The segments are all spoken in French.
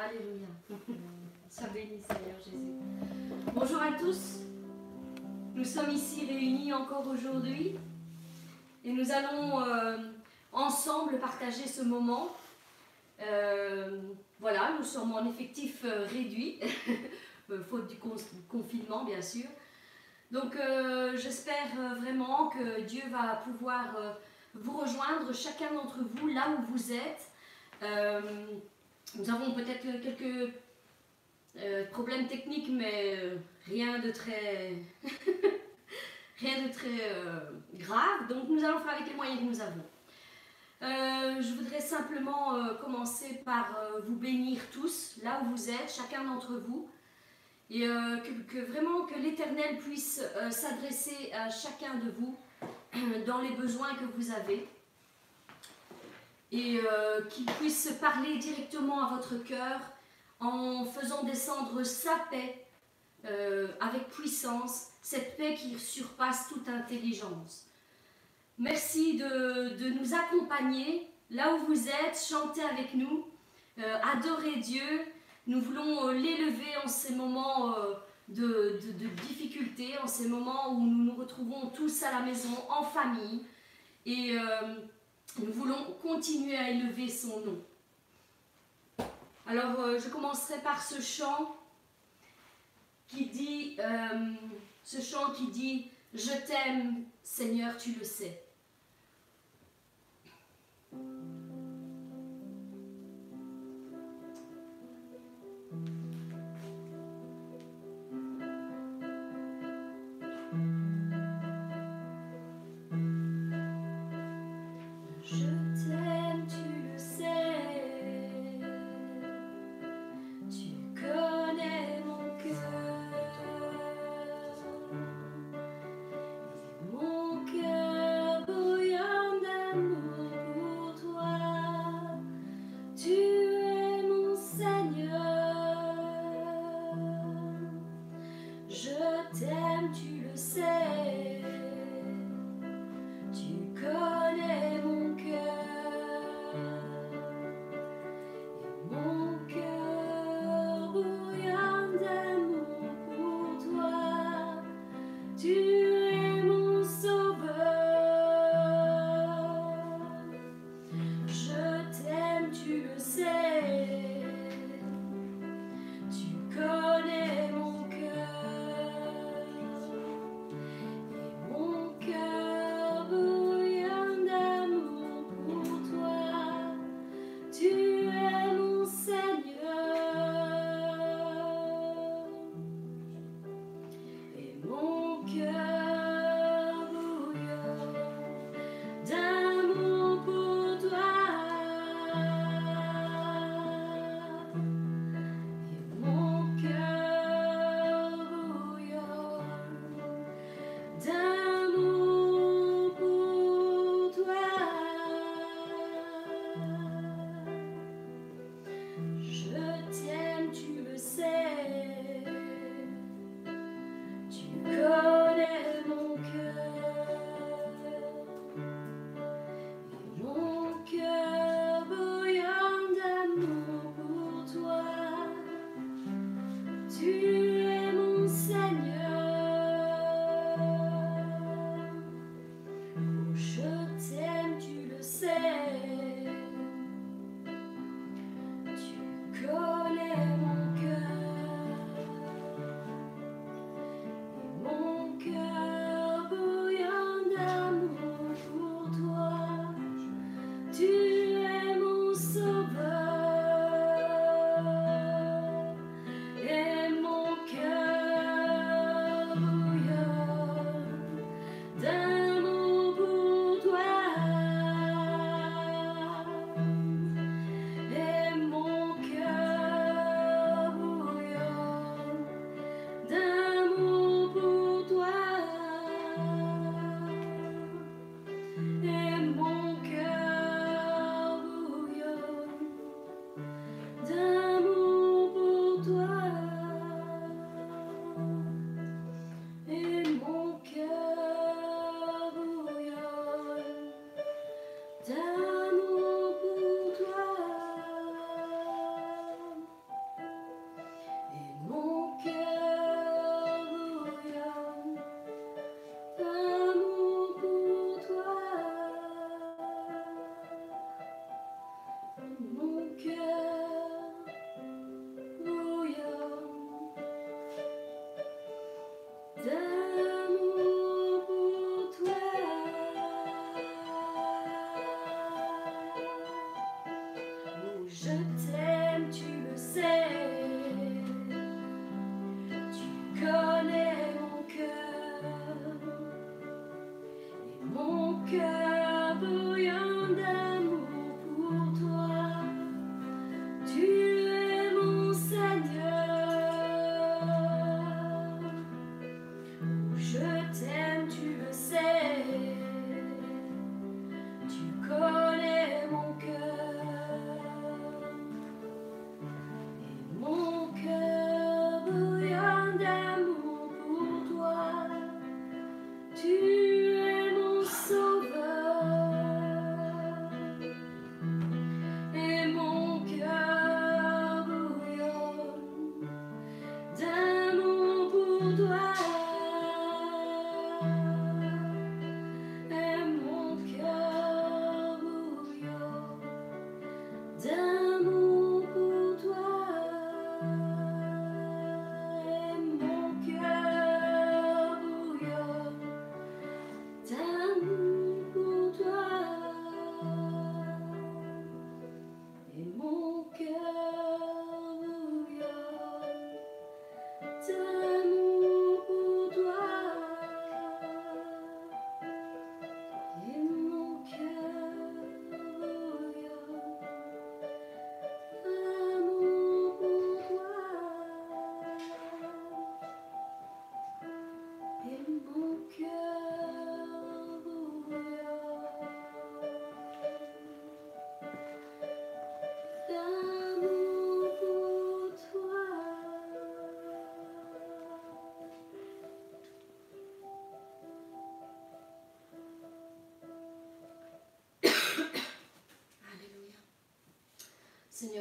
Alléluia. Sois béni, Seigneur Jésus. Bonjour à tous. Nous sommes ici réunis encore aujourd'hui et nous allons euh, ensemble partager ce moment. Euh, voilà, nous sommes en effectif euh, réduit, faute du confinement bien sûr. Donc j'espère vraiment que Dieu va pouvoir vous rejoindre, chacun d'entre vous, là où vous êtes. Nous avons peut-être quelques problèmes techniques, mais rien de très rien de très euh, grave. Donc nous allons faire avec les moyens que nous avons. Euh, je voudrais simplement euh, commencer par vous bénir tous, là où vous êtes, chacun d'entre vous, et que, vraiment que l'Éternel puisse s'adresser à chacun de vous dans les besoins que vous avez, et qu'il puisse parler directement à votre cœur en faisant descendre sa paix avec puissance cette paix qui surpasse toute intelligence. Merci de, nous accompagner là où vous êtes, chantez avec nous, euh, adorez Dieu. Nous voulons euh, l'élever en ces moments euh, de, de, difficulté, en ces moments où nous nous retrouvons tous à la maison, en famille. Et nous voulons continuer à élever son nom. Alors, je commencerai par ce chant qui dit ce chant qui dit Je t'aime, Seigneur, tu le sais.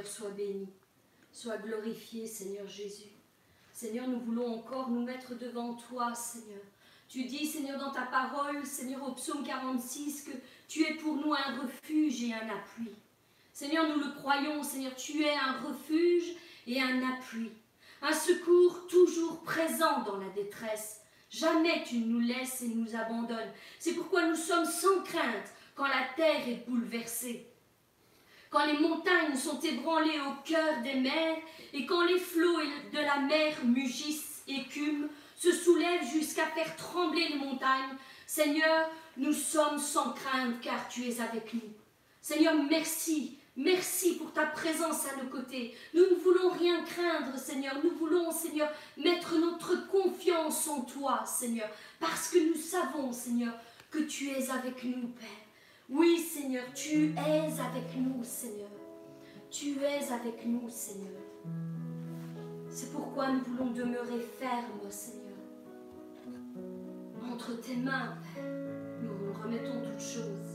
Sois béni, sois glorifié, Seigneur Jésus. Seigneur, nous voulons encore nous mettre devant toi, Seigneur. Tu dis, Seigneur, dans ta parole, Seigneur, au psaume 46, que tu es pour nous un refuge et un appui. Seigneur, nous le croyons, Seigneur, tu es un refuge et un appui, un secours toujours présent dans la détresse. Jamais tu ne nous laisses et nous abandonnes. C'est pourquoi nous sommes sans crainte quand la terre est bouleversée quand les montagnes sont ébranlées au cœur des mers, et quand les flots de la mer mugissent, écument, se soulèvent jusqu'à faire trembler les montagnes, Seigneur, nous sommes sans crainte car tu es avec nous. Seigneur, merci, merci pour ta présence à nos côtés. Nous ne voulons rien craindre, Seigneur. Nous voulons, Seigneur, mettre notre confiance en toi, Seigneur, parce que nous savons, Seigneur, que tu es avec nous, Père. Oui, Seigneur, tu es avec nous, Seigneur. Tu es avec nous, Seigneur. C'est pourquoi nous voulons demeurer fermes, Seigneur. Entre tes mains, Père, nous remettons toutes choses.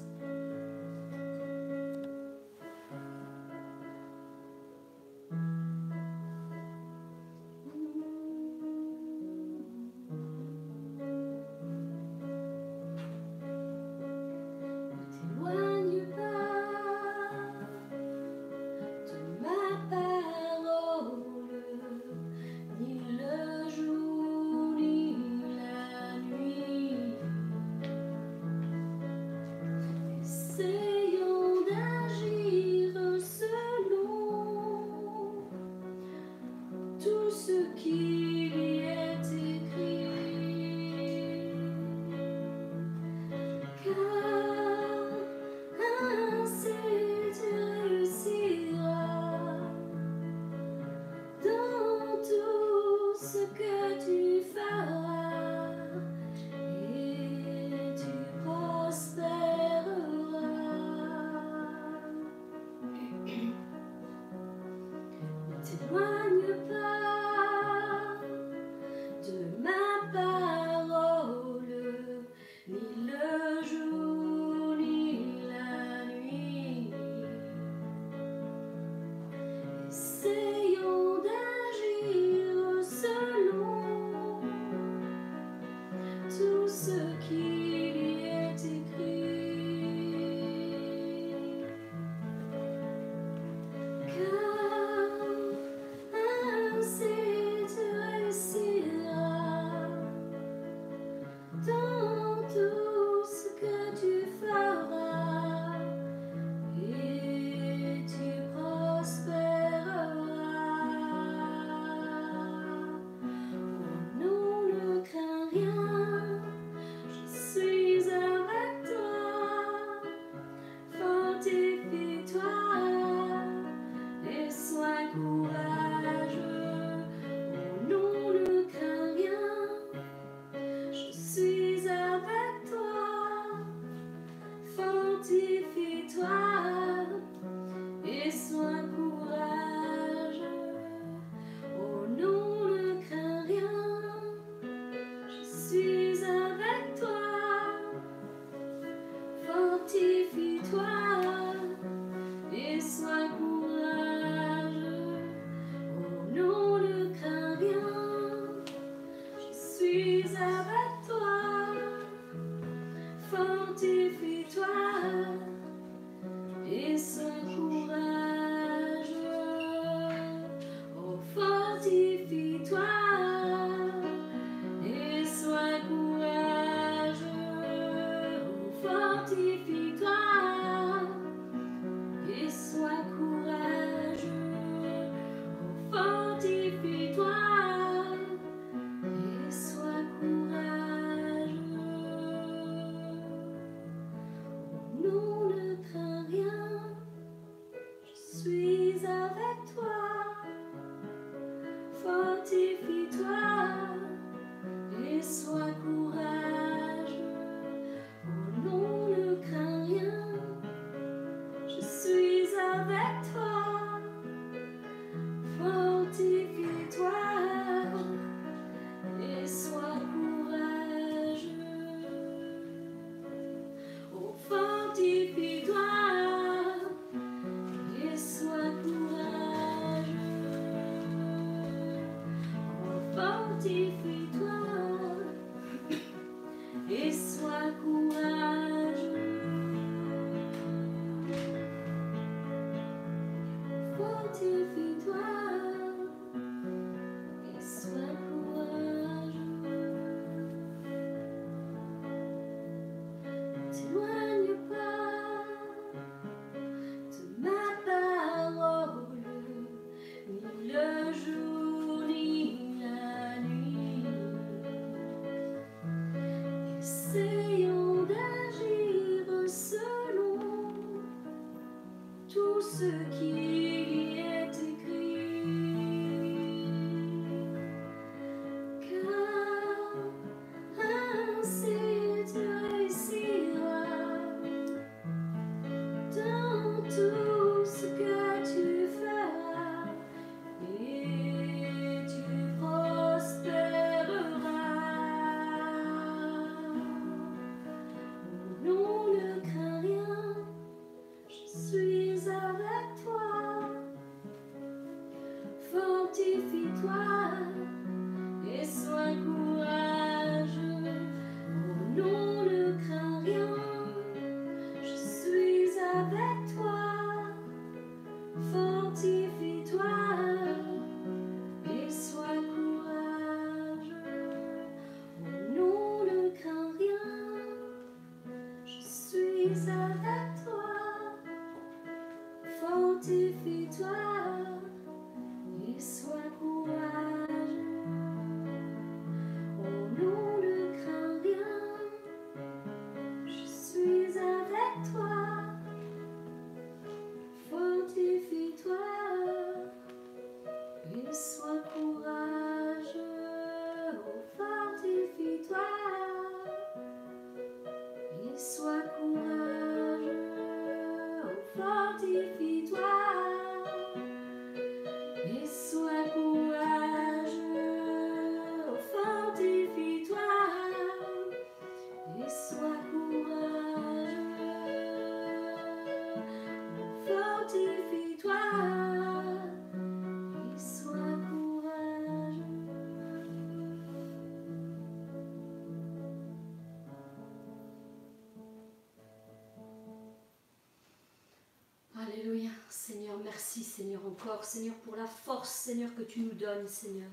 Seigneur, pour la force, Seigneur, que tu nous donnes, Seigneur.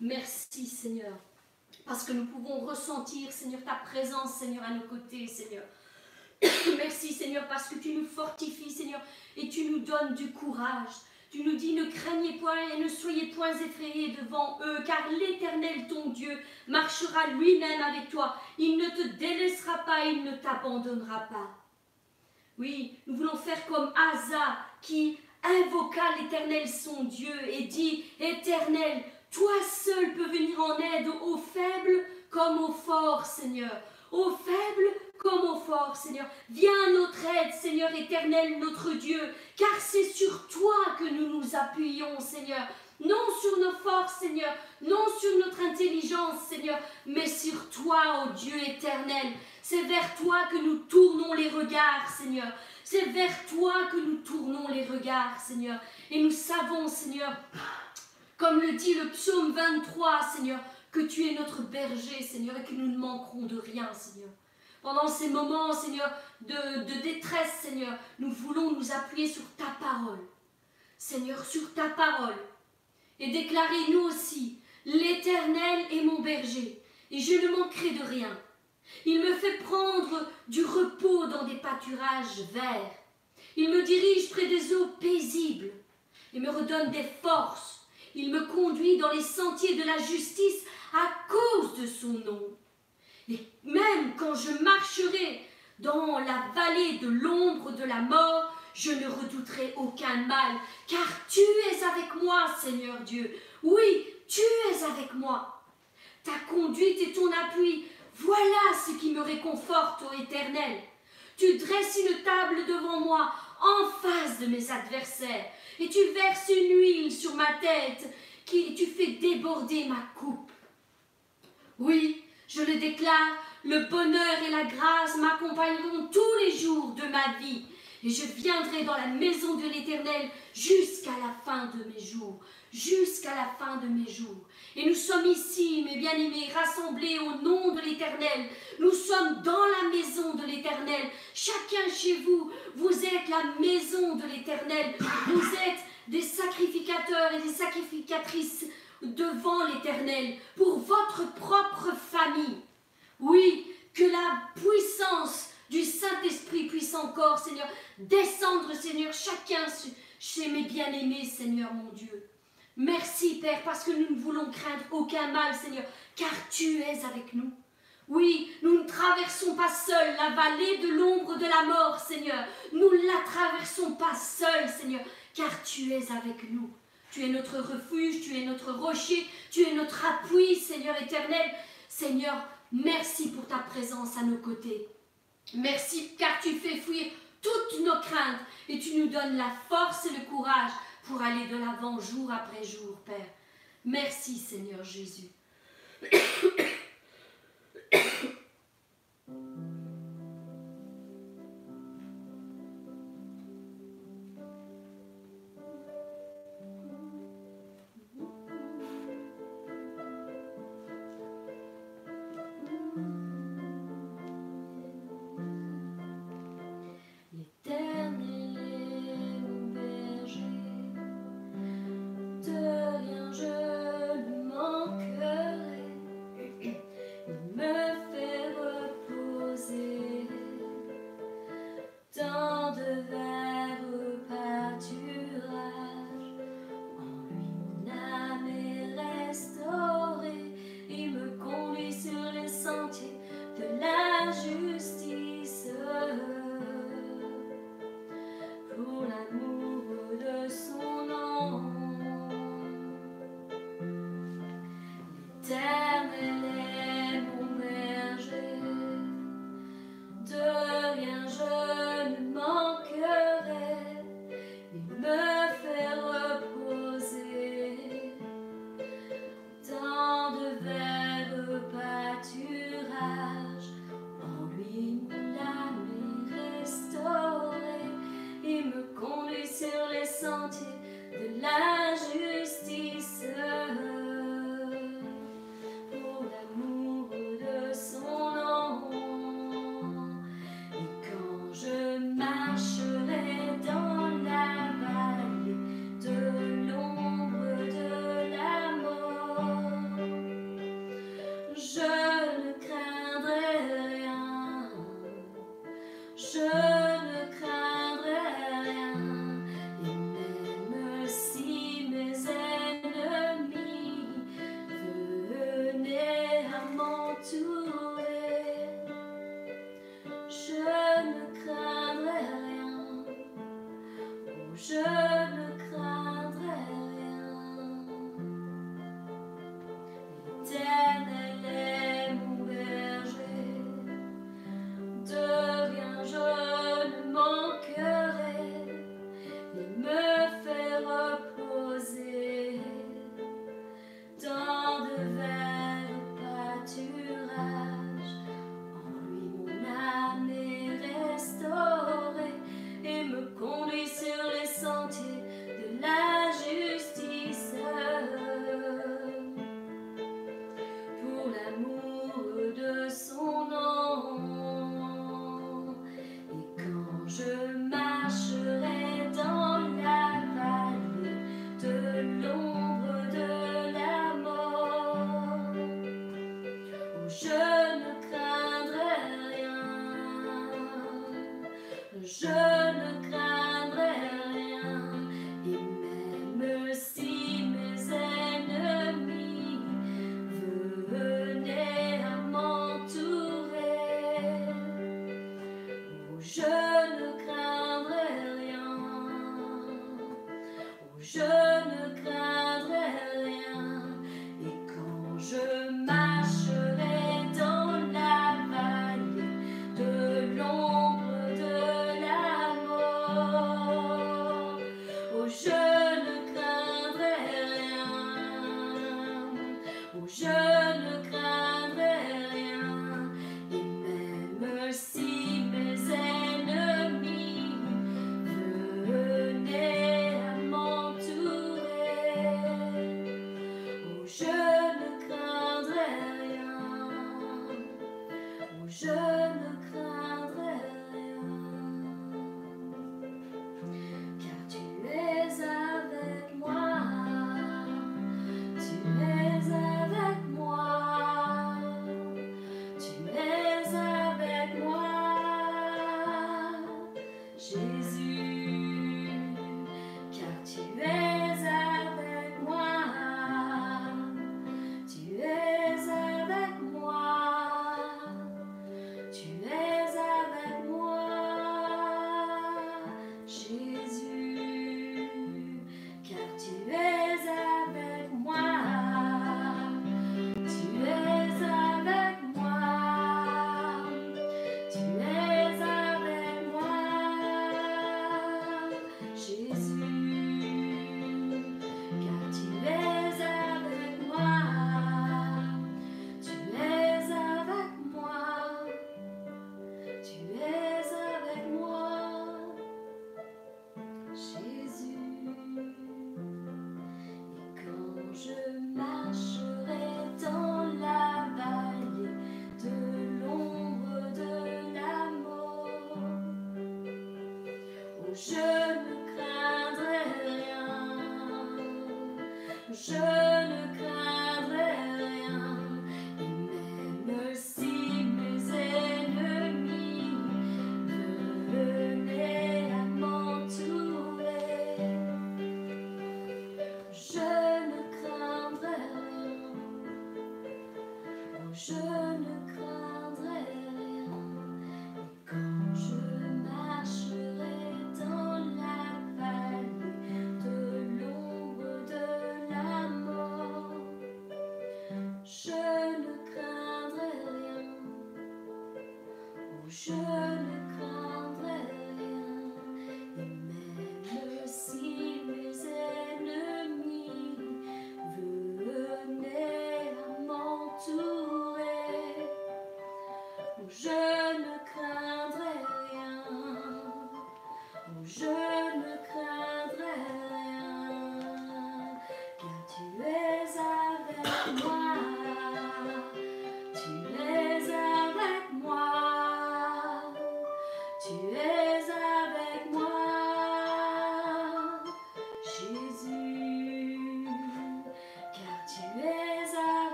Merci, Seigneur, parce que nous pouvons ressentir, Seigneur, ta présence, Seigneur, à nos côtés, Seigneur. Merci, Seigneur, parce que tu nous fortifies, Seigneur, et tu nous donnes du courage. Tu nous dis, ne craignez point et ne soyez point effrayés devant eux, car l'Éternel, ton Dieu, marchera lui-même avec toi. Il ne te délaissera pas, il ne t'abandonnera pas. Oui, nous voulons faire comme Asa, qui invoqua l'Éternel son Dieu et dit, Éternel, toi seul peux venir en aide aux faibles comme aux forts, Seigneur. Aux faibles comme aux forts, Seigneur. Viens à notre aide, Seigneur éternel, notre Dieu, car c'est sur toi que nous nous appuyons, Seigneur. Non sur nos forces, Seigneur, non sur notre intelligence, Seigneur, mais sur toi, ô Dieu éternel. C'est vers toi que nous tournons les regards, Seigneur. C'est vers toi que nous tournons les regards, Seigneur. Et nous savons, Seigneur, comme le dit le psaume 23, Seigneur, que tu es notre berger, Seigneur, et que nous ne manquerons de rien, Seigneur. Pendant ces moments, Seigneur, de, de détresse, Seigneur, nous voulons nous appuyer sur ta parole. Seigneur, sur ta parole. Et déclarer nous aussi, l'Éternel est mon berger, et je ne manquerai de rien. Il me fait prendre du repos dans des pâturages verts. Il me dirige près des eaux paisibles et me redonne des forces. Il me conduit dans les sentiers de la justice à cause de son nom. Et même quand je marcherai dans la vallée de l'ombre de la mort, je ne redouterai aucun mal, car tu es avec moi, Seigneur Dieu. Oui, tu es avec moi. Ta conduite et ton appui voilà ce qui me réconforte, ô Éternel. Tu dresses une table devant moi, en face de mes adversaires, et tu verses une huile sur ma tête, qui tu fais déborder ma coupe. Oui, je le déclare, le bonheur et la grâce m'accompagneront tous les jours de ma vie, et je viendrai dans la maison de l'Éternel jusqu'à la fin de mes jours, jusqu'à la fin de mes jours. Et nous sommes ici, mes bien-aimés, rassemblés au nom de l'Éternel. Nous sommes dans la maison de l'Éternel. Chacun chez vous, vous êtes la maison de l'Éternel. Vous êtes des sacrificateurs et des sacrificatrices devant l'Éternel pour votre propre famille. Oui, que la puissance du Saint-Esprit puisse encore, Seigneur, descendre, Seigneur, chacun chez mes bien-aimés, Seigneur mon Dieu. Merci, Père, parce que nous ne voulons craindre aucun mal, Seigneur, car tu es avec nous. Oui, nous ne traversons pas seuls la vallée de l'ombre de la mort, Seigneur. Nous ne la traversons pas seuls, Seigneur, car tu es avec nous. Tu es notre refuge, tu es notre rocher, tu es notre appui, Seigneur éternel. Seigneur, merci pour ta présence à nos côtés. Merci car tu fais fuir toutes nos craintes et tu nous donnes la force et le courage pour aller de l'avant jour après jour, Père. Merci Seigneur Jésus.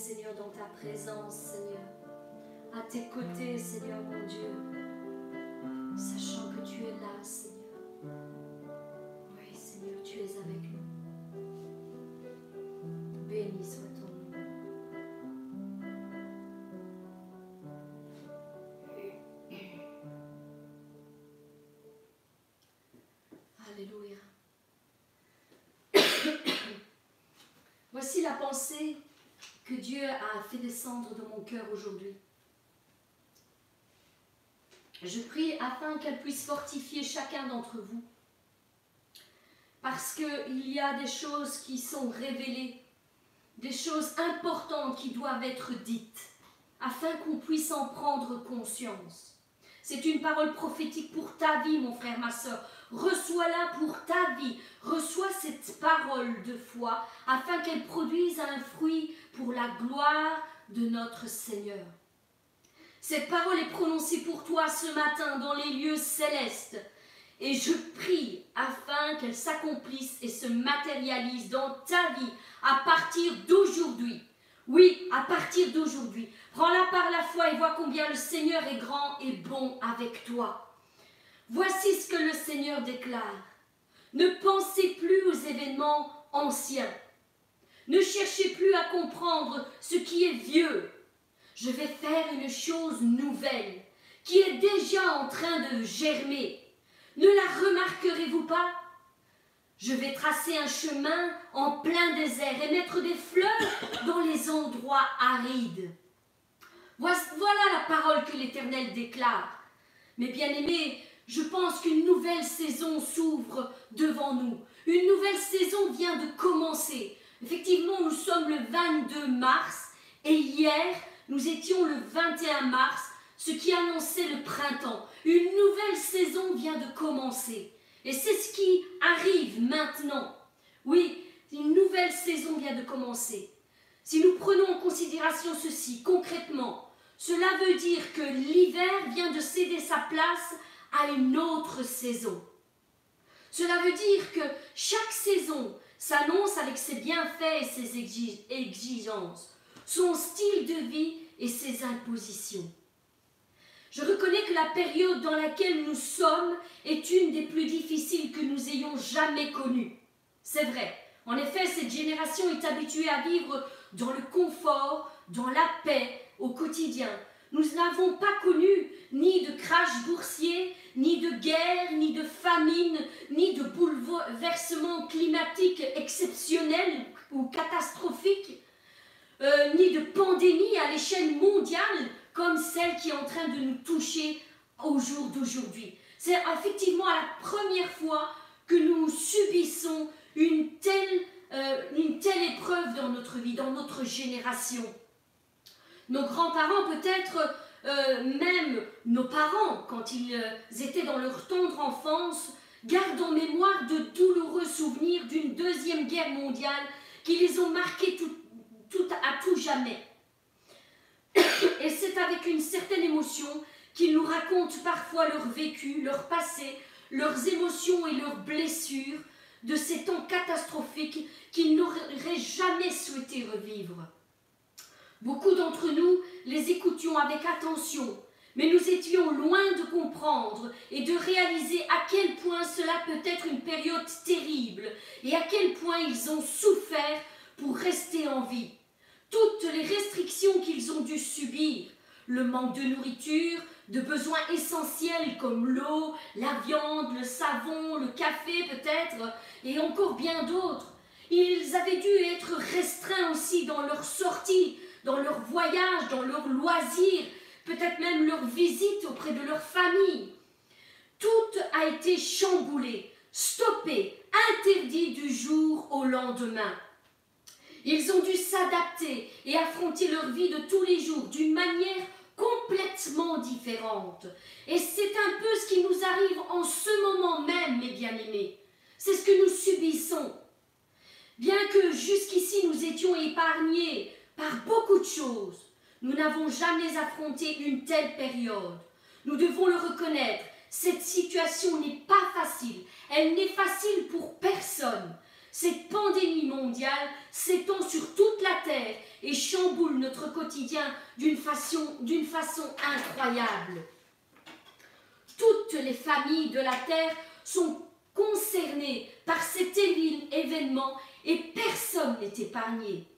Seigneur, dans ta présence, Seigneur. À tes côtés, Seigneur, mon Dieu. Sachant que tu es là, Seigneur. Oui, Seigneur, tu es avec nous. Béni soit ton. Alléluia. Voici la pensée A fait descendre dans mon cœur aujourd'hui. Je prie afin qu'elle puisse fortifier chacun d'entre vous. Parce qu'il y a des choses qui sont révélées, des choses importantes qui doivent être dites, afin qu'on puisse en prendre conscience. C'est une parole prophétique pour ta vie, mon frère, ma soeur. Reçois-la pour ta vie. Reçois cette parole de foi afin qu'elle produise un fruit pour la gloire de notre Seigneur. Cette parole est prononcée pour toi ce matin dans les lieux célestes. Et je prie afin qu'elle s'accomplisse et se matérialise dans ta vie à partir d'aujourd'hui. Oui, à partir d'aujourd'hui. Prends-la par la foi et vois combien le Seigneur est grand et bon avec toi. Voici ce que le Seigneur déclare. Ne pensez plus aux événements anciens. Ne cherchez plus à comprendre ce qui est vieux. Je vais faire une chose nouvelle qui est déjà en train de germer. Ne la remarquerez-vous pas? Je vais tracer un chemin en plein désert et mettre des fleurs dans les endroits arides. Voilà la parole que l'Éternel déclare. Mais bien aimés, je pense qu'une nouvelle saison s'ouvre devant nous. Une nouvelle saison vient de commencer. Effectivement, nous sommes le 22 mars et hier, nous étions le 21 mars, ce qui annonçait le printemps. Une nouvelle saison vient de commencer. Et c'est ce qui arrive maintenant. Oui, une nouvelle saison vient de commencer. Si nous prenons en considération ceci concrètement, cela veut dire que l'hiver vient de céder sa place à une autre saison. Cela veut dire que chaque saison s'annonce avec ses bienfaits et ses exigences, son style de vie et ses impositions. Je reconnais que la période dans laquelle nous sommes est une des plus difficiles que nous ayons jamais connues. C'est vrai. En effet, cette génération est habituée à vivre dans le confort, dans la paix au quotidien. Nous n'avons pas connu ni de crash boursier, ni de guerre, ni de famine, ni de bouleversement climatique exceptionnel ou catastrophique. euh, ni de pandémie à l'échelle mondiale comme celle qui est en train de nous toucher au jour d'aujourd'hui. C'est effectivement la première fois que nous subissons une telle, euh, une telle épreuve dans notre vie, dans notre génération. Nos grands-parents, peut-être euh, même nos parents, quand ils euh, étaient dans leur tendre enfance, gardent en mémoire de douloureux souvenirs d'une deuxième guerre mondiale qui les ont marqués à tout jamais. Et c'est avec une certaine émotion qu'ils nous racontent parfois leur vécu, leur passé, leurs émotions et leurs blessures de ces temps catastrophiques qu'ils n'auraient jamais souhaité revivre. Beaucoup d'entre nous les écoutions avec attention, mais nous étions loin de comprendre et de réaliser à quel point cela peut être une période terrible et à quel point ils ont souffert pour rester en vie. Toutes les restrictions qu'ils ont dû subir, le manque de nourriture, de besoins essentiels comme l'eau, la viande, le savon, le café peut-être, et encore bien d'autres. Ils avaient dû être restreints aussi dans leurs sorties, dans leurs voyages, dans leurs loisirs, peut-être même leurs visites auprès de leur famille. Tout a été chamboulé, stoppé, interdit du jour au lendemain. Ils ont dû s'adapter et affronter leur vie de tous les jours d'une manière complètement différente. Et c'est un peu ce qui nous arrive en ce moment même, mes bien-aimés. C'est ce que nous subissons. Bien que jusqu'ici nous étions épargnés par beaucoup de choses, nous n'avons jamais affronté une telle période. Nous devons le reconnaître, cette situation n'est pas facile. Elle n'est facile pour personne. Cette pandémie mondiale s'étend sur toute la Terre et chamboule notre quotidien d'une façon, façon incroyable. Toutes les familles de la Terre sont concernées par cet événement et personne n'est épargné.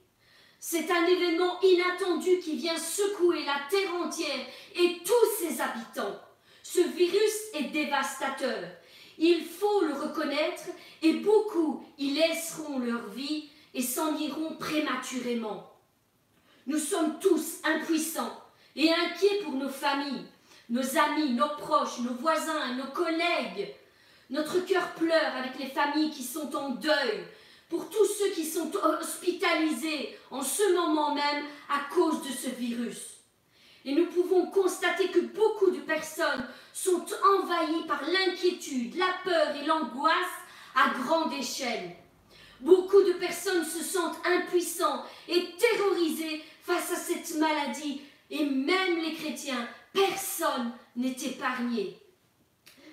C'est un événement inattendu qui vient secouer la Terre entière et tous ses habitants. Ce virus est dévastateur. Il faut le reconnaître et beaucoup y laisseront leur vie et s'en iront prématurément. Nous sommes tous impuissants et inquiets pour nos familles, nos amis, nos proches, nos voisins, nos collègues. Notre cœur pleure avec les familles qui sont en deuil, pour tous ceux qui sont hospitalisés en ce moment même à cause de ce virus. Et nous pouvons constater que beaucoup de personnes sont envahies par l'inquiétude, la peur et l'angoisse à grande échelle. Beaucoup de personnes se sentent impuissants et terrorisées face à cette maladie, et même les chrétiens, personne n'est épargné.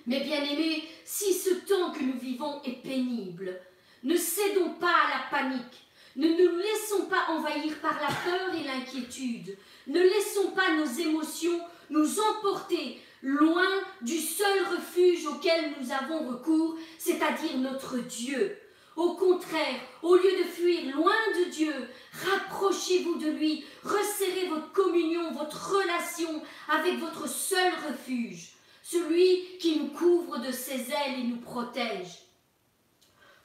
Mais bien aimés, si ce temps que nous vivons est pénible, ne cédons pas à la panique, ne nous laissons pas envahir par la peur et l'inquiétude, ne laissons pas nos émotions nous emporter loin du seul refuge auquel nous avons recours, c'est-à-dire notre Dieu. Au contraire, au lieu de fuir loin de Dieu, rapprochez-vous de lui, resserrez votre communion, votre relation avec votre seul refuge, celui qui nous couvre de ses ailes et nous protège.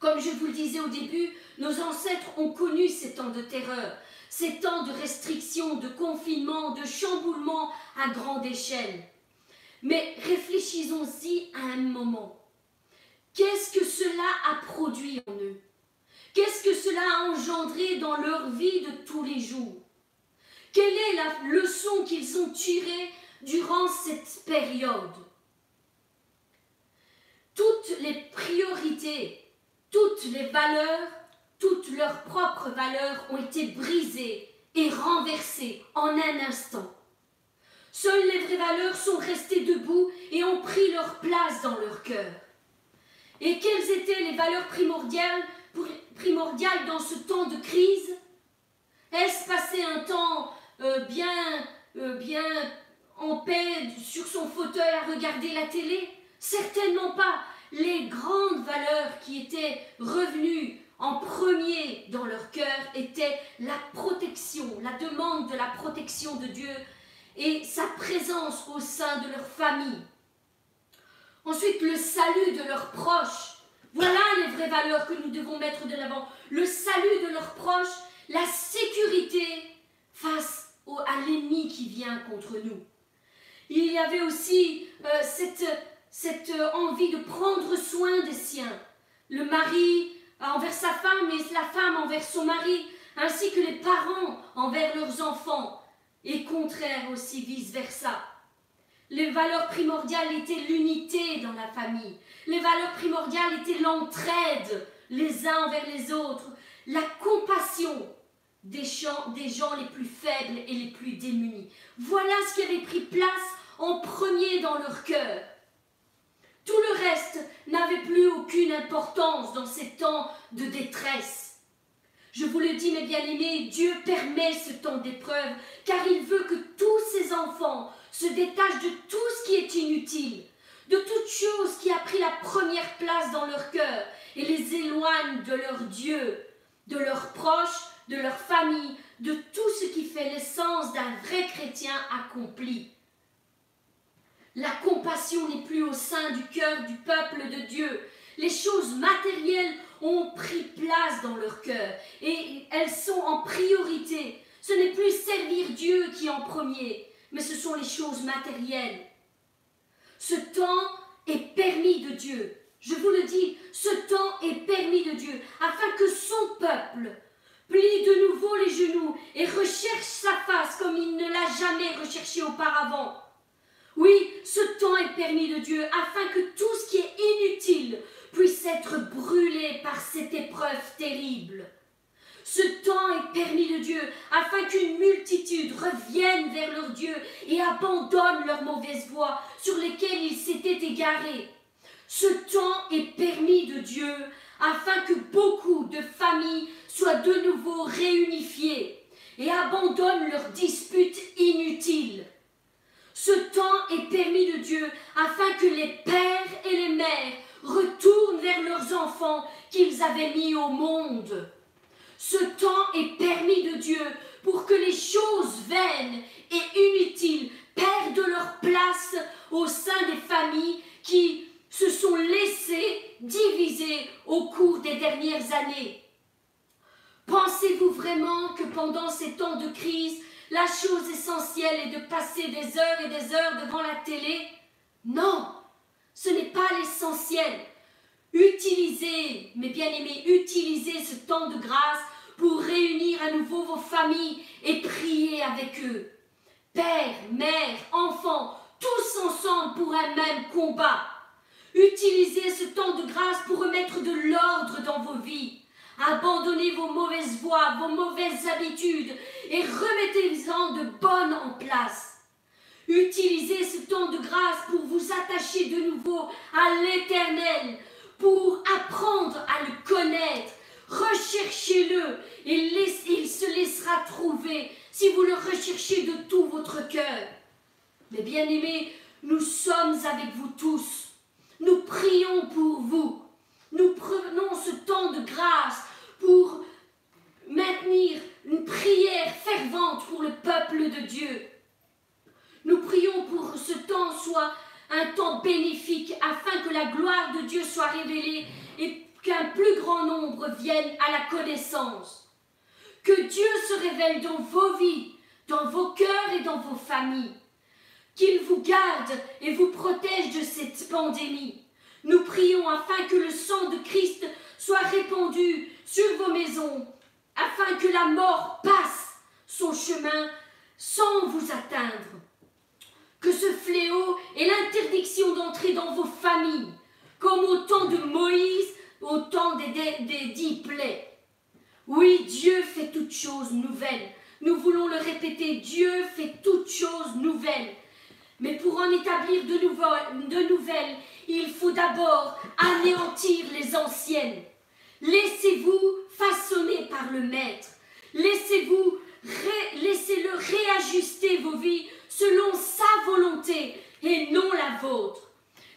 Comme je vous le disais au début, nos ancêtres ont connu ces temps de terreur, ces temps de restriction, de confinement, de chamboulement à grande échelle. Mais réfléchissons-y à un moment. Qu'est-ce que cela a produit en eux? Qu'est-ce que cela a engendré dans leur vie de tous les jours? Quelle est la leçon qu'ils ont tirée durant cette période? Toutes les priorités, toutes les valeurs, toutes leurs propres valeurs ont été brisées et renversées en un instant. Seules les vraies valeurs sont restées debout et ont pris leur place dans leur cœur. Et quelles étaient les valeurs primordiales, primordiales dans ce temps de crise? Est-ce passer un temps euh, bien, euh, bien en paix sur son fauteuil à regarder la télé? Certainement pas. Les grandes valeurs qui étaient revenues en premier dans leur cœur étaient la protection, la demande de la protection de Dieu et sa présence au sein de leur famille. Ensuite, le salut de leurs proches. Voilà les vraies valeurs que nous devons mettre de l'avant. Le salut de leurs proches, la sécurité face à l'ennemi qui vient contre nous. Il y avait aussi euh, cette, cette envie de prendre soin des siens. Le mari envers sa femme et la femme envers son mari, ainsi que les parents envers leurs enfants, et contraire aussi vice-versa. Les valeurs primordiales étaient l'unité dans la famille. Les valeurs primordiales étaient l'entraide les uns envers les autres, la compassion des gens, des gens les plus faibles et les plus démunis. Voilà ce qui avait pris place en premier dans leur cœur. Tout le reste n'avait plus aucune importance dans ces temps de détresse. Je vous le dis, mes bien-aimés, Dieu permet ce temps d'épreuve, car il veut que tous ses enfants se détachent de tout ce qui est inutile, de toute chose qui a pris la première place dans leur cœur et les éloigne de leur Dieu, de leurs proches, de leur famille, de tout ce qui fait l'essence d'un vrai chrétien accompli. La compassion n'est plus au sein du cœur du peuple de Dieu. Les choses matérielles ont pris place dans leur cœur et elles sont en priorité. Ce n'est plus servir Dieu qui est en premier, mais ce sont les choses matérielles. Ce temps est permis de Dieu. Je vous le dis, ce temps est permis de Dieu afin que son peuple plie de nouveau les genoux et recherche sa face comme il ne l'a jamais recherché auparavant. Oui, ce temps est permis de Dieu afin que tout ce qui est inutile puisse être brûlé par cette épreuve terrible. Ce temps est permis de Dieu afin qu'une multitude revienne vers leur Dieu et abandonne leurs mauvaises voies sur lesquelles ils s'étaient égarés. Ce temps est permis de Dieu afin que beaucoup de familles soient de nouveau réunifiées et abandonnent leurs disputes inutiles. Ce temps est permis de Dieu afin que les pères et les mères retournent vers leurs enfants qu'ils avaient mis au monde. Ce temps est permis de Dieu pour que les choses vaines et inutiles perdent leur place au sein des familles qui se sont laissées diviser au cours des dernières années. Pensez-vous vraiment que pendant ces temps de crise, la chose essentielle est de passer des heures et des heures devant la télé Non, ce n'est pas l'essentiel. Utilisez, mes bien-aimés, utilisez ce temps de grâce pour réunir à nouveau vos familles et prier avec eux. Père, mère, enfants, tous ensemble pour un même combat. Utilisez ce temps de grâce pour remettre de l'ordre dans vos vies. Abandonnez vos mauvaises voies, vos mauvaises habitudes et remettez-en de bonnes en place. Utilisez ce temps de grâce pour vous attacher de nouveau à l'Éternel, pour apprendre à le connaître. Recherchez-le et il se laissera trouver si vous le recherchez de tout votre cœur. Mais bien aimés, nous sommes avec vous tous. Nous prions pour vous. Nous prenons ce temps de grâce pour maintenir une prière fervente pour le peuple de Dieu. Nous prions pour que ce temps soit un temps bénéfique afin que la gloire de Dieu soit révélée et qu'un plus grand nombre vienne à la connaissance. Que Dieu se révèle dans vos vies, dans vos cœurs et dans vos familles. Qu'il vous garde et vous protège de cette pandémie. Nous prions afin que le sang de Christ soit répandu sur vos maisons, afin que la mort passe son chemin sans vous atteindre. Que ce fléau et l'interdiction d'entrer dans vos familles, comme au temps de Moïse, au temps des, des, dix plaies. Oui, Dieu fait toutes choses nouvelles. Nous voulons le répéter, Dieu fait toutes choses nouvelles. Mais pour en établir de, nouvelles, il faut d'abord anéantir les anciennes. Laissez-vous façonner par le Maître. Laissez-vous, laissez-le réajuster vos vies selon sa volonté et non la vôtre.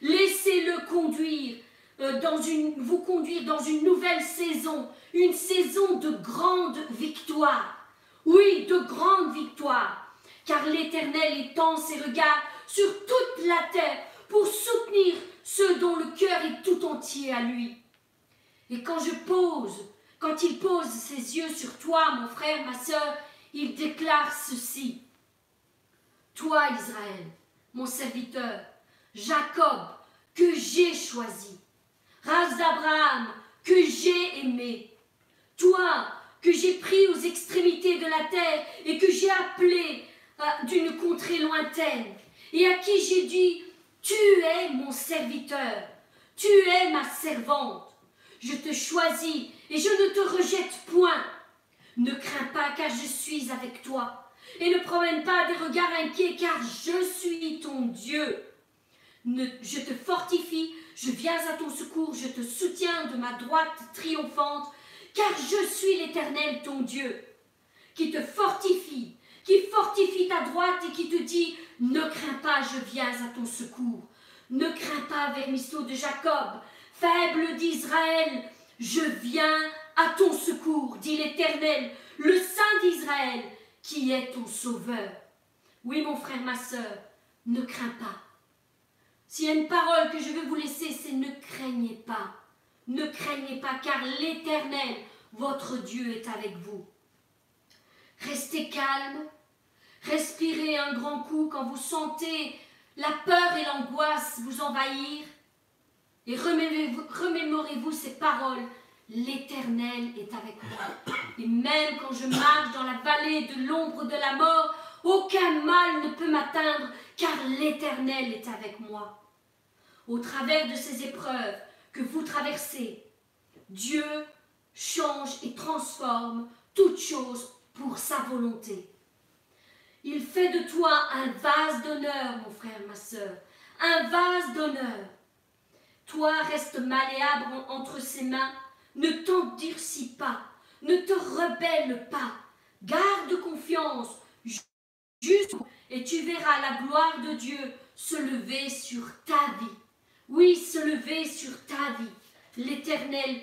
Laissez-le conduire euh, dans une, vous conduire dans une nouvelle saison, une saison de grande victoire. Oui, de grande victoire. Car l'Éternel étend ses regards sur toute la terre pour soutenir ceux dont le cœur est tout entier à lui. Et quand je pose, quand il pose ses yeux sur toi, mon frère, ma sœur, il déclare ceci. Toi, Israël, mon serviteur, Jacob, que j'ai choisi, race d'Abraham, que j'ai aimé, toi, que j'ai pris aux extrémités de la terre et que j'ai appelé euh, d'une contrée lointaine, et à qui j'ai dit, tu es mon serviteur, tu es ma servante, je te choisis et je ne te rejette point. Ne crains pas car je suis avec toi, et ne promène pas des regards inquiets car je suis ton Dieu. je te fortifie, je viens à ton secours, je te soutiens de ma droite triomphante, car je suis l'Éternel ton Dieu, qui te fortifie, qui fortifie ta droite et qui te dit, ne crains pas, je viens à ton secours. Ne crains pas, vermisseau de Jacob, faible d'Israël, je viens à ton secours, dit l'Éternel, le Saint d'Israël, qui est ton sauveur. Oui, mon frère, ma sœur, ne crains pas. S'il y a une parole que je veux vous laisser, c'est ne craignez pas. Ne craignez pas, car l'Éternel, votre Dieu, est avec vous. Restez calme, respirez un grand coup quand vous sentez la peur et l'angoisse vous envahir, et remémorez-vous ces paroles. L'Éternel est avec moi. Et même quand je marche dans la vallée de l'ombre de la mort, aucun mal ne peut m'atteindre, car l'Éternel est avec moi. Au travers de ces épreuves que vous traversez, Dieu change et transforme toutes choses pour sa volonté. Il fait de toi un vase d'honneur, mon frère, ma soeur, un vase d'honneur. Toi reste malléable entre ses mains, ne t'endurcis pas, ne te rebelle pas, garde confiance, juste, et tu verras la gloire de Dieu se lever sur ta vie. Oui, se lever sur ta vie. L'Éternel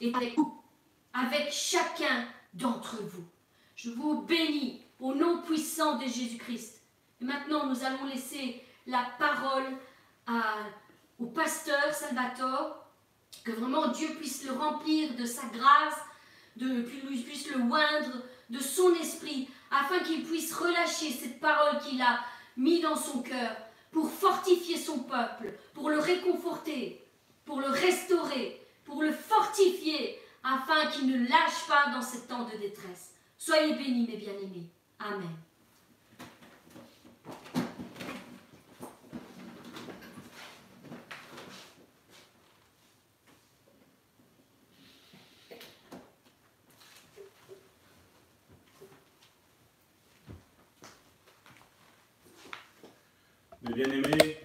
est avec vous, avec chacun d'entre vous. Je vous bénis au nom puissant de Jésus-Christ. Et maintenant, nous allons laisser la parole au pasteur Salvatore, que vraiment Dieu puisse le remplir de sa grâce, de, puisse le oindre de son esprit, afin qu'il puisse relâcher cette parole qu'il a mis dans son cœur pour fortifier son peuple, pour le réconforter, pour le restaurer, pour le fortifier, afin qu'il ne lâche pas dans ces temps de détresse. Soyez bénis, mes bien-aimés. Amen. Mes bien-aimés,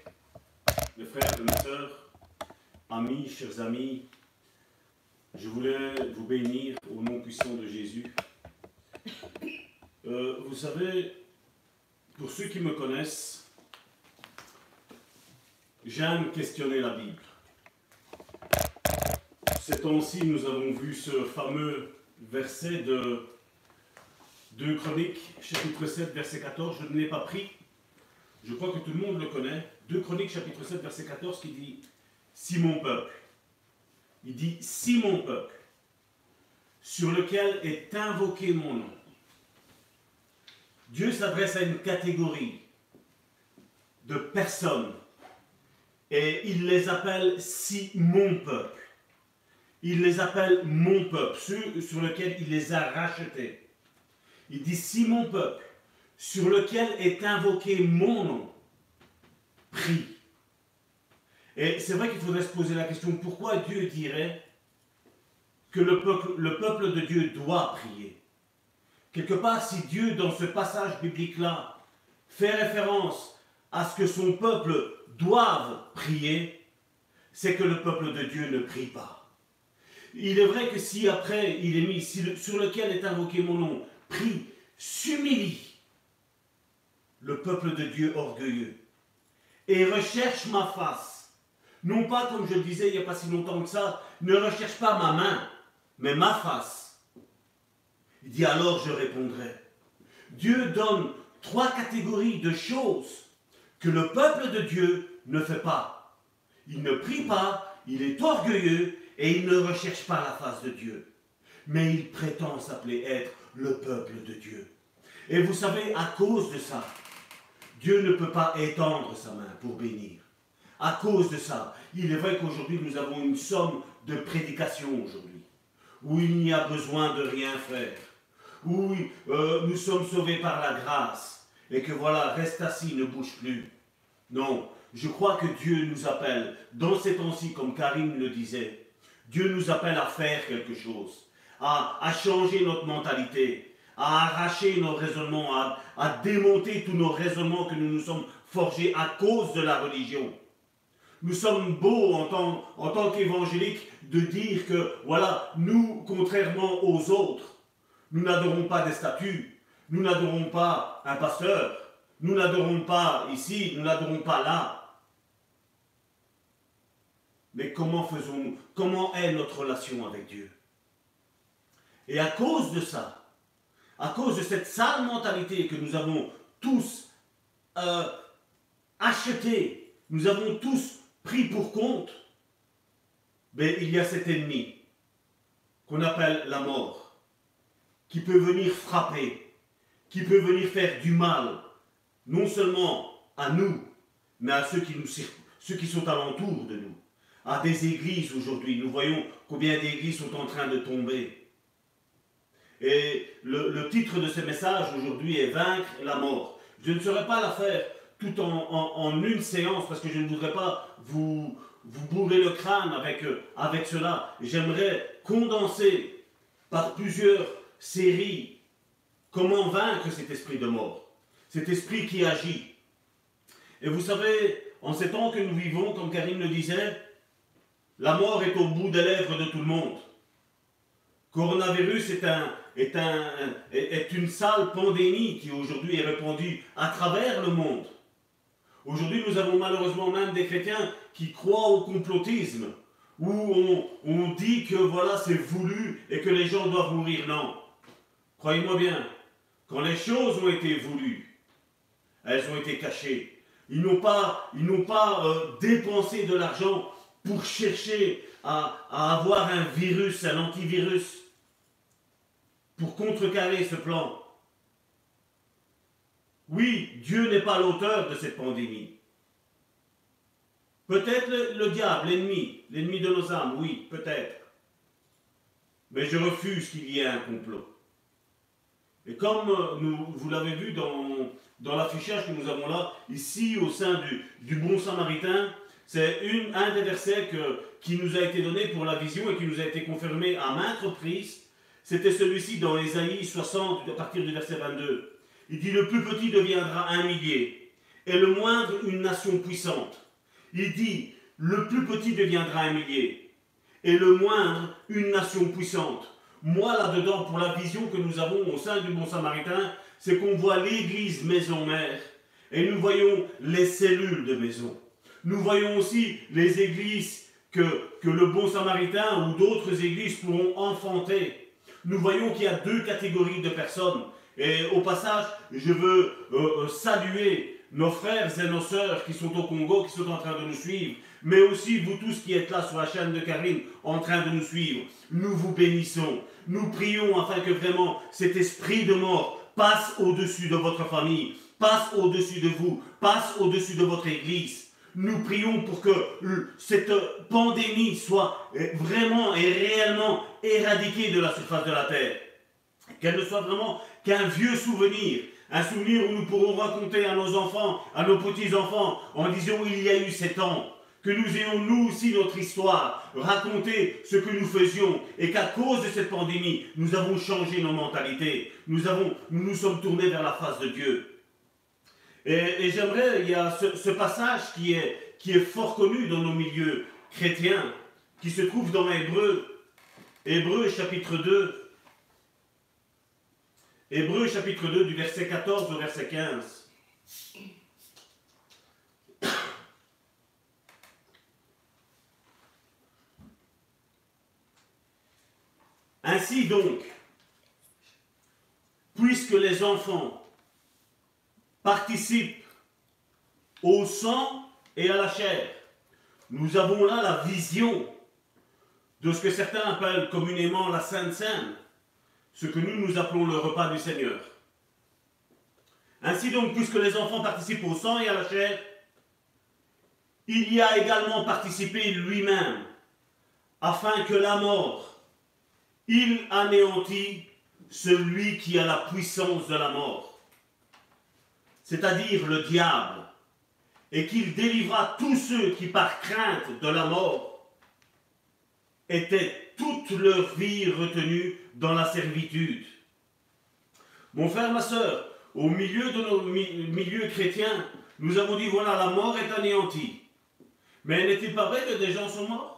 mes frères et mes sœurs, amis, chers amis, je voulais vous bénir au nom puissant de Jésus. Euh, vous savez, pour ceux qui me connaissent, j'aime questionner la Bible. Ces temps-ci, nous avons vu ce fameux verset de 2 Chroniques, chapitre 7, verset 14. Je ne l'ai pas pris je crois que tout le monde le connaît, 2 Chroniques chapitre 7 verset 14 qui dit Si mon peuple, il dit Si mon peuple, sur lequel est invoqué mon nom. Dieu s'adresse à une catégorie de personnes et il les appelle si mon peuple. Il les appelle mon peuple, ceux sur lesquels il les a rachetés. Il dit si mon peuple, sur lequel est invoqué mon nom, prie. Et c'est vrai qu'il faudrait se poser la question, pourquoi Dieu dirait que le peuple, le peuple de Dieu doit prier? Quelque part, si Dieu, dans ce passage biblique-là, fait référence à ce que son peuple doive prier, c'est que le peuple de Dieu ne prie pas. Il est vrai que si après il est mis, sur lequel est invoqué mon nom, prie, s'humilie, le peuple de Dieu orgueilleux, et recherche ma face. Non pas, comme je le disais il n'y a pas si longtemps que ça, ne recherche pas ma main, mais ma face. Il dit alors je répondrai. Dieu donne trois catégories de choses que le peuple de Dieu ne fait pas. Il ne prie pas, il est orgueilleux et il ne recherche pas la face de Dieu. mais il prétend s'appeler être le peuple de Dieu. Et vous savez, à cause de ça, Dieu ne peut pas étendre sa main pour bénir. À cause de ça, il est vrai qu'aujourd'hui nous avons une somme de prédications aujourd'hui, où il n'y a besoin de rien faire, où euh, nous sommes sauvés par la grâce, et que voilà, reste assis, ne bouge plus. Non, je crois que Dieu nous appelle, dans ces temps-ci, comme Karim le disait, Dieu nous appelle à faire quelque chose, à, à changer notre mentalité, à arracher nos raisonnements, à, à démonter tous nos raisonnements que nous nous sommes forgés à cause de la religion. Nous sommes beaux en tant, en tant qu'évangéliques de dire que, voilà, nous, contrairement aux autres, nous n'adorons pas des statues, nous n'adorons pas un pasteur, nous n'adorons pas ici, nous n'adorons pas là. Mais comment faisons-nous? Comment est notre relation avec Dieu? Et à cause de ça, à cause de cette sale mentalité que nous avons tous euh, achetée, nous avons tous pris pour compte, mais il y a cet ennemi qu'on appelle la mort, qui peut venir frapper, qui peut venir faire du mal, non seulement à nous, mais à ceux qui, nous, ceux qui sont alentour de nous, à des églises aujourd'hui. Nous voyons combien d'églises sont en train de tomber. Et le, titre de ce message aujourd'hui est Vaincre la mort. Je ne saurais pas la faire tout en, une séance parce que je ne voudrais pas vous, vous bourrer le crâne avec, avec cela. J'aimerais condenser par plusieurs séries comment vaincre cet esprit de mort, cet esprit qui agit. Et vous savez, en ces temps que nous vivons, comme Karine le disait, la mort est au bout des lèvres de tout le monde. Coronavirus est, un, une sale pandémie qui aujourd'hui est répandue à travers le monde. Aujourd'hui, nous avons malheureusement même des chrétiens qui croient au complotisme, où on, on dit que voilà, c'est voulu et que les gens doivent mourir. Non. Croyez-moi bien, quand les choses ont été voulues, elles ont été cachées. Ils n'ont pas, euh, dépensé de l'argent pour chercher à, avoir un virus, un antivirus, pour contrecarrer ce plan. Oui, Dieu n'est pas l'auteur de cette pandémie. Peut-être le, diable, l'ennemi, l'ennemi de nos âmes, oui, peut-être. Mais je refuse qu'il y ait un complot. Et comme euh, vous l'avez vu dans, l'affichage que nous avons là, ici au sein du, du bon samaritain, c'est un des versets qui nous a été donné pour la vision et qui nous a été confirmé à maintes reprises. C'était celui-ci dans Ésaïe 60, à partir du verset 22. Il dit Le plus petit deviendra un millier, et le moindre une nation puissante. Il dit Le plus petit deviendra un millier, et le moindre une nation puissante. Moi, là-dedans, pour la vision que nous avons au sein du Bon Samaritain, c'est qu'on voit l'église maison-mère, et nous voyons les cellules de maison. Nous voyons aussi les églises que, que le bon samaritain ou d'autres églises pourront enfanter. Nous voyons qu'il y a deux catégories de personnes. Et au passage, je veux euh, euh, saluer nos frères et nos sœurs qui sont au Congo, qui sont en train de nous suivre, mais aussi vous tous qui êtes là sur la chaîne de Karine en train de nous suivre. Nous vous bénissons. Nous prions afin que vraiment cet esprit de mort passe au-dessus de votre famille, passe au-dessus de vous, passe au-dessus de votre église nous prions pour que cette pandémie soit vraiment et réellement éradiquée de la surface de la terre. Qu'elle ne soit vraiment qu'un vieux souvenir, un souvenir où nous pourrons raconter à nos enfants, à nos petits-enfants, en disant il y a eu sept ans, que nous ayons nous aussi notre histoire, raconter ce que nous faisions, et qu'à cause de cette pandémie, nous avons changé nos mentalités, nous, avons, nous nous sommes tournés vers la face de Dieu. Et, j'aimerais, il y a ce, passage qui est, qui est fort connu dans nos milieux chrétiens, qui se trouve dans Hébreu, Hébreu chapitre 2. Hébreu chapitre 2 du verset 14 au verset 15. Ainsi donc, puisque les enfants participe au sang et à la chair. Nous avons là la vision de ce que certains appellent communément la Sainte Seine, ce que nous nous appelons le repas du Seigneur. Ainsi donc, puisque les enfants participent au sang et à la chair, il y a également participé lui-même, afin que la mort, il anéantit celui qui a la puissance de la mort, c'est-à-dire le diable, et qu'il délivra tous ceux qui par crainte de la mort étaient toute leur vie retenus dans la servitude. Mon frère, ma soeur, au milieu de nos milieux chrétiens, nous avons dit, voilà, la mort est anéantie. Mais n'est-il pas vrai que des gens sont morts?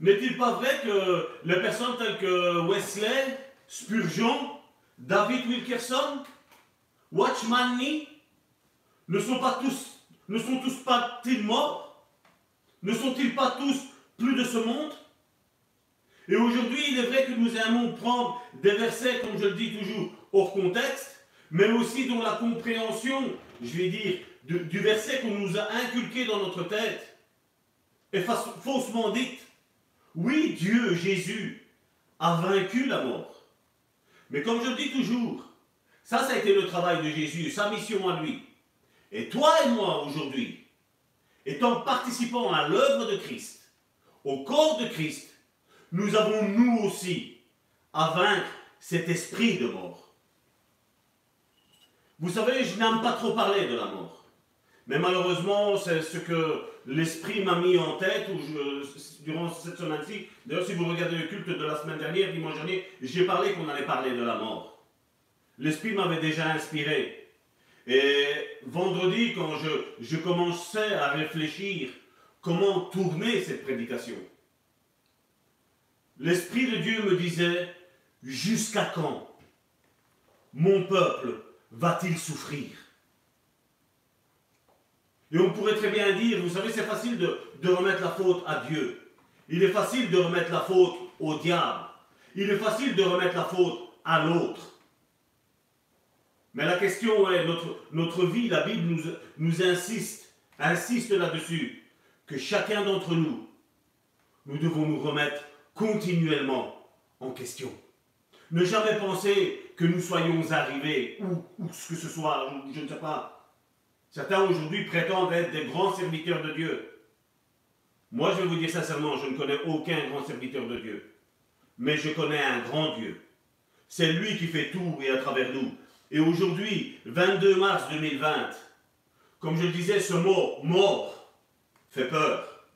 N'est-il pas vrai que les personnes telles que Wesley, Spurgeon, David Wilkerson, Watchman Nee, ne sont pas tous, ne sont tous pas-ils morts? Ne sont-ils pas tous plus de ce monde? Et aujourd'hui, il est vrai que nous aimons prendre des versets, comme je le dis toujours, hors contexte, mais aussi dans la compréhension, je vais dire, du verset qu'on nous a inculqué dans notre tête, est faussement dite. Oui, Dieu, Jésus, a vaincu la mort. Mais comme je dis toujours, ça, ça a été le travail de Jésus, sa mission à lui. Et toi et moi, aujourd'hui, étant participants à l'œuvre de Christ, au corps de Christ, nous avons nous aussi à vaincre cet esprit de mort. Vous savez, je n'aime pas trop parler de la mort. Mais malheureusement, c'est ce que l'esprit m'a mis en tête durant cette semaine-ci. D'ailleurs, si vous regardez le culte de la semaine dernière, dimanche dernier, j'ai parlé qu'on allait parler de la mort. L'esprit m'avait déjà inspiré. Et vendredi, quand je commençais à réfléchir comment tourner cette prédication, l'Esprit de Dieu me disait, jusqu'à quand mon peuple va-t-il souffrir? Et on pourrait très bien dire, vous savez, c'est facile de, remettre la faute à Dieu. Il est facile de remettre la faute au diable. Il est facile de remettre la faute à l'autre. Mais la question est, notre, vie, la Bible nous, insiste, insiste là-dessus, que chacun d'entre nous, nous devons nous remettre continuellement en question. Ne jamais penser que nous soyons arrivés, ou, ou ce que ce soit, je ne sais pas, Certains aujourd'hui prétendent être des grands serviteurs de Dieu. Moi, je vais vous dire sincèrement, je ne connais aucun grand serviteur de Dieu. Mais je connais un grand Dieu. C'est lui qui fait tout et à travers nous. Et aujourd'hui, 22 mars 2020, comme je disais, ce mot mort fait peur.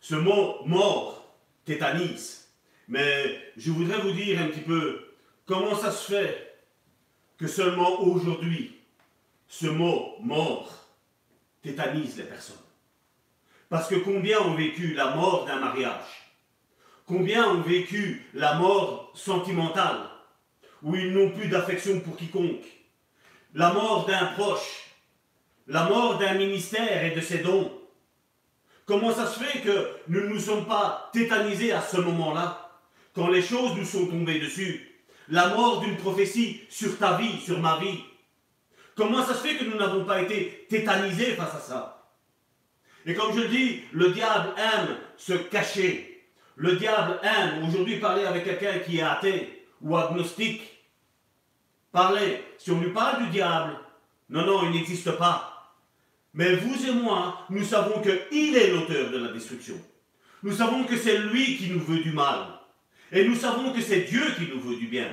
Ce mot mort tétanise. Mais je voudrais vous dire un petit peu comment ça se fait que seulement aujourd'hui, ce mot mort tétanise les personnes. Parce que combien ont vécu la mort d'un mariage? Combien ont vécu la mort sentimentale, où ils n'ont plus d'affection pour quiconque? La mort d'un proche? La mort d'un ministère et de ses dons? Comment ça se fait que nous ne nous sommes pas tétanisés à ce moment-là, quand les choses nous sont tombées dessus La mort d'une prophétie sur ta vie, sur ma vie, Comment ça se fait que nous n'avons pas été tétanisés face à ça? Et comme je le dis, le diable aime se cacher. Le diable aime aujourd'hui parler avec quelqu'un qui est athée ou agnostique. Parler. Si on lui parle du diable, non, non, il n'existe pas. Mais vous et moi, nous savons qu'il est l'auteur de la destruction. Nous savons que c'est lui qui nous veut du mal. Et nous savons que c'est Dieu qui nous veut du bien.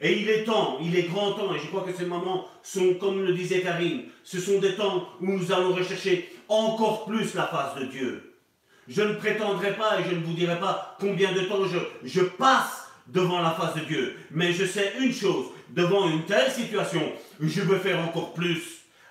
Et il est temps, il est grand temps, et je crois que ces moments sont, comme le disait Karine, ce sont des temps où nous allons rechercher encore plus la face de Dieu. Je ne prétendrai pas et je ne vous dirai pas combien de temps je, passe devant la face de Dieu. Mais je sais une chose, devant une telle situation, je veux faire encore plus.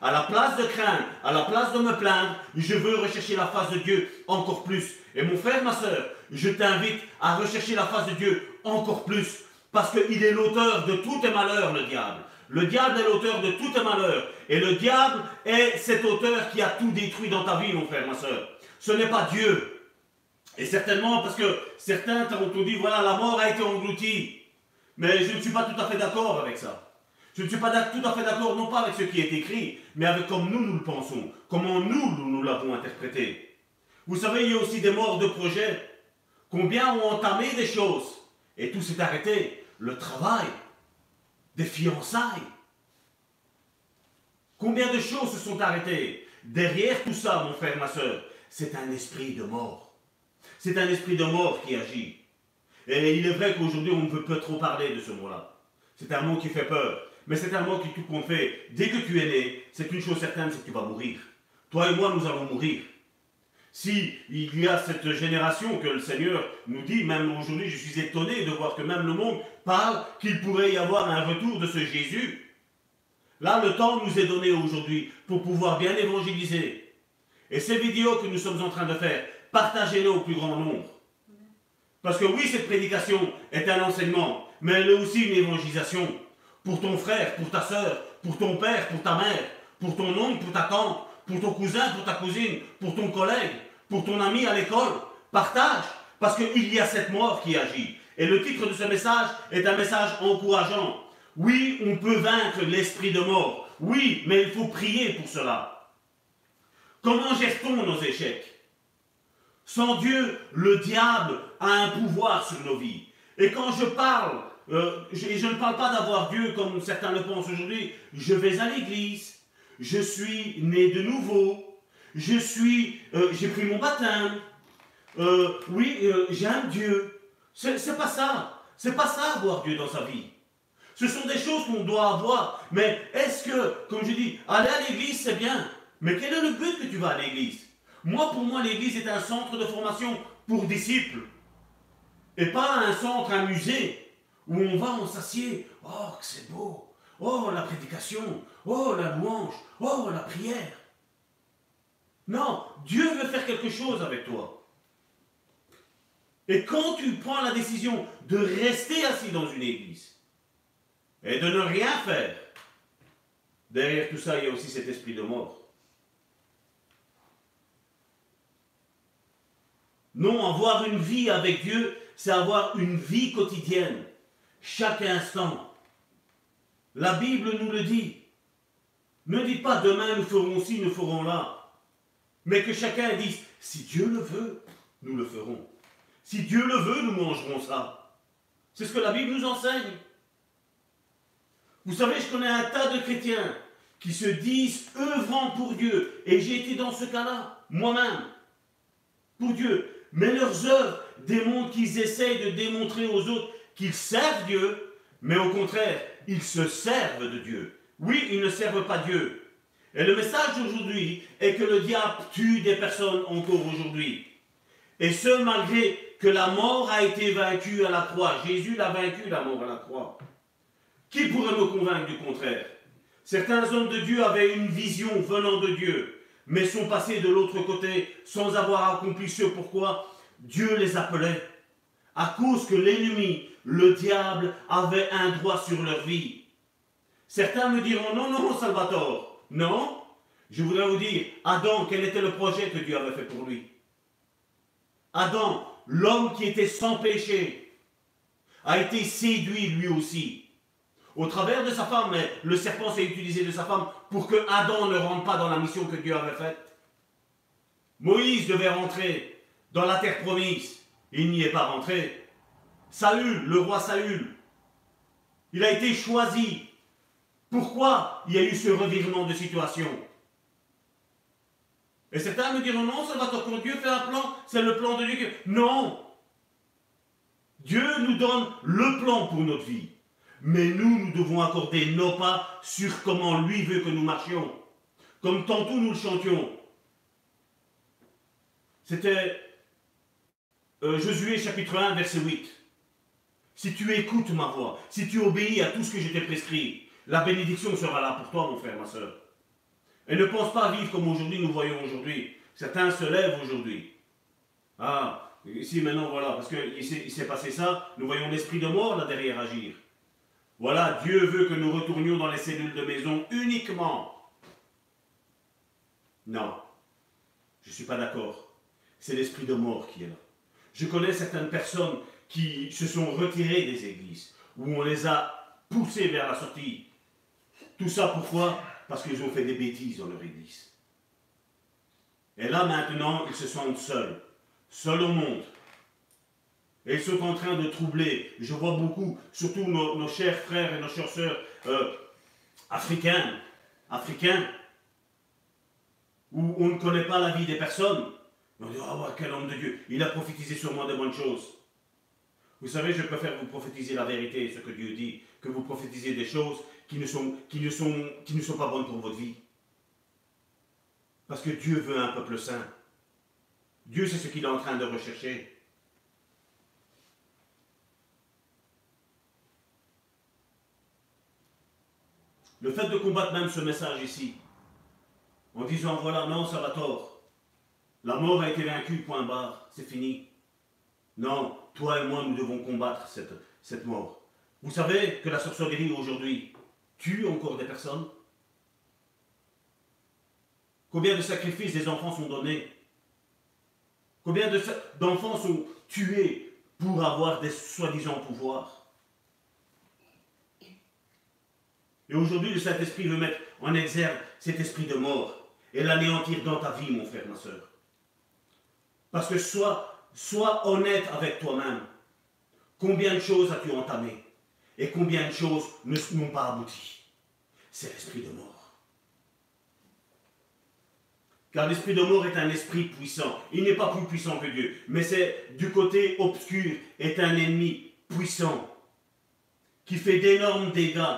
À la place de craindre, à la place de me plaindre, je veux rechercher la face de Dieu encore plus. Et mon frère, ma soeur, je t'invite à rechercher la face de Dieu encore plus parce qu'il est l'auteur de tous tes malheurs, le diable. Le diable est l'auteur de tous tes malheurs. Et le diable est cet auteur qui a tout détruit dans ta vie, mon frère, ma soeur. Ce n'est pas Dieu. Et certainement parce que certains t'ont dit, voilà, la mort a été engloutie. Mais je ne suis pas tout à fait d'accord avec ça. Je ne suis pas tout à fait d'accord, non pas avec ce qui est écrit, mais avec comme nous, nous le pensons. Comment nous, nous, nous l'avons interprété. Vous savez, il y a aussi des morts de projet. Combien ont entamé des choses et tout s'est arrêté. Le travail, des fiançailles. Combien de choses se sont arrêtées Derrière tout ça, mon frère, ma soeur, c'est un esprit de mort. C'est un esprit de mort qui agit. Et il est vrai qu'aujourd'hui, on ne veut pas trop parler de ce mot-là. C'est un mot qui fait peur. Mais c'est un mot qui tout compte fait. Dès que tu es né, c'est une chose certaine, c'est que tu vas mourir. Toi et moi, nous allons mourir. Si il y a cette génération que le Seigneur nous dit, même aujourd'hui, je suis étonné de voir que même le monde parle qu'il pourrait y avoir un retour de ce Jésus. Là, le temps nous est donné aujourd'hui pour pouvoir bien évangéliser. Et ces vidéos que nous sommes en train de faire, partagez-les au plus grand nombre. Parce que oui, cette prédication est un enseignement, mais elle est aussi une évangélisation pour ton frère, pour ta soeur, pour ton père, pour ta mère, pour ton oncle, pour ta tante, pour ton cousin, pour ta cousine, pour ton collègue, pour ton ami à l'école. Partage, parce qu'il y a cette mort qui agit. Et le titre de ce message est un message encourageant. Oui, on peut vaincre l'esprit de mort. Oui, mais il faut prier pour cela. Comment gère-t-on nos échecs? Sans Dieu, le diable a un pouvoir sur nos vies. Et quand je parle, euh, et je ne parle pas d'avoir Dieu comme certains le pensent aujourd'hui, je vais à l'église, je suis né de nouveau, je suis, euh, j'ai pris mon baptême, euh, oui, euh, j'aime Dieu. C'est pas ça. C'est pas ça avoir Dieu dans sa vie. Ce sont des choses qu'on doit avoir. Mais est-ce que, comme je dis, aller à l'église, c'est bien. Mais quel est le but que tu vas à l'église? Moi, pour moi, l'église est un centre de formation pour disciples. Et pas un centre, un musée, où on va, on s'assied. Oh, que c'est beau. Oh, la prédication. Oh, la louange. Oh, la prière. Non, Dieu veut faire quelque chose avec toi. Et quand tu prends la décision de rester assis dans une église et de ne rien faire, derrière tout ça, il y a aussi cet esprit de mort. Non, avoir une vie avec Dieu, c'est avoir une vie quotidienne, chaque instant. La Bible nous le dit. Ne dites pas demain nous ferons ci, nous ferons là. Mais que chacun dise, si Dieu le veut, nous le ferons. Si Dieu le veut, nous mangerons ça. C'est ce que la Bible nous enseigne. Vous savez, je connais un tas de chrétiens qui se disent œuvrant pour Dieu. Et j'ai été dans ce cas-là, moi-même, pour Dieu. Mais leurs œuvres démontrent qu'ils essayent de démontrer aux autres qu'ils servent Dieu, mais au contraire, ils se servent de Dieu. Oui, ils ne servent pas Dieu. Et le message d'aujourd'hui est que le diable tue des personnes encore aujourd'hui. Et ce, malgré que la mort a été vaincue à la croix. Jésus l'a vaincu, la mort à la croix. Qui pourrait me convaincre du contraire? Certains hommes de Dieu avaient une vision venant de Dieu, mais sont passés de l'autre côté sans avoir accompli ce pourquoi Dieu les appelait. À cause que l'ennemi, le diable, avait un droit sur leur vie. Certains me diront non, non, Salvatore. Non. Je voudrais vous dire, Adam, quel était le projet que Dieu avait fait pour lui? Adam, l'homme qui était sans péché, a été séduit lui aussi. Au travers de sa femme, mais le serpent s'est utilisé de sa femme pour que Adam ne rentre pas dans la mission que Dieu avait faite. Moïse devait rentrer dans la terre promise. Il n'y est pas rentré. Saül, le roi Saül, il a été choisi. Pourquoi il y a eu ce revirement de situation? Et certains me diront non, ça va quand Dieu fait un plan, c'est le plan de Dieu. Non Dieu nous donne le plan pour notre vie. Mais nous, nous devons accorder nos pas sur comment lui veut que nous marchions. Comme tantôt nous le chantions. C'était euh, Josué chapitre 1, verset 8. Si tu écoutes ma voix, si tu obéis à tout ce que je t'ai prescrit, la bénédiction sera là pour toi, mon frère, ma soeur. Et ne pense pas vivre comme aujourd'hui nous voyons aujourd'hui. Certains se lèvent aujourd'hui. Ah, ici maintenant, voilà, parce qu'il s'est passé ça, nous voyons l'esprit de mort là derrière agir. Voilà, Dieu veut que nous retournions dans les cellules de maison uniquement. Non, je ne suis pas d'accord. C'est l'esprit de mort qui est là. Je connais certaines personnes qui se sont retirées des églises, où on les a poussées vers la sortie. Tout ça pourquoi? Parce qu'ils ont fait des bêtises dans leur église. Et là maintenant, ils se sentent seuls, seuls au monde. Et ils sont en train de troubler. Je vois beaucoup, surtout nos, chers frères et nos chères sœurs euh, africains, africains, où on ne connaît pas la vie des personnes. On dit, oh, quel homme de Dieu, il a prophétisé sur moi de bonnes choses. Vous savez, je préfère vous prophétiser la vérité, ce que Dieu dit, que vous prophétisiez des choses qui ne sont, qui ne sont, qui ne sont pas bonnes pour votre vie. Parce que Dieu veut un peuple saint. Dieu, c'est ce qu'il est en train de rechercher. Le fait de combattre même ce message ici, en disant voilà, non, ça va tort. La mort a été vaincue, point barre, c'est fini. Non, toi et moi, nous devons combattre cette, cette mort. Vous savez que la sorcellerie aujourd'hui tue encore des personnes Combien de sacrifices des enfants sont donnés? Combien d'enfants sont tués pour avoir des soi-disant pouvoirs? Et aujourd'hui, le Saint-Esprit veut mettre en exergue cet esprit de mort et l'anéantir dans ta vie, mon frère, ma soeur. Parce que sois, sois honnête avec toi-même. Combien de choses as-tu entamé Et combien de choses n'ont pas abouti? C'est l'esprit de mort. Car l'esprit de mort est un esprit puissant. Il n'est pas plus puissant que Dieu, mais c'est du côté obscur, est un ennemi puissant qui fait d'énormes dégâts.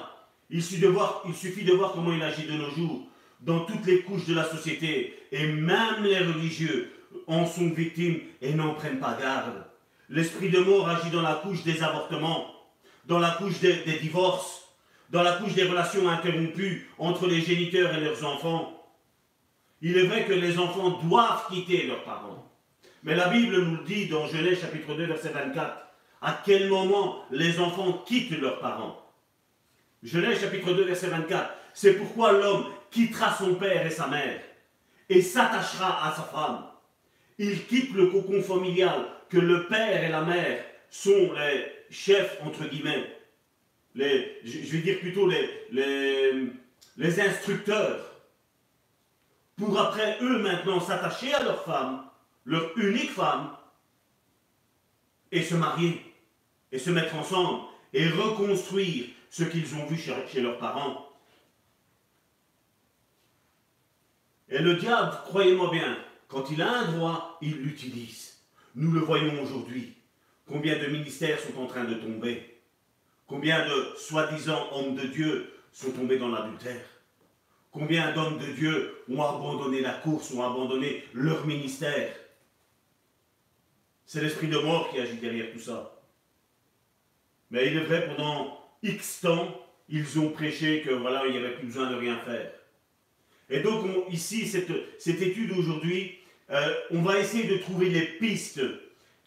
Il suffit, de voir, il suffit de voir comment il agit de nos jours dans toutes les couches de la société et même les religieux en sont victimes et n'en prennent pas garde. L'esprit de mort agit dans la couche des avortements, dans la couche des, divorces, dans la couche des relations interrompues entre les géniteurs et leurs enfants il est vrai que les enfants doivent quitter leurs parents. Mais la Bible nous le dit dans Genèse chapitre 2 verset 24. À quel moment les enfants quittent leurs parents? Genèse chapitre 2 verset 24. C'est pourquoi l'homme quittera son père et sa mère et s'attachera à sa femme. Il quitte le cocon familial que le père et la mère sont les chefs, entre guillemets, je vais dire plutôt les instructeurs pour après eux maintenant s'attacher à leur femme, leur unique femme, et se marier, et se mettre ensemble, et reconstruire ce qu'ils ont vu chez leurs parents. Et le diable, croyez-moi bien, quand il a un droit, il l'utilise. Nous le voyons aujourd'hui. Combien de ministères sont en train de tomber? Combien de soi-disant hommes de Dieu sont tombés dans l'adultère? Combien d'hommes de Dieu ont abandonné la course, ont abandonné leur ministère? C'est l'esprit de mort qui agit derrière tout ça. Mais il est vrai, pendant X temps, ils ont prêché que voilà, il n'y avait plus besoin de rien faire. Et donc, ici, cette, étude aujourd'hui, euh, on va essayer de trouver les pistes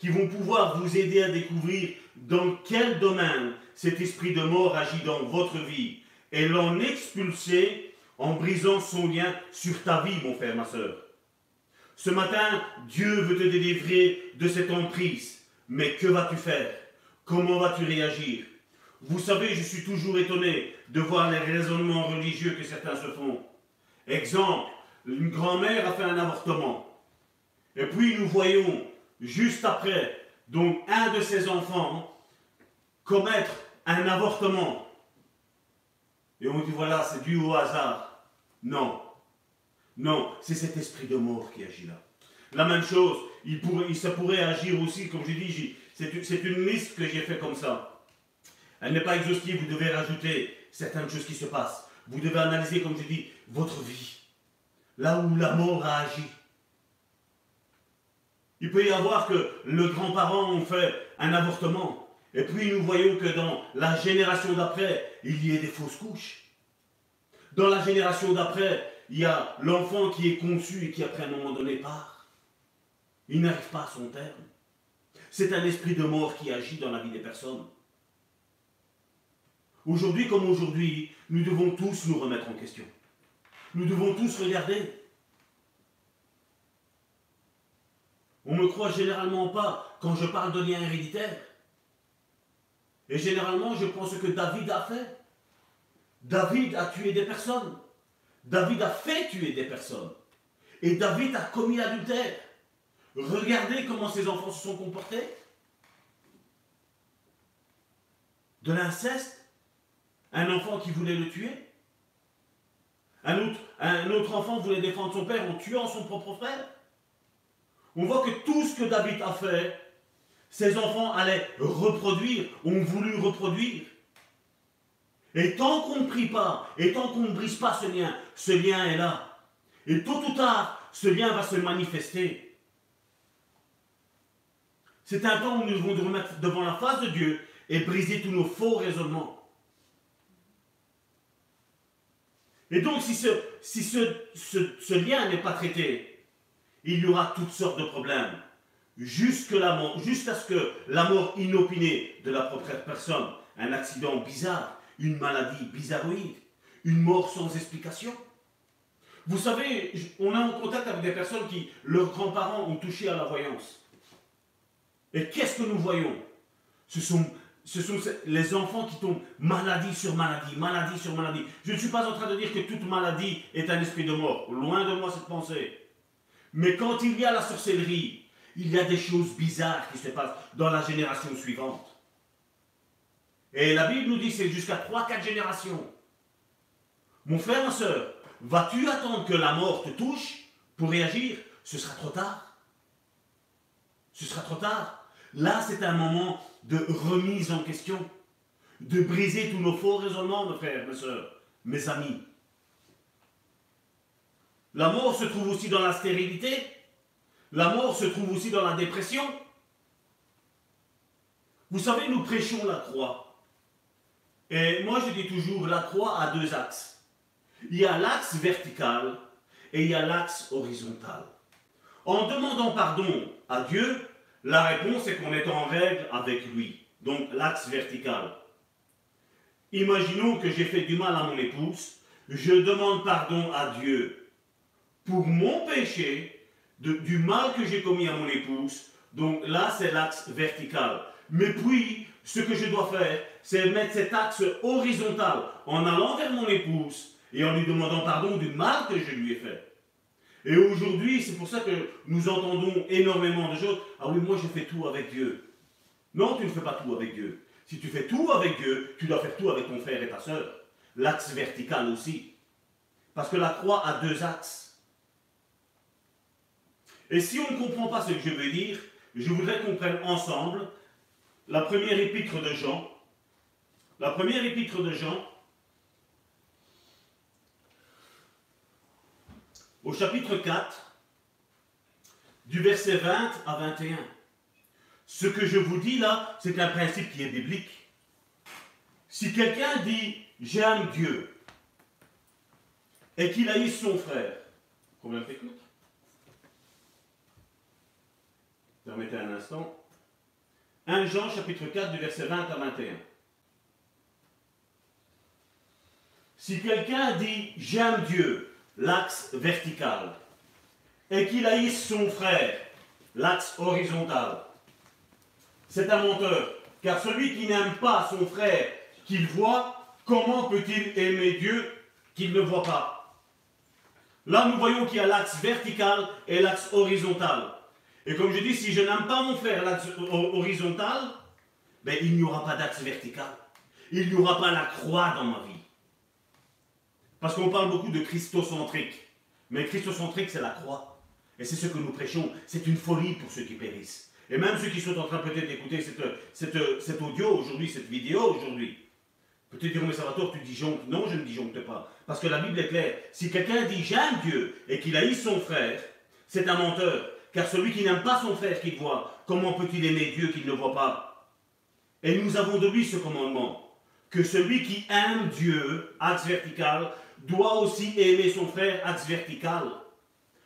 qui vont pouvoir vous aider à découvrir dans quel domaine cet esprit de mort agit dans votre vie et l'en expulser en brisant son lien sur ta vie, mon frère, ma soeur. Ce matin, Dieu veut te délivrer de cette emprise. Mais que vas-tu faire? Comment vas-tu réagir? Vous savez, je suis toujours étonné de voir les raisonnements religieux que certains se font. Exemple, une grand-mère a fait un avortement. Et puis nous voyons, juste après, donc un de ses enfants commettre un avortement. Et on dit voilà, c'est dû au hasard. Non. Non, c'est cet esprit de mort qui agit là. La même chose, il pourrait, ça pourrait agir aussi, comme je dis, c'est une liste que j'ai fait comme ça. Elle n'est pas exhaustive, vous devez rajouter certaines choses qui se passent. Vous devez analyser, comme je dis, votre vie. Là où la mort a agi. Il peut y avoir que le grand-parent ont fait un avortement. Et puis nous voyons que dans la génération d'après, il y ait des fausses couches. Dans la génération d'après, il y a l'enfant qui est conçu et qui après un moment donné part. Il n'arrive pas à son terme. C'est un esprit de mort qui agit dans la vie des personnes. Aujourd'hui comme aujourd'hui, nous devons tous nous remettre en question. Nous devons tous regarder. On ne me croit généralement pas quand je parle de lien héréditaire. Et généralement, je prends ce que David a fait. David a tué des personnes. David a fait tuer des personnes. Et David a commis l'adultère. Regardez comment ses enfants se sont comportés. De l'inceste Un enfant qui voulait le tuer un autre, un autre enfant voulait défendre son père en tuant son propre frère On voit que tout ce que David a fait, ses enfants allaient reproduire, ont voulu reproduire. Et tant qu'on ne prie pas, et tant qu'on ne brise pas ce lien, ce lien est là. Et tôt ou tard, ce lien va se manifester. C'est un temps où nous devons nous remettre devant la face de Dieu et briser tous nos faux raisonnements. Et donc, si ce, si ce, lien n'est pas traité, il y aura toutes sortes de problèmes. Jusqu'à ce que la mort inopinée de la propre personne, un accident bizarre, une maladie bizarroïde, une mort sans explication. Vous savez, on est en contact avec des personnes qui, leurs grands-parents ont touché à la voyance. Et qu'est-ce que nous voyons? Ce sont ce sont les enfants qui tombent maladie sur maladie, maladie sur maladie. Je ne suis pas en train de dire que toute maladie est un esprit de mort. Loin de moi cette pensée. Mais quand il y a la sorcellerie, il y a des choses bizarres qui se passent dans la génération suivante. Et la Bible nous dit c'est jusqu'à 3-4 générations. Mon frère, ma soeur, vas-tu attendre que la mort te touche pour réagir? Ce sera trop tard. Ce sera trop tard. Là, c'est un moment de remise en question, de briser tous nos faux raisonnements, mes frères, mes soeurs, mes amis. La mort se trouve aussi dans la stérilité. La mort se trouve aussi dans la dépression. Vous savez, nous prêchons la croix. Et moi, je dis toujours, la croix a deux axes. Il y a l'axe vertical et il y a l'axe horizontal. En demandant pardon à Dieu, la réponse est qu'on est en règle avec lui. Donc l'axe vertical. Imaginons que j'ai fait du mal à mon épouse. Je demande pardon à Dieu pour mon péché, du mal que j'ai commis à mon épouse. Donc là, c'est l'axe vertical. Mais puis, ce que je dois faire, c'est mettre cet axe horizontal en allant vers mon épouse et en lui demandant pardon du mal que je lui ai fait. Et aujourd'hui, c'est pour ça que nous entendons énormément de choses. Ah oui, moi je fais tout avec Dieu. Non, tu ne fais pas tout avec Dieu. Si tu fais tout avec Dieu, tu dois faire tout avec ton frère et ta soeur. L'axe vertical aussi. Parce que la croix a deux axes. Et si on ne comprend pas ce que je veux dire, je voudrais qu'on prenne ensemble la première épître de Jean. La première épître de Jean, au chapitre 4, du verset 20 à 21. Ce que je vous dis là, c'est un principe qui est biblique. Si quelqu'un dit j'aime Dieu et qu'il haïsse son frère, combien t'écoute Permettez un instant. 1 Jean chapitre 4 du verset 20 à 21. Si quelqu'un dit j'aime Dieu l'axe vertical, et qu'il haïsse son frère, l'axe horizontal. C'est un menteur, car celui qui n'aime pas son frère qu'il voit, comment peut-il aimer Dieu qu'il ne voit pas? Là, nous voyons qu'il y a l'axe vertical et l'axe horizontal. Et comme je dis, si je n'aime pas mon frère, l'axe horizontal, ben, il n'y aura pas d'axe vertical. Il n'y aura pas la croix dans ma vie. Parce qu'on parle beaucoup de christocentrique. Mais christocentrique, c'est la croix. Et c'est ce que nous prêchons. C'est une folie pour ceux qui périssent. Et même ceux qui sont en train peut-être d'écouter cette, cet audio aujourd'hui, cette vidéo aujourd'hui. Peut-être diront, mais Salvatore, tu disjonctes. Non, je ne disjoncte pas. Parce que la Bible est claire. Si quelqu'un dit j'aime Dieu et qu'il haïsse son frère, c'est un menteur. Car celui qui n'aime pas son frère qu'il voit, comment peut-il aimer Dieu qu'il ne voit pas? Et nous avons de lui ce commandement. Que celui qui aime Dieu, axe vertical, doit aussi aimer son frère, axe vertical.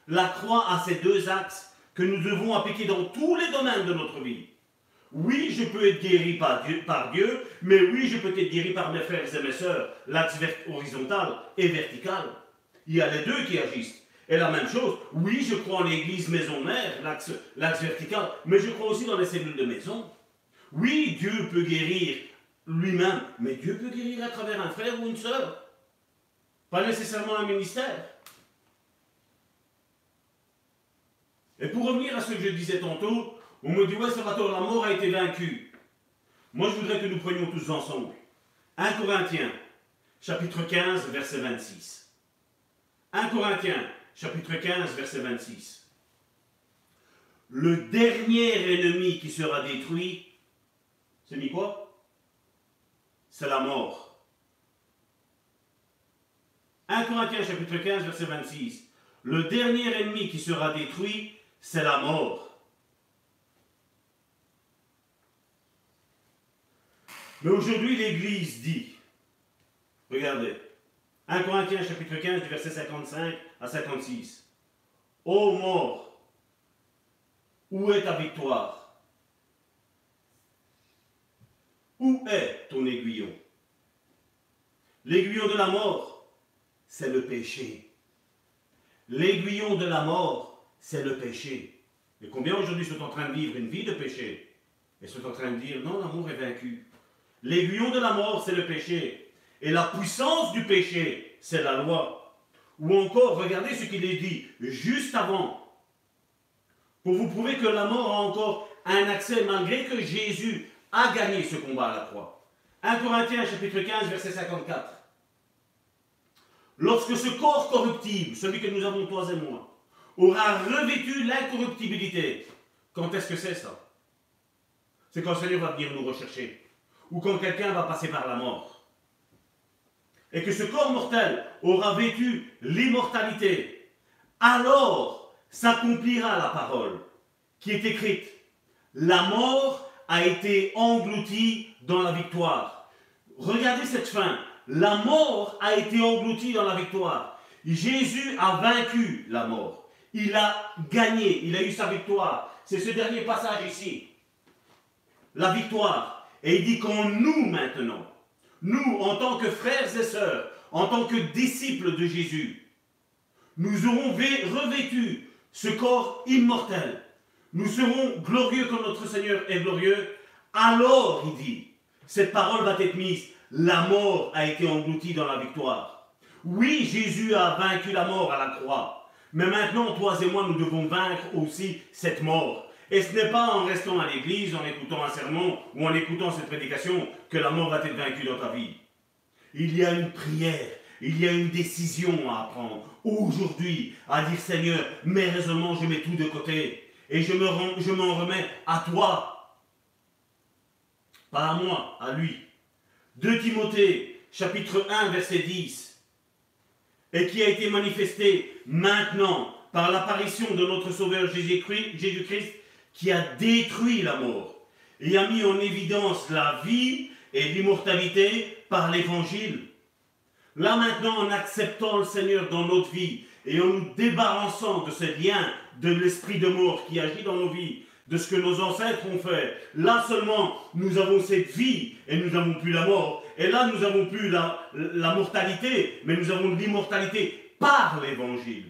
La croix a ces deux axes que nous devons appliquer dans tous les domaines de notre vie. Oui, je peux être guéri par Dieu, par mais oui, je peux être guéri par mes frères et mes sœurs, l'axe horizontal et vertical. Il y a les deux qui agissent. Et la même chose, oui, je crois en l'église maison-mère, l'axe vertical, mais je crois aussi dans les cellules de maison. Oui, Dieu peut guérir lui-même, mais Dieu peut guérir à travers un frère ou une sœur. Pas nécessairement un ministère. Et pour revenir à ce que je disais tantôt, on me dit, ouais, Salvatore, la mort a été vaincue. Moi, je voudrais que nous prenions tous ensemble. 1 Corinthiens, chapitre 15, verset 26. 1 Corinthiens, chapitre 15, verset 26. Le dernier ennemi qui sera détruit, c'est mis quoi? C'est la mort. 1 Corinthiens chapitre 15 verset 26. Le dernier ennemi qui sera détruit, c'est la mort. Mais aujourd'hui, l'Église dit, regardez, 1 Corinthiens chapitre 15 du verset 55 à 56. Ô mort, où est ta victoire? Où est ton aiguillon? L'aiguillon de la mort, c'est le péché. L'aiguillon de la mort, c'est le péché. Et combien aujourd'hui sont en train de vivre une vie de péché? Et sont en train de dire non, l'amour est vaincu. L'aiguillon de la mort, c'est le péché. Et la puissance du péché, c'est la loi. Ou encore, regardez ce qu'il est dit juste avant. Pour vous prouver que la mort a encore un accès, malgré que Jésus a gagné ce combat à la croix. 1 Corinthiens chapitre 15, verset 54. Lorsque ce corps corruptible, celui que nous avons toi et moi, aura revêtu l'incorruptibilité, quand est-ce que c'est ça? C'est quand le Seigneur va venir nous rechercher ou quand quelqu'un va passer par la mort. Et que ce corps mortel aura vécu l'immortalité, alors s'accomplira la parole qui est écrite. La mort a été engloutie dans la victoire. Regardez cette fin. La mort a été engloutie dans la victoire. Jésus a vaincu la mort. Il a gagné, il a eu sa victoire. C'est ce dernier passage ici. La victoire. Et il dit qu'en nous maintenant, nous en tant que frères et sœurs, en tant que disciples de Jésus, nous aurons revêtu ce corps immortel. Nous serons glorieux comme notre Seigneur est glorieux. Alors, il dit, cette parole va être mise, la mort a été engloutie dans la victoire. Oui, Jésus a vaincu la mort à la croix. Mais maintenant, toi et moi, nous devons vaincre aussi cette mort. Et ce n'est pas en restant à l'église, en écoutant un sermon ou en écoutant cette prédication que la mort va être vaincue dans ta vie. Il y a une prière, il y a une décision à prendre aujourd'hui, à dire Seigneur, mes raisonnements, je mets tout de côté et je m'en je remets à toi. Pas à moi, à lui. 2 Timothée, chapitre 1, verset 10. Et qui a été manifesté maintenant par l'apparition de notre Sauveur Jésus-Christ qui a détruit la mort et a mis en évidence la vie et l'immortalité par l'évangile. Là maintenant, en acceptant le Seigneur dans notre vie et en nous débarrassant de ce lien de l'esprit de mort qui agit dans nos vies, de ce que nos ancêtres ont fait, là seulement nous avons cette vie et nous n'avons plus la mort. Et là nous n'avons plus la, mortalité, mais nous avons l'immortalité par l'évangile.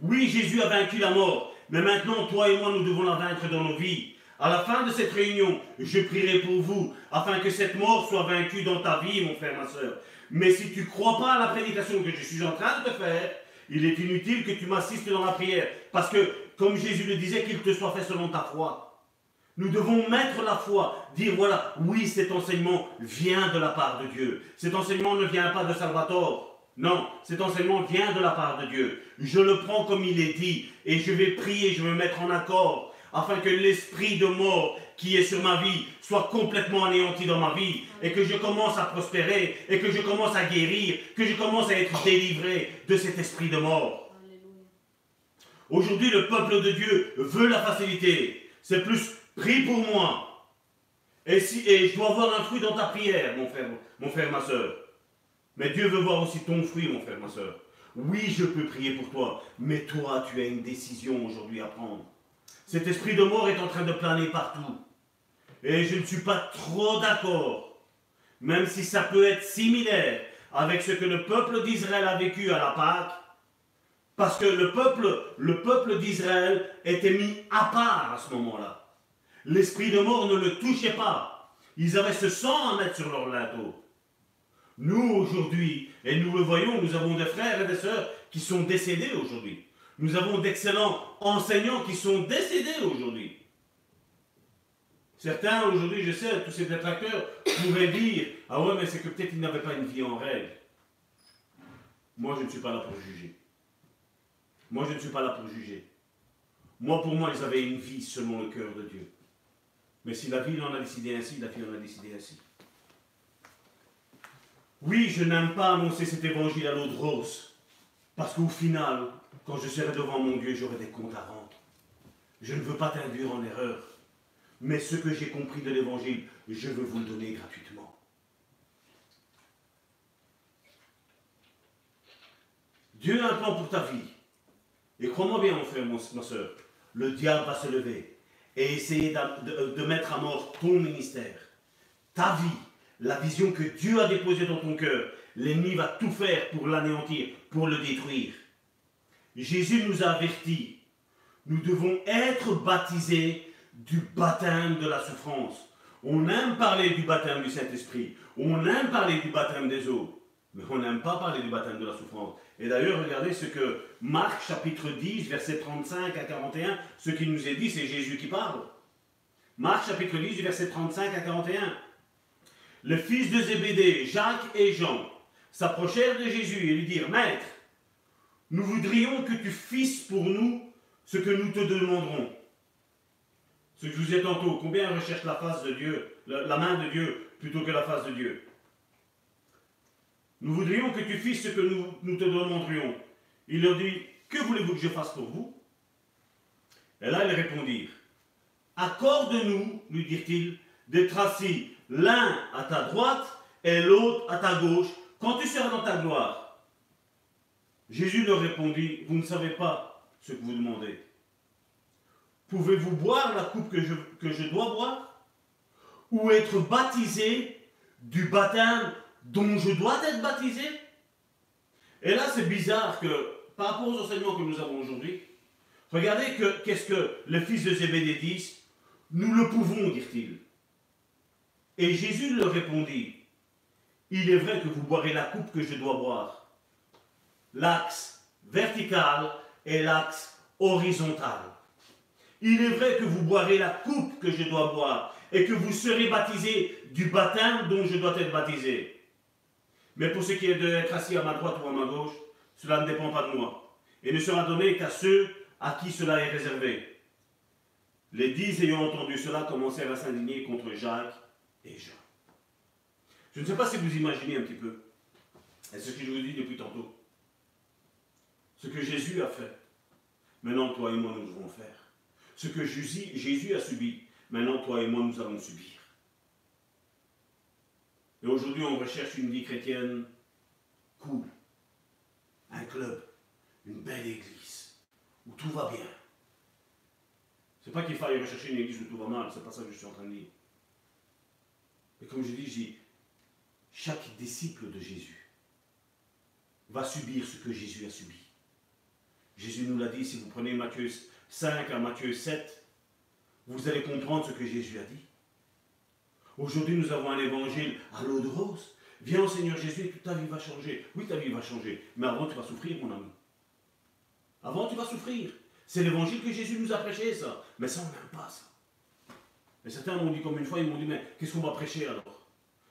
Oui, Jésus a vaincu la mort, mais maintenant, toi et moi, nous devons la vaincre dans nos vies. À la fin de cette réunion, je prierai pour vous, afin que cette mort soit vaincue dans ta vie, mon frère, ma soeur. Mais si tu ne crois pas à la prédication que je suis en train de te faire, il est inutile que tu m'assistes dans la prière. Parce que, comme Jésus le disait, qu'il te soit fait selon ta foi. Nous devons mettre la foi, dire voilà, oui, cet enseignement vient de la part de Dieu. Cet enseignement ne vient pas de Salvatore. Non, cet enseignement vient de la part de Dieu. Je le prends comme il est dit et je vais prier, je vais me mettre en accord afin que l'esprit de mort qui est sur ma vie soit complètement anéanti dans ma vie et que je commence à prospérer et que je commence à guérir, que je commence à être délivré de cet esprit de mort. Aujourd'hui, le peuple de Dieu veut la facilité. C'est plus prie pour moi. Et, si, et je dois avoir un fruit dans ta prière, mon frère, mon frère, ma soeur. Mais Dieu veut voir aussi ton fruit, mon frère, ma soeur. Oui, je peux prier pour toi, mais toi, tu as une décision aujourd'hui à prendre. Cet esprit de mort est en train de planer partout. Et je ne suis pas trop d'accord, même si ça peut être similaire avec ce que le peuple d'Israël a vécu à la Pâque, parce que le peuple, le peuple d'Israël était mis à part à ce moment-là. L'esprit de mort ne le touchait pas. Ils avaient ce sang à mettre sur leur linteau. Nous, aujourd'hui, et nous le voyons, nous avons des frères et des sœurs qui sont décédés aujourd'hui. Nous avons d'excellents enseignants qui sont décédés aujourd'hui. Certains, aujourd'hui, je sais, tous ces détracteurs pourraient dire Ah ouais, mais c'est que peut-être ils n'avaient pas une vie en règle. Moi, je ne suis pas là pour juger. Moi, je ne suis pas là pour juger. Moi, pour moi, ils avaient une vie selon le cœur de Dieu. Mais si la vie en a décidé ainsi, la vie en a décidé ainsi. Oui, je n'aime pas annoncer cet évangile à l'eau de rose. Parce qu'au final, quand je serai devant mon Dieu, j'aurai des comptes à rendre. Je ne veux pas t'induire en erreur. Mais ce que j'ai compris de l'évangile, je veux vous le donner gratuitement. Dieu a un plan pour ta vie. Et crois-moi bien, mon frère, ma soeur, le diable va se lever et essayer de, de mettre à mort ton ministère, ta vie, la vision que Dieu a déposée dans ton cœur. L'ennemi va tout faire pour l'anéantir, pour le détruire. Jésus nous a avertis. Nous devons être baptisés du baptême de la souffrance. On aime parler du baptême du Saint-Esprit. On aime parler du baptême des eaux. Mais on n'aime pas parler du baptême de la souffrance. Et d'ailleurs, regardez ce que Marc chapitre 10, verset 35 à 41, ce qui nous est dit, c'est Jésus qui parle. Marc chapitre 10, verset 35 à 41. Le fils de Zébédée, Jacques et Jean, s'approchèrent de Jésus et lui dirent, Maître, nous voudrions que tu fisses pour nous ce que nous te demanderons. Ce que je vous ai tantôt, combien recherche la face de Dieu, la main de Dieu, plutôt que la face de Dieu? Nous voudrions que tu fisses ce que nous, nous te demanderions. Il leur dit, que voulez-vous que je fasse pour vous? Et là, ils répondirent, accorde-nous, lui dirent-ils, d'être assis l'un à ta droite et l'autre à ta gauche, quand tu seras dans ta gloire. Jésus leur répondit, vous ne savez pas ce que vous demandez. Pouvez-vous boire la coupe que je, que dois boire? Ou être baptisé du baptême dont je dois être baptisé? Et là, c'est bizarre que, par rapport aux enseignements que nous avons aujourd'hui, regardez que qu'est-ce que le fils de Zébédée dit Nous le pouvons, dit-il. Et Jésus leur répondit Il est vrai que vous boirez la coupe que je dois boire. L'axe vertical et l'axe horizontal. Il est vrai que vous boirez la coupe que je dois boire et que vous serez baptisés du baptême dont je dois être baptisé. Mais pour ce qui est d'être assis à ma droite ou à ma gauche, cela ne dépend pas de moi et ne sera donné qu'à ceux à qui cela est réservé. Les dix ayant entendu cela commencèrent à s'indigner contre Jacques et Jean. Je ne sais pas si vous imaginez un petit peu, ce que je vous dis depuis tantôt, ce que Jésus a fait, maintenant toi et moi nous devons faire. Ce que Jésus a subi, maintenant toi et moi nous allons subir. Et aujourd'hui on recherche une vie chrétienne cool, un club, une belle église, où tout va bien. C'est pas qu'il faille rechercher une église où tout va mal, c'est pas ça que je suis en train de dire. Et comme je dis, chaque disciple de Jésus va subir ce que Jésus a subi. Jésus nous l'a dit, si vous prenez Matthieu 5 à Matthieu 7, vous allez comprendre ce que Jésus a dit. Aujourd'hui, nous avons un évangile à l'eau de rose. Viens au Seigneur Jésus et ta vie va changer. Oui, ta vie va changer. Mais avant, tu vas souffrir, mon ami. Avant, tu vas souffrir. C'est l'évangile que Jésus nous a prêché, ça. Mais ça, on n'aime pas ça. Et certains m'ont dit comme une fois, ils m'ont dit, mais qu'est-ce qu'on va prêcher alors?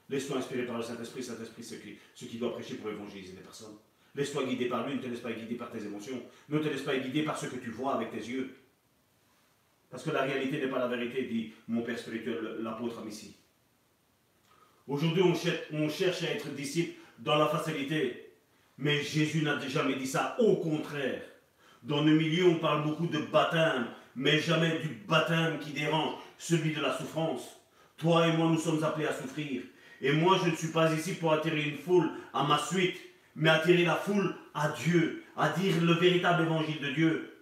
Laisse-toi inspirer par le Saint-Esprit, Saint-Esprit, ce qui, ce qui doit prêcher pour évangéliser les personnes. Laisse-toi guider par lui, ne te laisse pas guider par tes émotions. Ne te laisse pas guider par ce que tu vois avec tes yeux. Parce que la réalité n'est pas la vérité, dit mon Père spirituel, l'apôtre Amici. Aujourd'hui, on on cherche à être disciple dans la facilité. Mais Jésus n'a jamais dit ça. Au contraire. Dans le milieu, on parle beaucoup de baptême, mais jamais du baptême qui dérange, celui de la souffrance. Toi et moi, nous sommes appelés à souffrir. Et moi, je ne suis pas ici pour attirer une foule à ma suite, mais attirer la foule à Dieu, à dire le véritable évangile de Dieu.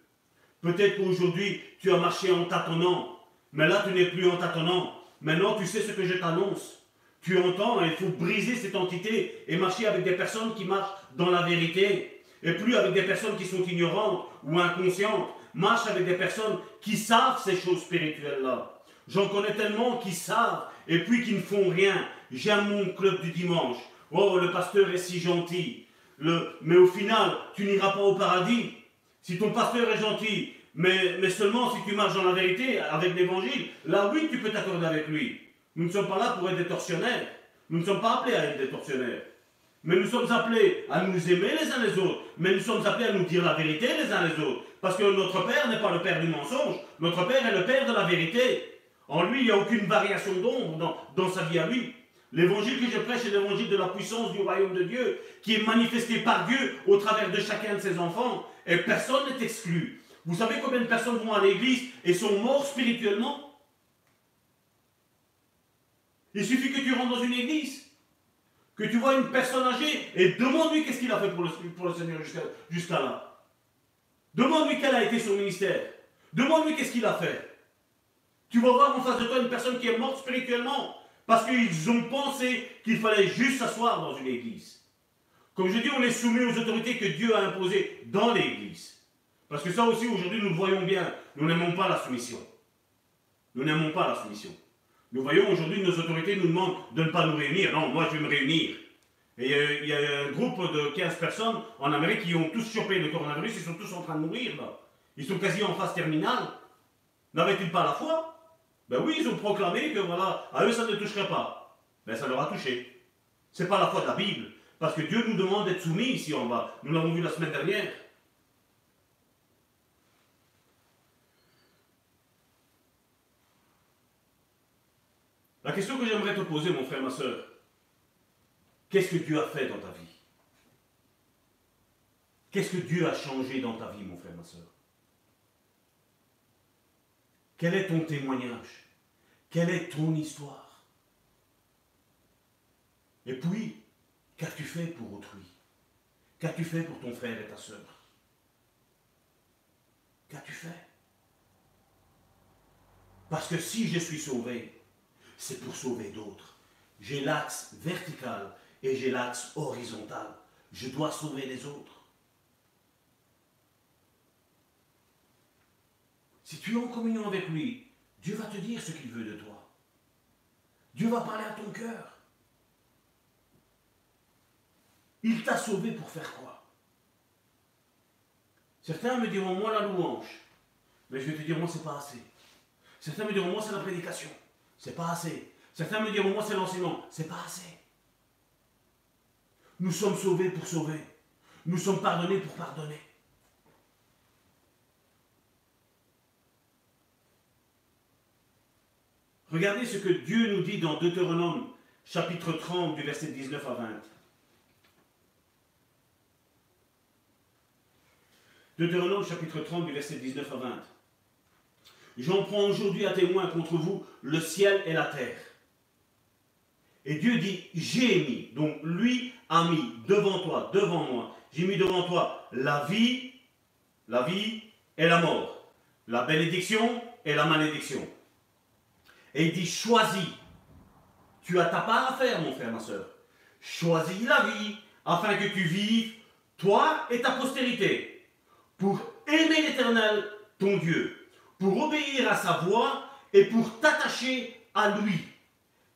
Peut-être qu'aujourd'hui, tu as marché en tâtonnant, mais là, tu n'es plus en tâtonnant. Maintenant, tu sais ce que je t'annonce. Tu entends, il faut briser cette entité et marcher avec des personnes qui marchent dans la vérité, et plus avec des personnes qui sont ignorantes ou inconscientes. Marche avec des personnes qui savent ces choses spirituelles-là. J'en connais tellement qui savent et puis qui ne font rien. J'aime mon club du dimanche. Oh, le pasteur est si gentil. Le... Mais au final, tu n'iras pas au paradis. Si ton pasteur est gentil, Mais, mais seulement si tu marches dans la vérité avec l'évangile, là oui, tu peux t'accorder avec lui. Nous ne sommes pas là pour être des tortionnaires. Nous ne sommes pas appelés à être des tortionnaires. Mais nous sommes appelés à nous aimer les uns les autres. Mais nous sommes appelés à nous dire la vérité les uns les autres. Parce que notre Père n'est pas le Père du mensonge. Notre Père est le Père de la vérité. En lui, il n'y a aucune variation d'ombre dans, dans sa vie à lui. L'évangile que je prêche est l'évangile de la puissance du royaume de Dieu, qui est manifesté par Dieu au travers de chacun de ses enfants. Et personne n'est exclu. Vous savez combien de personnes vont à l'église et sont morts spirituellement? Il suffit que tu rentres dans une église, que tu vois une personne âgée et demande-lui qu'est-ce qu'il a fait pour le, pour le Seigneur jusqu'à là. Demande-lui quel a été son ministère. Demande-lui qu'est-ce qu'il a fait. Tu vas voir en face de toi une personne qui est morte spirituellement parce qu'ils ont pensé qu'il fallait juste s'asseoir dans une église. Comme je dis, on est soumis aux autorités que Dieu a imposées dans l'église. Parce que ça aussi, aujourd'hui, nous le voyons bien. Nous n'aimons pas la soumission. Nous n'aimons pas la soumission. Nous voyons aujourd'hui nos autorités nous demandent de ne pas nous réunir. Non, moi je vais me réunir. Et euh, il y a un groupe de 15 personnes en Amérique qui ont tous chopé le coronavirus, ils sont tous en train de mourir là. Ils sont quasi en phase terminale. N'avaient-ils pas la foi? Ben oui, ils ont proclamé que voilà, à eux ça ne toucherait pas. Ben ça leur a touché. C'est pas la foi de la Bible. Parce que Dieu nous demande d'être soumis ici en bas. Nous l'avons vu la semaine dernière. La question que j'aimerais te poser, mon frère, ma soeur, qu'est-ce que Dieu a fait dans ta vie? Qu'est-ce que Dieu a changé dans ta vie, mon frère, ma soeur Quel est ton témoignage? Quelle est ton histoire? Et puis, qu'as-tu fait pour autrui? Qu'as-tu fait pour ton frère et ta sœur? Qu'as-tu fait? Parce que si je suis sauvé, c'est pour sauver d'autres. J'ai l'axe vertical et j'ai l'axe horizontal. Je dois sauver les autres. Si tu es en communion avec lui, Dieu va te dire ce qu'il veut de toi. Dieu va parler à ton cœur. Il t'a sauvé pour faire quoi? Certains me diront, moi la louange. Mais je vais te dire, moi c'est pas assez. Certains me diront, moi c'est la prédication. C'est pas assez. Certains me diront, moi c'est l'enseignement. C'est pas assez. Nous sommes sauvés pour sauver. Nous sommes pardonnés pour pardonner. Regardez ce que Dieu nous dit dans Deutéronome chapitre 30 du verset 19 à 20. Deutéronome chapitre 30 du verset 19 à 20. J'en prends aujourd'hui à témoin contre vous le ciel et la terre. Et Dieu dit, j'ai mis, donc lui a mis devant toi, devant moi, j'ai mis devant toi la vie, la vie et la mort, la bénédiction et la malédiction. Et il dit, choisis. Tu as ta part à faire, mon frère, ma soeur. Choisis la vie afin que tu vives, toi et ta postérité, pour aimer l'Éternel, ton Dieu, pour obéir à sa voix et pour t'attacher à lui.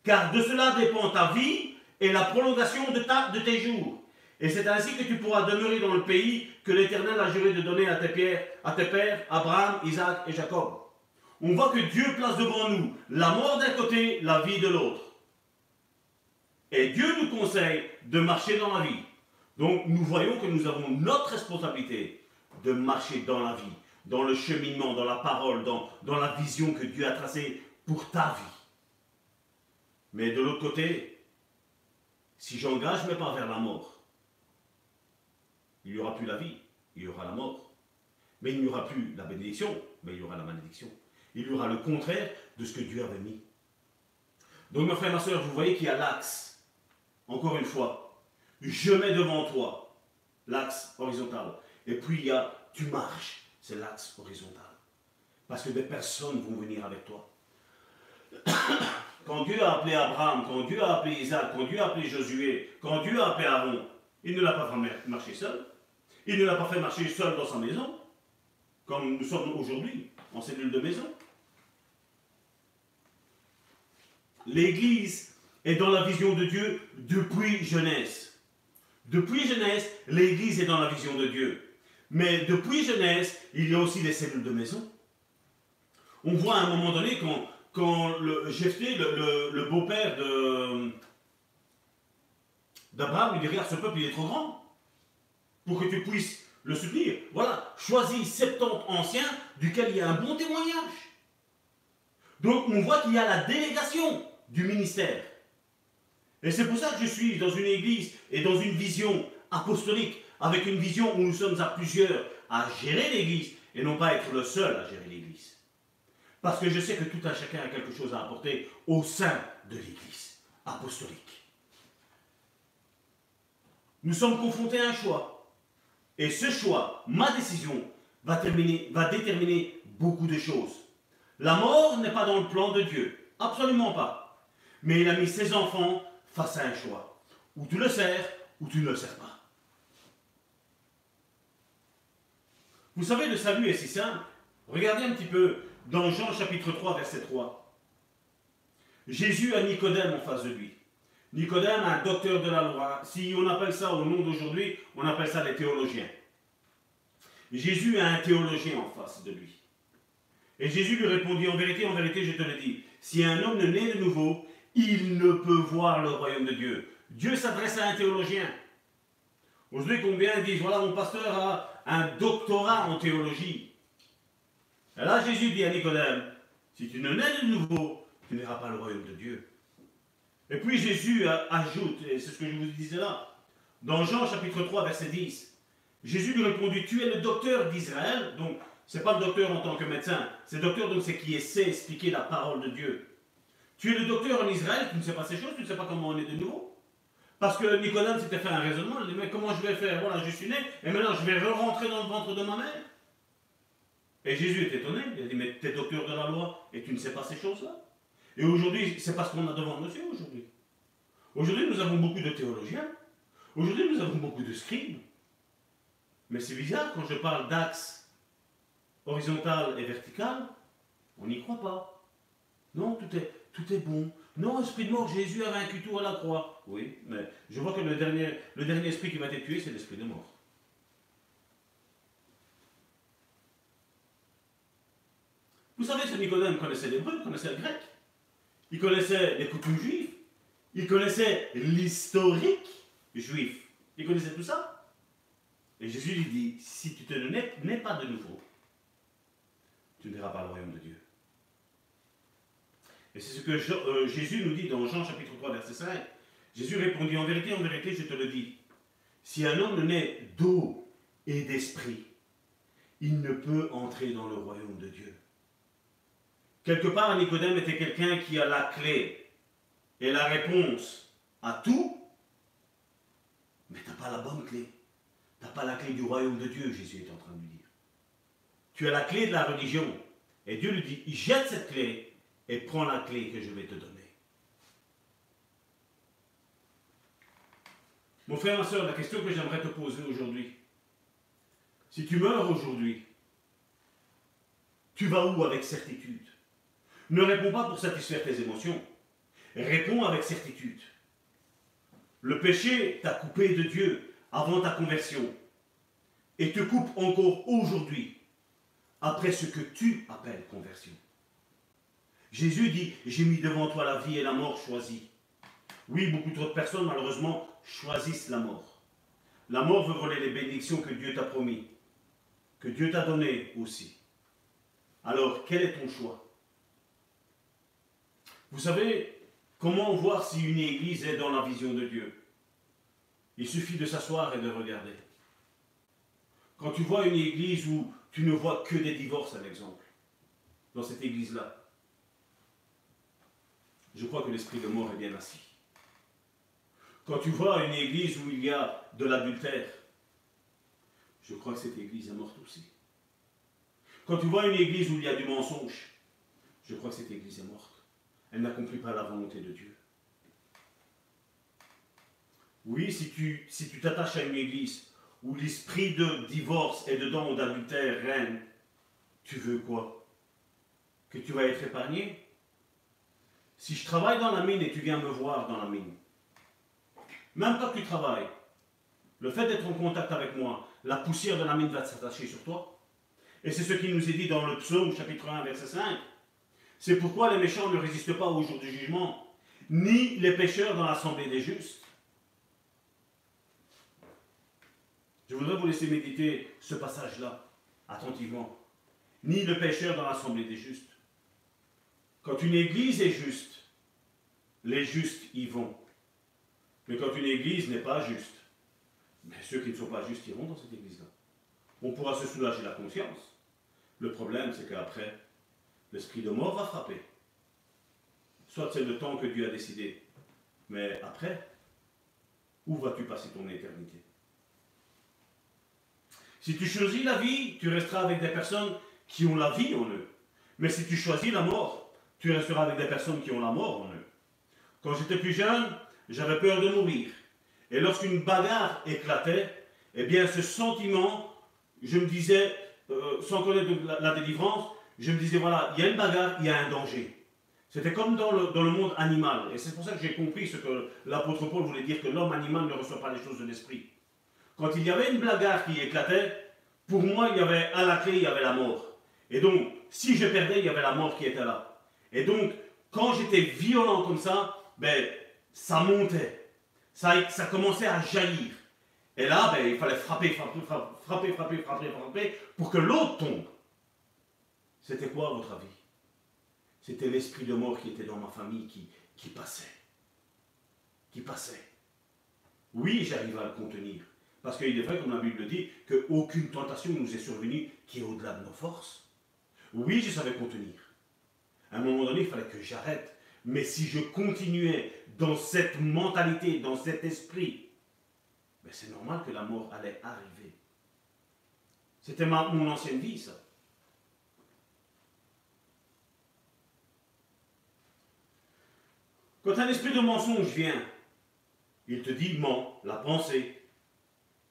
Car de cela dépend ta vie et la prolongation de, tes jours. Et c'est ainsi que tu pourras demeurer dans le pays que l'Éternel a juré de donner à tes, à tes pères, Abraham, Isaac et Jacob on voit que Dieu place devant nous la mort d'un côté, la vie de l'autre. Et Dieu nous conseille de marcher dans la vie. Donc nous voyons que nous avons notre responsabilité de marcher dans la vie, dans le cheminement, dans la parole, dans, la vision que Dieu a tracée pour ta vie. Mais de l'autre côté, si j'engage mes pas vers la mort, il n'y aura plus la vie, il y aura la mort. Mais il n'y aura plus la bénédiction, mais il y aura la malédiction il y aura le contraire de ce que Dieu avait mis. Donc, mes frères, ma soeur, vous voyez qu'il y a l'axe. Encore une fois, je mets devant toi l'axe horizontal. Et puis, il y a tu marches, c'est l'axe horizontal. Parce que des personnes vont venir avec toi. Quand Dieu a appelé Abraham, quand Dieu a appelé Isaac, quand Dieu a appelé Josué, quand Dieu a appelé Aaron, il ne l'a pas fait marcher seul. Il ne l'a pas fait marcher seul dans sa maison, comme nous sommes aujourd'hui, en cellule de maison. l'Église est dans la vision de Dieu depuis jeunesse. Depuis jeunesse, l'Église est dans la vision de Dieu. Mais depuis Genèse, il y a aussi des cellules de maison. On voit à un moment donné quand, quand le Jephthé, le, beau-père d'Abraham, lui dit Regarde, ce peuple il est trop grand pour que tu puisses le soutenir. Voilà, choisis 70 anciens duquel il y a un bon témoignage. Donc on voit qu'il y a la délégation du ministère. Et c'est pour ça que je suis dans une église et dans une vision apostolique, avec une vision où nous sommes à plusieurs à gérer l'église et non pas être le seul à gérer l'église. Parce que je sais que tout un chacun a quelque chose à apporter au sein de l'église apostolique. Nous sommes confrontés à un choix. Et ce choix, ma décision, va, va déterminer beaucoup de choses. La mort n'est pas dans le plan de Dieu. Absolument pas. Mais il a mis ses enfants face à un choix. Ou tu le sers, ou tu ne le sers pas. Vous savez, le salut est si simple. Regardez un petit peu dans Jean chapitre 3, verset 3. Jésus a Nicodème en face de lui. Nicodème, un docteur de la loi. Si on appelle ça au nom d'aujourd'hui, on appelle ça les théologiens. Jésus a un théologien en face de lui. Et Jésus lui répondit, en vérité, en vérité, je te le dis, si un homme ne naît de nouveau, il ne peut voir le royaume de Dieu. Dieu s'adresse à un théologien. Aujourd'hui, combien disent, voilà, mon pasteur a un doctorat en théologie. Et là, Jésus dit à Nicodème, si tu ne nais de nouveau, tu n'auras pas le royaume de Dieu. Et puis Jésus ajoute, et c'est ce que je vous disais là, dans Jean chapitre 3, verset 10, Jésus lui répondit, tu es le docteur d'Israël, donc c'est pas le docteur en tant que médecin, c'est le docteur donc c'est qui essaie d'expliquer la parole de Dieu. Tu es le docteur en Israël, tu ne sais pas ces choses, tu ne sais pas comment on est de nouveau. Parce que Nicolas s'était fait un raisonnement, il dit mais comment je vais faire? Voilà, je suis né, et maintenant je vais re-rentrer dans le ventre de ma mère. Et Jésus est étonné, il a dit mais tu es docteur de la loi et tu ne sais pas ces choses-là. Et aujourd'hui, c'est parce qu'on a devant nous aujourd'hui. Aujourd'hui, nous avons beaucoup de théologiens. Aujourd'hui, nous avons beaucoup de scribes. Mais c'est bizarre, quand je parle d'axe horizontal et vertical, on n'y croit pas. Non, tout est, tout est bon. Non, esprit de mort, Jésus a vaincu tout à la croix. Oui, mais je vois que le dernier, esprit qui va être tué, c'est l'esprit de mort. Vous savez, ce Nicodème connaissait l'hébreu, connaissait le grec. Il connaissait les coutumes juives. Il connaissait l'historique juif. Il connaissait tout ça. Et Jésus lui dit, si tu te nais pas de nouveau, tu ne verras pas le royaume de Dieu. Et c'est ce que euh, Jésus nous dit dans Jean chapitre 3, verset 5. Jésus répondit, en vérité, en vérité, je te le dis, si un homme naît d'eau et d'esprit, il ne peut entrer dans le royaume de Dieu. Quelque part, Nicodème était quelqu'un qui a la clé et la réponse à tout, mais tu n'as pas la bonne clé. Tu n'as pas la clé du royaume de Dieu, Jésus est en train de lui dire. Tu as la clé de la religion. Et Dieu lui dit, jette cette clé et prends la clé que je vais te donner. Mon frère, ma soeur, la question que j'aimerais te poser aujourd'hui, si tu meurs aujourd'hui, tu vas où avec certitude? Ne réponds pas pour satisfaire tes émotions. Réponds avec certitude. Le péché t'a coupé de Dieu avant ta conversion et te coupe encore aujourd'hui après ce que tu appelles conversion. Jésus dit, j'ai mis devant toi la vie et la mort choisie. Oui, beaucoup d'autres personnes, malheureusement, choisissent la mort. La mort veut voler les bénédictions que Dieu t'a promis, que Dieu t'a données aussi. Alors, quel est ton choix? Vous savez, comment voir si une église est dans la vision de Dieu? Il suffit de s'asseoir et de regarder. Quand tu vois une église où tu ne vois que des divorces, à l'exemple, dans cette église-là, je crois que l'esprit de mort est bien assis. Quand tu vois une église où il y a de l'adultère, je crois que cette église est morte aussi. Quand tu vois une église où il y a du mensonge, je crois que cette église est morte elle n'accomplit pas la volonté de Dieu. Oui, si tu si t'attaches à une église où l'esprit de divorce et dedans ou d'adultère règne, tu veux quoi? Que tu vas être épargné? Si je travaille dans la mine et tu viens me voir dans la mine, même quand tu travailles, le fait d'être en contact avec moi, la poussière de la mine va s'attacher sur toi. Et c'est ce qui nous est dit dans le psaume chapitre 1 verset 5. C'est pourquoi les méchants ne résistent pas au jour du jugement, ni les pécheurs dans l'assemblée des justes. Je voudrais vous laisser méditer ce passage-là attentivement. Ni le pécheur dans l'assemblée des justes. Quand une église est juste, les justes y vont. Mais quand une église n'est pas juste, ceux qui ne sont pas justes iront dans cette église-là. On pourra se soulager la conscience. Le problème, c'est qu'après, l'esprit de mort va frapper. Soit c'est le temps que Dieu a décidé, mais après, où vas-tu passer ton éternité? Si tu choisis la vie, tu resteras avec des personnes qui ont la vie en eux. Mais si tu choisis la mort, tu resteras avec des personnes qui ont la mort en eux. Quand j'étais plus jeune, j'avais peur de mourir. Et lorsqu'une bagarre éclatait, eh bien ce sentiment, je me disais, euh, sans connaître la, délivrance, je me disais, voilà, il y a une bagarre, il y a un danger. C'était comme dans le, dans le, monde animal. Et c'est pour ça que j'ai compris ce que l'apôtre Paul voulait dire, que l'homme animal ne reçoit pas les choses de l'esprit. Quand il y avait une bagarre qui éclatait, pour moi, il y avait à la clé, il y avait la mort. Et donc, si je perdais, il y avait la mort qui était là. Et donc, quand j'étais violent comme ça, ben, ça montait. Ça, ça commençait à jaillir. Et là, ben, il fallait frapper, frapper, frapper, frapper, frapper, frapper, pour que l'autre tombe. C'était quoi, à votre avis? C'était l'esprit de mort qui était dans ma famille qui, qui passait. Qui passait. Oui, j'arrive à le contenir. Parce qu'il est vrai, comme la Bible dit, qu'aucune tentation nous est survenue qui est au-delà de nos forces. Oui, je savais contenir. À un moment donné, il fallait que j'arrête mais si je continuais dans cette mentalité, dans cet esprit, ben c'est normal que la mort allait arriver. C'était mon ancienne vie, ça. Quand un esprit de mensonge vient, il te dit ment, la pensée.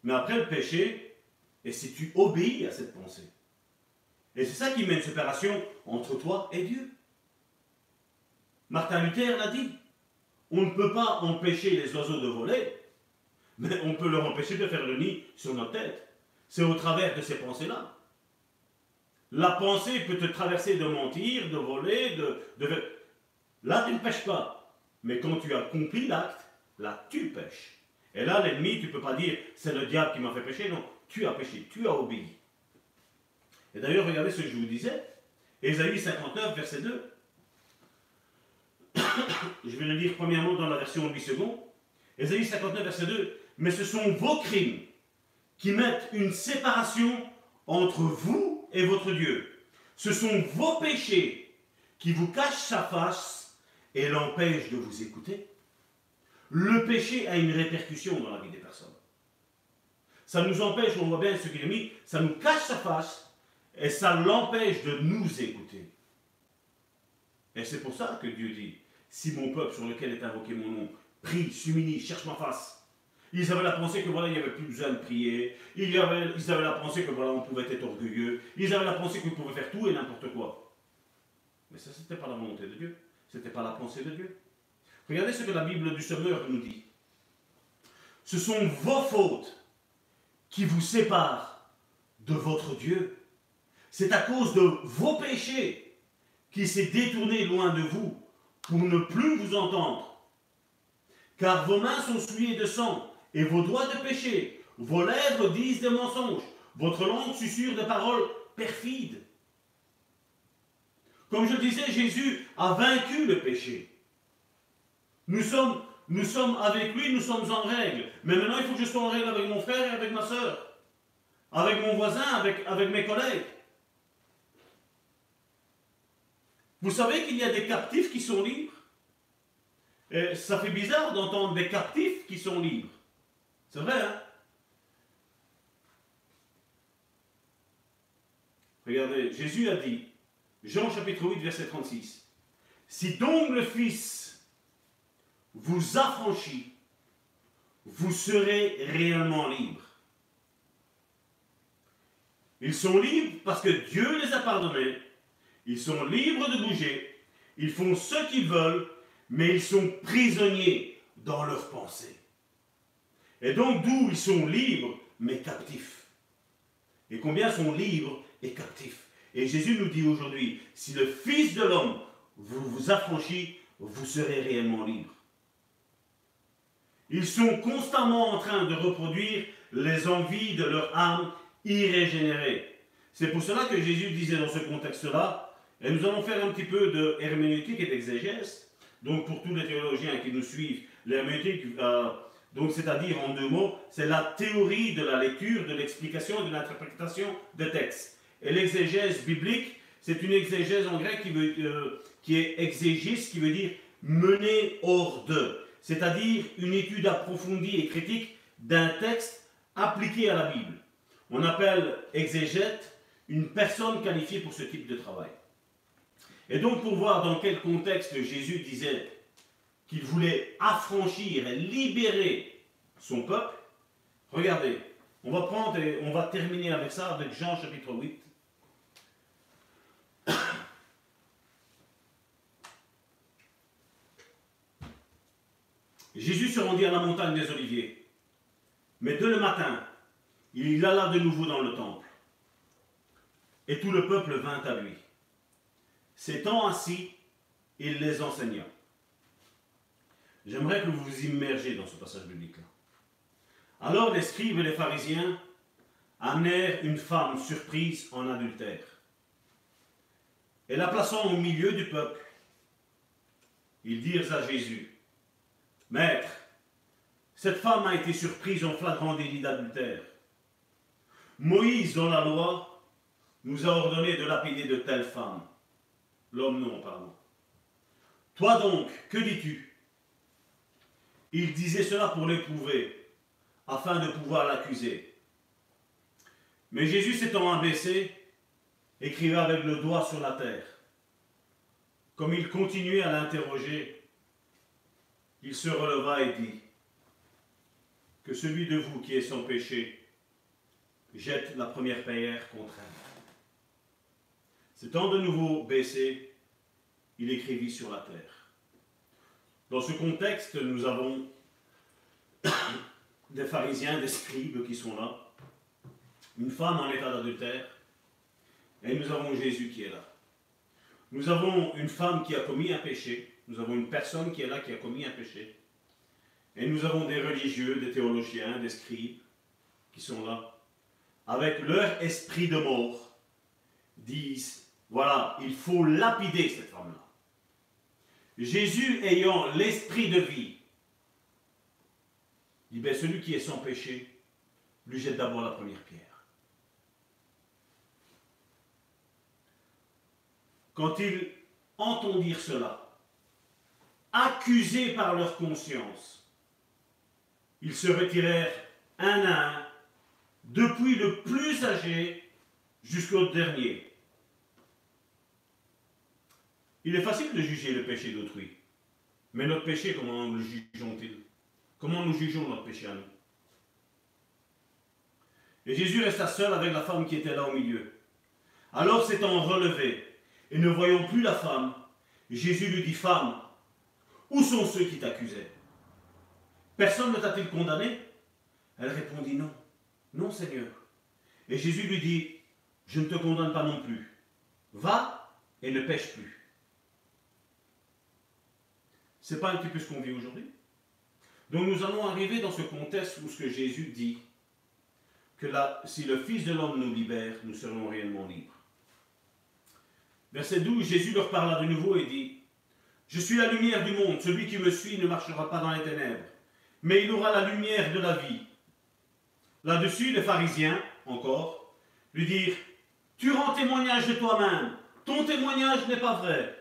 Mais après le péché, et si tu obéis à cette pensée. Et c'est ça qui met une séparation entre toi et Dieu. Martin Luther l'a dit. On ne peut pas empêcher les oiseaux de voler, mais on peut leur empêcher de faire le nid sur notre tête. C'est au travers de ces pensées-là. La pensée peut te traverser de mentir, de voler, de, de... Là, tu ne pêches pas. Mais quand tu as accompli l'acte, là, tu pêches. Et là, l'ennemi, tu ne peux pas dire c'est le diable qui m'a fait pécher. Non, tu as péché, tu as obéi. Et d'ailleurs, regardez ce que je vous disais. Ésaïe 59, verset 2. Je vais le lire premièrement dans la version 8 secondes. Ésaïe 59, verset 2. Mais ce sont vos crimes qui mettent une séparation entre vous et votre Dieu. Ce sont vos péchés qui vous cachent sa face et l'empêchent de vous écouter. Le péché a une répercussion dans la vie des personnes. Ça nous empêche, on voit bien ce qu'il a mis, ça nous cache sa face et ça l'empêche de nous écouter. Et c'est pour ça que Dieu dit, si mon peuple sur lequel est invoqué mon nom prie, s'humilie, cherche ma face, ils avaient la pensée que voilà, il n'y avait plus besoin de prier. Ils avaient, ils avaient la pensée que voilà, on pouvait être orgueilleux. Ils avaient la pensée qu'on pouvait faire tout et n'importe quoi. Mais ça, n'était pas la volonté de Dieu. Ce n'était pas la pensée de Dieu. Regardez ce que la Bible du Sommeur nous dit. Ce sont vos fautes qui vous séparent de votre Dieu. C'est à cause de vos péchés qui s'est détourné loin de vous pour ne plus vous entendre. Car vos mains sont souillées de sang et vos doigts de péché. Vos lèvres disent des mensonges. Votre langue susurre des paroles perfides. Comme je disais, Jésus a vaincu le péché. Nous sommes, avec lui, nous sommes en règle. Mais maintenant, il faut que je sois en règle avec mon frère et avec ma soeur. Avec mon voisin, avec mes collègues. Vous savez qu'il y a des captifs qui sont libres Et Ça fait bizarre d'entendre des captifs qui sont libres. C'est vrai, hein? Regardez, Jésus a dit, Jean chapitre 8, verset 36, Si donc le Fils vous affranchit, vous serez réellement libres. Ils sont libres parce que Dieu les a pardonnés ils sont libres de bouger, ils font ce qu'ils veulent, mais ils sont prisonniers dans leurs pensées. Et donc d'où ils sont libres, mais captifs? et combien sont libres et captifs? Et Jésus nous dit aujourd'hui, si le Fils de l'homme vous vous affranchit, vous serez réellement libre. Ils sont constamment en train de reproduire les envies de leur âme irrégénérée. C'est pour cela que Jésus disait dans ce contexte-là, et nous allons faire un petit peu de herméneutique et d'exégèse. Donc pour tous les théologiens qui nous suivent, l'herméneutique, euh, c'est-à-dire en deux mots, c'est la théorie de la lecture, de l'explication de l'interprétation des textes. Et l'exégèse biblique, c'est une exégèse en grec qui, veut, euh, qui est exégis, qui veut dire mener hors de, c'est-à-dire une étude approfondie et critique d'un texte appliqué à la Bible. On appelle exégète une personne qualifiée pour ce type de travail. Et donc pour voir dans quel contexte Jésus disait qu'il voulait affranchir et libérer son peuple, regardez, on va prendre et on va terminer avec ça avec Jean chapitre 8. Jésus se rendit à la montagne des Oliviers. Mais dès le matin, il alla de nouveau dans le temple. Et tout le peuple vint à lui. S'étant assis, il les enseigna. J'aimerais que vous vous immergiez dans ce passage biblique-là. Alors les scribes et les pharisiens amenèrent une femme surprise en adultère. Et la plaçant au milieu du peuple, ils dirent à Jésus, Maître, cette femme a été surprise en flagrant délit d'adultère. Moïse, dans la loi, nous a ordonné de lapider de telles femmes. L'homme non, pardon. Toi donc, que dis-tu? Il disait cela pour l'éprouver, afin de pouvoir l'accuser. Mais Jésus s'étant abaissé, écrivait avec le doigt sur la terre. Comme il continuait à l'interroger, il se releva et dit, Que celui de vous qui est sans péché jette la première pierre contre elle. S'étant de nouveau baissé, il écrivit sur la terre. Dans ce contexte, nous avons des pharisiens, des scribes qui sont là, une femme en état d'adultère, et nous avons Jésus qui est là. Nous avons une femme qui a commis un péché, nous avons une personne qui est là qui a commis un péché. Et nous avons des religieux, des théologiens, des scribes qui sont là, avec leur esprit de mort, disent, voilà, il faut lapider cette femme-là. Jésus ayant l'esprit de vie, dit, ben, celui qui est sans péché, lui jette d'abord la première pierre. Quand ils entendirent cela, accusés par leur conscience. Ils se retirèrent un à un, depuis le plus âgé jusqu'au dernier. Il est facile de juger le péché d'autrui. Mais notre péché, comment nous le jugeons-ils Comment nous jugeons notre péché à nous? Et Jésus resta seul avec la femme qui était là au milieu. Alors s'étant relevé et ne voyant plus la femme, Jésus lui dit, Femme, où sont ceux qui t'accusaient? Personne ne t'a-t-il condamné Elle répondit non. Non, Seigneur. Et Jésus lui dit, je ne te condamne pas non plus. Va et ne pêche plus. C'est pas un petit peu ce qu'on vit aujourd'hui Donc nous allons arriver dans ce contexte où ce que Jésus dit, que là, si le Fils de l'homme nous libère, nous serons réellement libres. Verset 12, Jésus leur parla de nouveau et dit, je suis la lumière du monde. Celui qui me suit ne marchera pas dans les ténèbres, mais il aura la lumière de la vie. Là-dessus, les pharisiens, encore, lui dirent, Tu rends témoignage de toi-même, ton témoignage n'est pas vrai.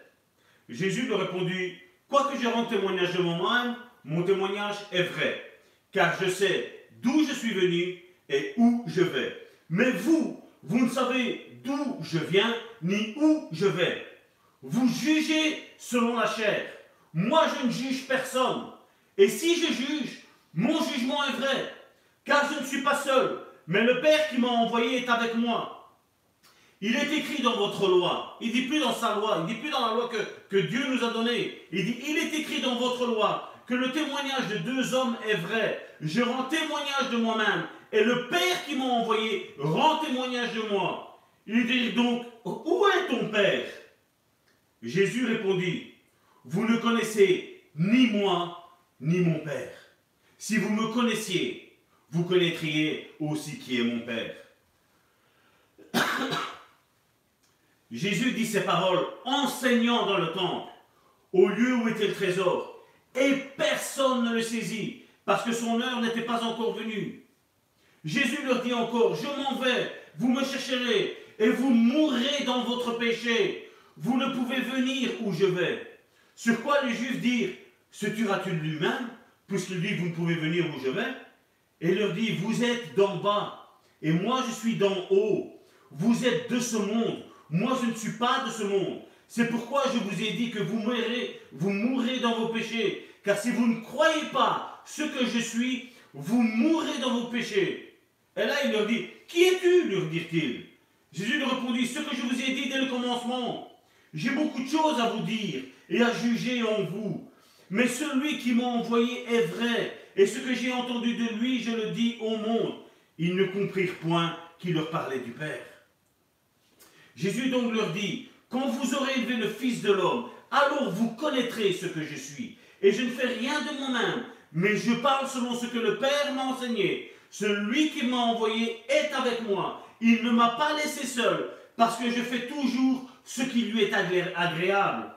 Jésus leur répondit, Quoique je rende témoignage de moi-même, mon témoignage est vrai, car je sais d'où je suis venu et où je vais. Mais vous, vous ne savez d'où je viens ni où je vais. Vous jugez selon la chair. Moi, je ne juge personne. Et si je juge, mon jugement est vrai. Car je ne suis pas seul, mais le Père qui m'a envoyé est avec moi. Il est écrit dans votre loi. Il dit plus dans sa loi. Il dit plus dans la loi que, que Dieu nous a donnée. Il dit, il est écrit dans votre loi. que le témoignage de deux hommes est vrai. Je rends témoignage de moi-même, et le Père qui m'a envoyé rend témoignage de moi. Il dit donc, où est ton Père? Jésus répondit, vous ne connaissez ni moi, ni mon Père. Si vous me connaissiez, vous connaîtriez aussi qui est mon Père. Jésus dit ces paroles enseignant dans le temple, au lieu où était le trésor, et personne ne le saisit, parce que son heure n'était pas encore venue. Jésus leur dit encore, je m'en vais, vous me chercherez, et vous mourrez dans votre péché. Vous ne pouvez venir où je vais. Sur quoi les Juifs dirent, se tuera-t-il lui-même, puisqu'il dit, vous ne pouvez venir où je vais? Et leur dit, vous êtes d'en bas, et moi je suis d'en haut. Vous êtes de ce monde, moi je ne suis pas de ce monde. C'est pourquoi je vous ai dit que vous mourrez, vous mourrez dans vos péchés. Car si vous ne croyez pas ce que je suis, vous mourrez dans vos péchés. Et là, il leur dit, qui es-tu? leur dit-il. Jésus lui répondit, ce que je vous ai dit dès le commencement. J'ai beaucoup de choses à vous dire et à juger en vous. Mais celui qui m'a envoyé est vrai, et ce que j'ai entendu de lui, je le dis au monde. Ils ne comprirent point qu'il leur parlait du Père. Jésus donc leur dit, quand vous aurez élevé le Fils de l'homme, alors vous connaîtrez ce que je suis. Et je ne fais rien de moi-même, mais je parle selon ce que le Père m'a enseigné. Celui qui m'a envoyé est avec moi. Il ne m'a pas laissé seul, parce que je fais toujours ce qui lui est agréable.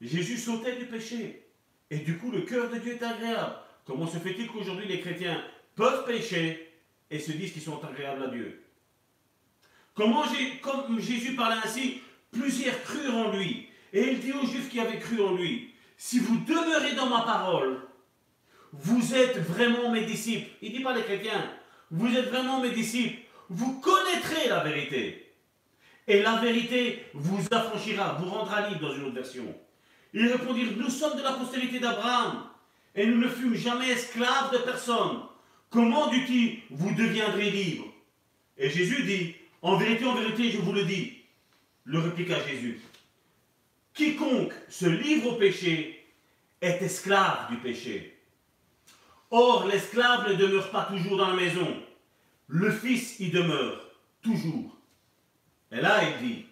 Jésus sautait du péché. Et du coup, le cœur de Dieu est agréable. Comment se fait-il qu'aujourd'hui les chrétiens peuvent pécher et se disent qu'ils sont agréables à Dieu? Comment comme Jésus parlait ainsi, plusieurs crurent en lui. Et il dit aux Juifs qui avaient cru en lui, si vous demeurez dans ma parole, vous êtes vraiment mes disciples. Il ne dit pas les chrétiens, vous êtes vraiment mes disciples. Vous connaîtrez la vérité. Et la vérité vous affranchira, vous rendra libre dans une autre version. Ils répondirent, nous sommes de la postérité d'Abraham, et nous ne fûmes jamais esclaves de personne. Comment, dit-il, vous deviendrez libres Et Jésus dit, en vérité, en vérité, je vous le dis, le répliqua Jésus. Quiconque se livre au péché est esclave du péché. Or, l'esclave ne demeure pas toujours dans la maison. Le Fils y demeure toujours. Et là, il dit,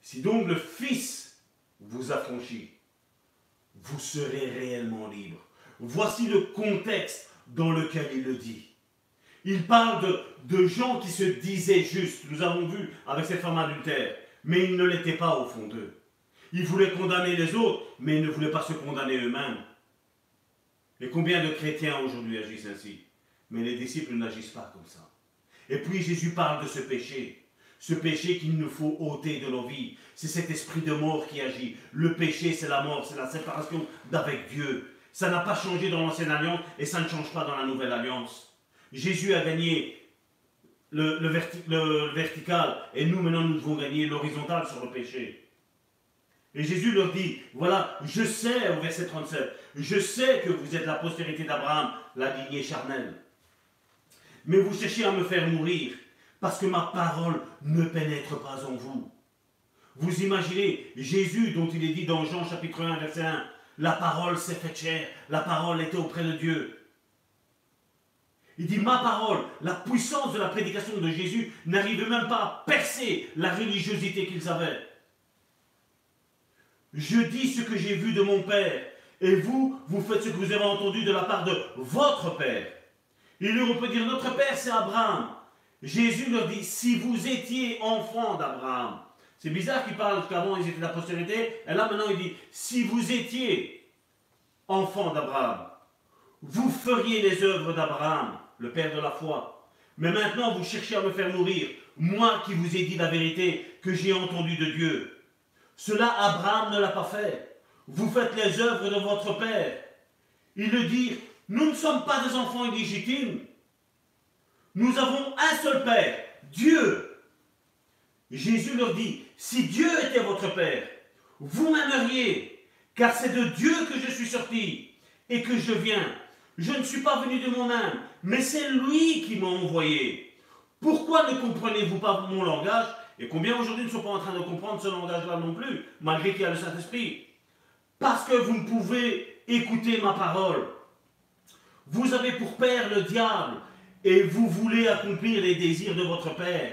si donc le Fils vous affranchit, vous serez réellement libre. Voici le contexte dans lequel il le dit. Il parle de, gens qui se disaient justes. Nous avons vu avec cette femme adultère. Mais ils ne l'étaient pas au fond d'eux. Ils voulaient condamner les autres, mais ils ne voulaient pas se condamner ôtres-mêmes. Et combien de chrétiens aujourd'hui agissent ainsi? Mais les disciples n'agissent pas comme ça. Et puis Jésus parle de ce péché. Ce péché qu'il nous faut ôter de nos vies. C'est cet esprit de mort qui agit. Le péché, c'est la mort, c'est la séparation d'avec Dieu. Ça n'a pas changé dans l'ancienne alliance et ça ne change pas dans la nouvelle alliance. Jésus a gagné le, vertical et nous maintenant nous devons gagner l'horizontal sur le péché. Et Jésus leur dit, voilà, je sais, au verset 37, je sais que vous êtes la postérité d'Abraham, la lignée charnelle. Mais vous cherchez à me faire mourir parce que ma parole ne pénètre pas en vous. Vous imaginez Jésus dont il est dit dans Jean chapitre 1, verset 1, la parole s'est faite chair, la parole était auprès de Dieu. Il dit, ma parole, la puissance de la prédication de Jésus n'arrive même pas à percer la religiosité qu'ils avaient. Je dis ce que j'ai vu de mon Père, et vous, vous faites ce que vous avez entendu de la part de votre Père. Il leur peut dire, notre Père, c'est Abraham. Jésus leur dit, si vous étiez enfant d'Abraham, c'est bizarre qu'il parle qu'avant ils étaient la postérité, et là maintenant il dit, si vous étiez enfant d'Abraham, vous feriez les œuvres d'Abraham le Père de la foi. Mais maintenant, vous cherchez à me faire mourir, moi qui vous ai dit la vérité que j'ai entendue de Dieu. Cela, Abraham ne l'a pas fait. Vous faites les œuvres de votre Père. Il le dit, nous ne sommes pas des enfants illégitimes. Nous avons un seul Père, Dieu. Jésus leur dit, si Dieu était votre Père, vous m'aimeriez, car c'est de Dieu que je suis sorti et que je viens. Je ne suis pas venu de moi-même, mais c'est lui qui m'a envoyé. Pourquoi ne comprenez-vous pas mon langage? Et combien aujourd'hui ne sont pas en train de comprendre ce langage-là non plus, malgré qu'il y a le Saint-Esprit? Parce que vous ne pouvez écouter ma parole. Vous avez pour père le diable et vous voulez accomplir les désirs de votre père.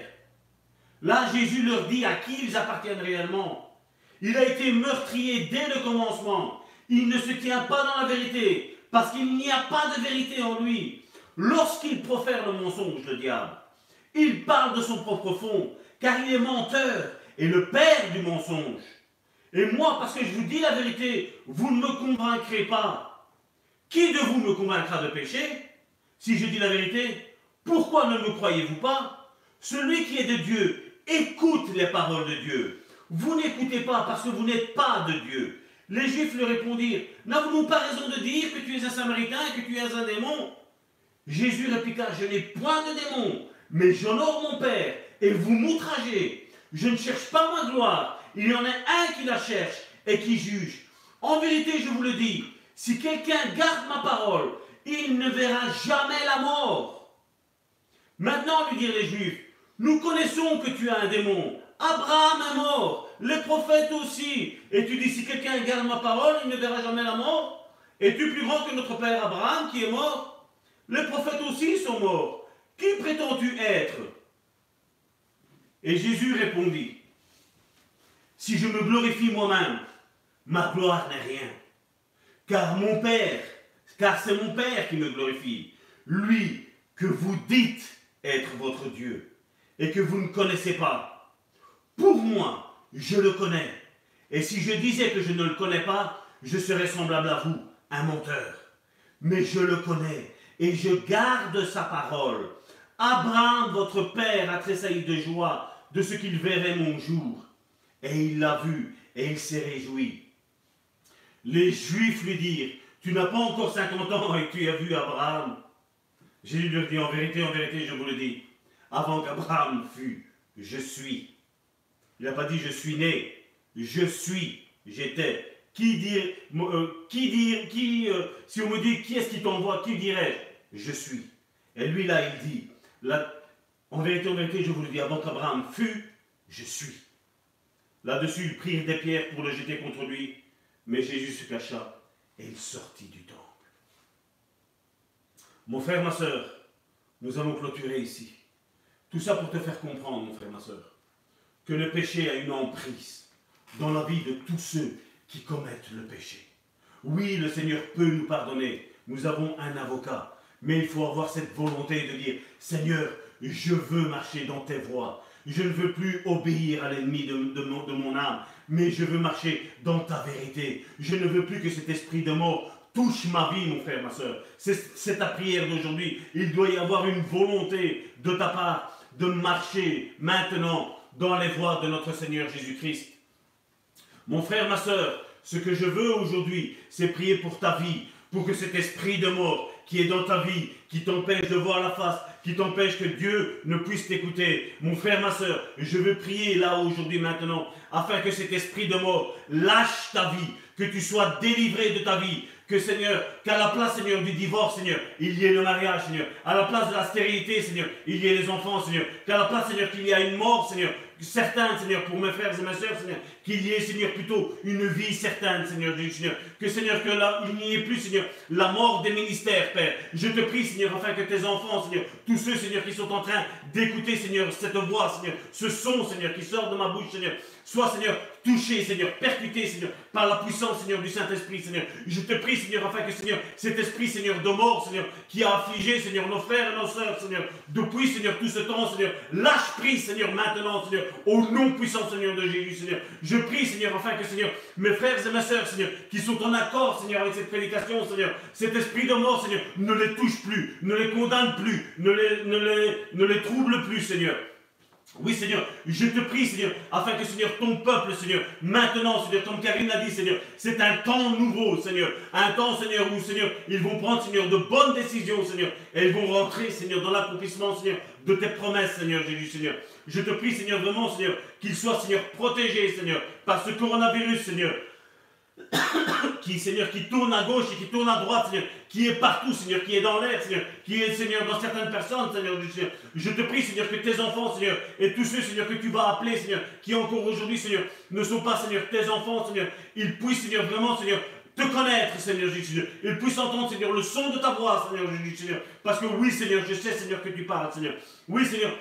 Là, Jésus leur dit à qui ils appartiennent réellement. Il a été meurtrier dès le commencement. Il ne se tient pas dans la vérité, parce qu'il n'y a pas de vérité en lui. Lorsqu'il profère le mensonge, le diable, il parle de son propre fond, car il est menteur et le père du mensonge. Et moi, parce que je vous dis la vérité, vous ne me convaincrez pas. Qui de vous me convaincra de péché Si je dis la vérité, pourquoi ne me croyez-vous pas? Celui qui est de Dieu écoute les paroles de Dieu. Vous n'écoutez pas parce que vous n'êtes pas de Dieu. Les Juifs lui répondirent, n'avons-nous pas raison de dire que tu es un Samaritain et que tu es un démon? Jésus répliqua, je n'ai point de démon, mais j'honore mon Père, et vous m'outragez. Je ne cherche pas ma gloire, il y en a un qui la cherche et qui juge. En vérité, je vous le dis, si quelqu'un garde ma parole, il ne verra jamais la mort. Maintenant, lui dirent les Juifs, nous connaissons que tu as un démon. Abraham est mort, les prophètes aussi. Et tu dis, si quelqu'un garde ma parole, il ne verra jamais la mort. Es-tu plus grand que notre père Abraham qui est mort? Les prophètes aussi sont morts. Qui prétends-tu être? Et Jésus répondit, si je me glorifie moi-même, ma gloire n'est rien. Car mon Père, car c'est mon Père qui me glorifie, lui que vous dites être votre Dieu et que vous ne connaissez pas. Pour moi, je le connais. Et si je disais que je ne le connais pas, je serais semblable à vous, un menteur. Mais je le connais et je garde sa parole. Abraham, votre père, a tressailli de joie de ce qu'il verrait mon jour. Et il l'a vu et il s'est réjoui. Les Juifs lui dirent, tu n'as pas encore 50 ans et tu as vu Abraham. Jésus leur dit, en vérité, en vérité, je vous le dis, avant qu'Abraham fût, je suis. Il n'a pas dit je suis né, je suis, j'étais. Qui dire, euh, qui dire, qui, euh, si on me dit qui est-ce qui t'envoie, qui dirait je suis. Et lui là, il dit, en vérité, en vérité, je vous le dis, avant qu'Abraham fût, je suis. Là-dessus, ils prirent des pierres pour le jeter contre lui, mais Jésus se cacha et il sortit du temple. Mon frère, ma soeur, nous allons clôturer ici. Tout ça pour te faire comprendre, mon frère, ma soeur, que le péché a une emprise dans la vie de tous ceux qui commettent le péché. Oui, le Seigneur peut nous pardonner. Nous avons un avocat. Mais il faut avoir cette volonté de dire, Seigneur, je veux marcher dans tes voies. Je ne veux plus obéir à l'ennemi de, mon, âme, mais je veux marcher dans ta vérité. Je ne veux plus que cet esprit de mort touche ma vie, mon frère, ma soeur. C'est ta prière d'aujourd'hui. Il doit y avoir une volonté de ta part de marcher maintenant dans les voies de notre Seigneur Jésus-Christ. Mon frère, ma soeur, ce que je veux aujourd'hui, c'est prier pour ta vie, pour que cet esprit de mort qui est dans ta vie, qui t'empêche de voir la face, qui t'empêche que Dieu ne puisse t'écouter. Mon frère, ma soeur, je veux prier là aujourd'hui maintenant, afin que cet esprit de mort lâche ta vie, que tu sois délivré de ta vie, que Seigneur, qu'à la place, Seigneur, du divorce, Seigneur, il y ait le mariage, Seigneur. À la place de la stérilité, Seigneur, il y ait les enfants, Seigneur. Qu'à la place, Seigneur, qu'il y ait une mort, Seigneur. Certains, Seigneur, pour mes frères et mes soeurs, Seigneur, qu'il y ait, Seigneur, plutôt une vie certaine, Seigneur Jésus, Seigneur. Que, Seigneur, que là, il n'y ait plus, Seigneur, la mort des ministères, Père. Je te prie, Seigneur, afin que tes enfants, Seigneur, tous ceux, Seigneur, qui sont en train d'écouter, Seigneur, cette voix, Seigneur, ce son, Seigneur, qui sort de ma bouche, Seigneur, Sois, Seigneur, touché, Seigneur, percuté, Seigneur, par la puissance, Seigneur, du Saint-Esprit, Seigneur. Je te prie, Seigneur, afin que, Seigneur, cet esprit, Seigneur, de mort, Seigneur, qui a affligé, Seigneur, nos frères et nos sœurs, Seigneur, depuis, Seigneur, tout ce temps, Seigneur, lâche prise, Seigneur, maintenant, Seigneur, au nom puissant, Seigneur, de Jésus, Seigneur. Je prie, Seigneur, afin que, Seigneur, mes frères et mes sœurs, Seigneur, qui sont en accord, Seigneur, avec cette prédication, Seigneur, cet esprit de mort, Seigneur, ne les touche plus, ne les condamne plus, ne les, ne les, ne les trouble plus, Seigneur. Oui, Seigneur, je te prie, Seigneur, afin que, Seigneur, ton peuple, Seigneur, maintenant, Seigneur, comme Karine l'a dit, Seigneur, c'est un temps nouveau, Seigneur. Un temps, Seigneur, où, Seigneur, ils vont prendre, Seigneur, de bonnes décisions, Seigneur. Et ils vont rentrer, Seigneur, dans l'accomplissement, Seigneur, de tes promesses, Seigneur Jésus, Seigneur. Je te prie, Seigneur, vraiment, Seigneur, qu'ils soient, Seigneur, protégés, Seigneur, par ce coronavirus, Seigneur, qui, Seigneur, qui tourne à gauche et qui tourne à droite, Seigneur, qui est partout, Seigneur, qui est dans l'air, Seigneur, qui est, Seigneur, dans certaines personnes, Seigneur, Je te prie, Seigneur, que tes enfants, Seigneur, et tous ceux, Seigneur, que tu vas appeler, Seigneur, qui encore aujourd'hui, Seigneur, ne sont pas, Seigneur, tes enfants, Seigneur, ils puissent, Seigneur, vraiment, Seigneur, te connaître, Seigneur Jésus. Ils puissent entendre, Seigneur, le son de ta voix, Seigneur Jésus, Seigneur. Parce que oui, Seigneur, je sais, Seigneur, que tu parles, Seigneur. Oui, Seigneur,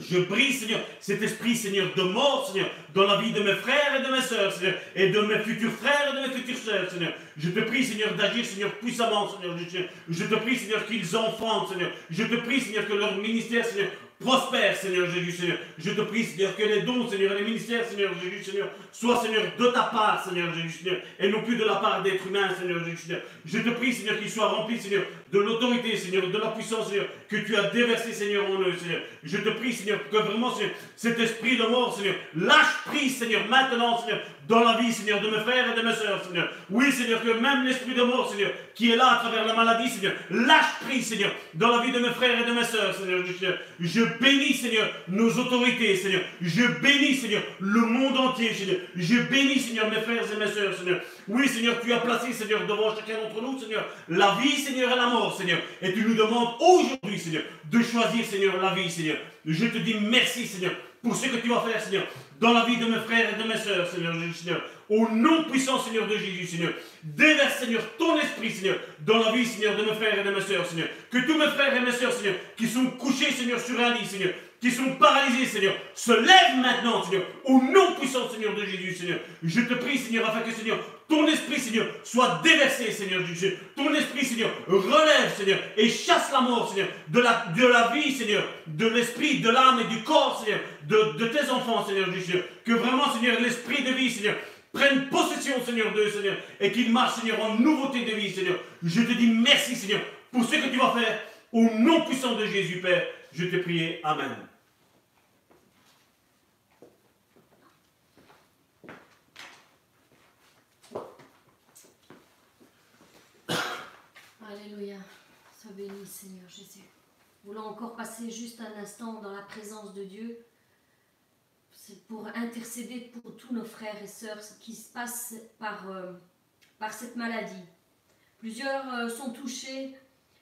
je brise, Seigneur, cet esprit, Seigneur, de mort, Seigneur, dans la vie de mes frères et de mes sœurs, Seigneur, et de mes futurs frères et de mes futures sœurs, Seigneur. Je te prie, Seigneur, d'agir, Seigneur, puissamment, Seigneur. Je te prie, Seigneur, qu'ils enfantent, Seigneur. Je te prie, Seigneur, que leur ministère, Seigneur, prospère, Seigneur Jésus, Seigneur. Je te prie, Seigneur, que les dons, Seigneur, et les ministères, Seigneur Jésus, Seigneur, soient, Seigneur, de ta part, Seigneur Jésus, Seigneur, et non plus de la part d'êtres humains, Seigneur Jésus, Seigneur. Je te prie, Seigneur, qu'ils soient remplis, Seigneur, de l'autorité, Seigneur, de la puissance, Seigneur, que tu as déversé, Seigneur, en eux, Seigneur. Je te prie, Seigneur, que vraiment, Seigneur, cet esprit de mort, Seigneur, lâche prise, Seigneur, maintenant, Seigneur, dans la vie, Seigneur, de mes frères et de mes sœurs, Seigneur. Oui, Seigneur, que même l'esprit de mort, Seigneur, qui est là à travers la maladie, Seigneur, lâche prise, Seigneur, dans la vie de mes frères et de mes sœurs, Seigneur. Je bénis, Seigneur, nos autorités, Seigneur. Je bénis, Seigneur, le monde entier, Seigneur. Je bénis, Seigneur, mes frères et mes sœurs, Seigneur. Oui, Seigneur, tu as placé, Seigneur, devant chacun d'entre nous, Seigneur, la vie, Seigneur, et la mort, Seigneur. Et tu nous demandes aujourd'hui, Seigneur, de choisir, Seigneur, la vie, Seigneur. Je te dis merci, Seigneur, pour ce que tu vas faire, Seigneur, dans la vie de mes frères et de mes sœurs, Seigneur, Seigneur. Au nom puissant, Seigneur, de Jésus, Seigneur. Déverse, Seigneur, ton esprit, Seigneur, dans la vie, Seigneur, de mes frères et de mes sœurs, Seigneur. Que tous mes frères et mes sœurs, Seigneur, qui sont couchés, Seigneur, sur un lit, Seigneur, qui sont paralysés, Seigneur, se lèvent maintenant, Seigneur, au nom puissant, Seigneur, de Jésus, Seigneur. Je te prie, Seigneur, afin que, Seigneur, ton esprit, Seigneur, soit déversé, Seigneur Jésus. Ton esprit, Seigneur, relève, Seigneur, et chasse la mort, Seigneur, de la, vie, Seigneur, de l'esprit, de l'âme et du corps, Seigneur, de, de tes enfants, Seigneur Jésus. Que vraiment, Seigneur, l'esprit de vie, Seigneur, prenne possession, Seigneur, d'eux, Seigneur, et qu'ils marchent, Seigneur, en nouveauté de vie, Seigneur. Je te dis merci, Seigneur, pour ce que tu vas faire. Au nom puissant de Jésus, Père, je te prie. Amen. Alléluia. Sois béni, Seigneur Jésus. Voulons encore passer juste un instant dans la présence de Dieu pour intercéder pour tous nos frères et sœurs qui se passent par, euh, par cette maladie. Plusieurs euh, sont touchés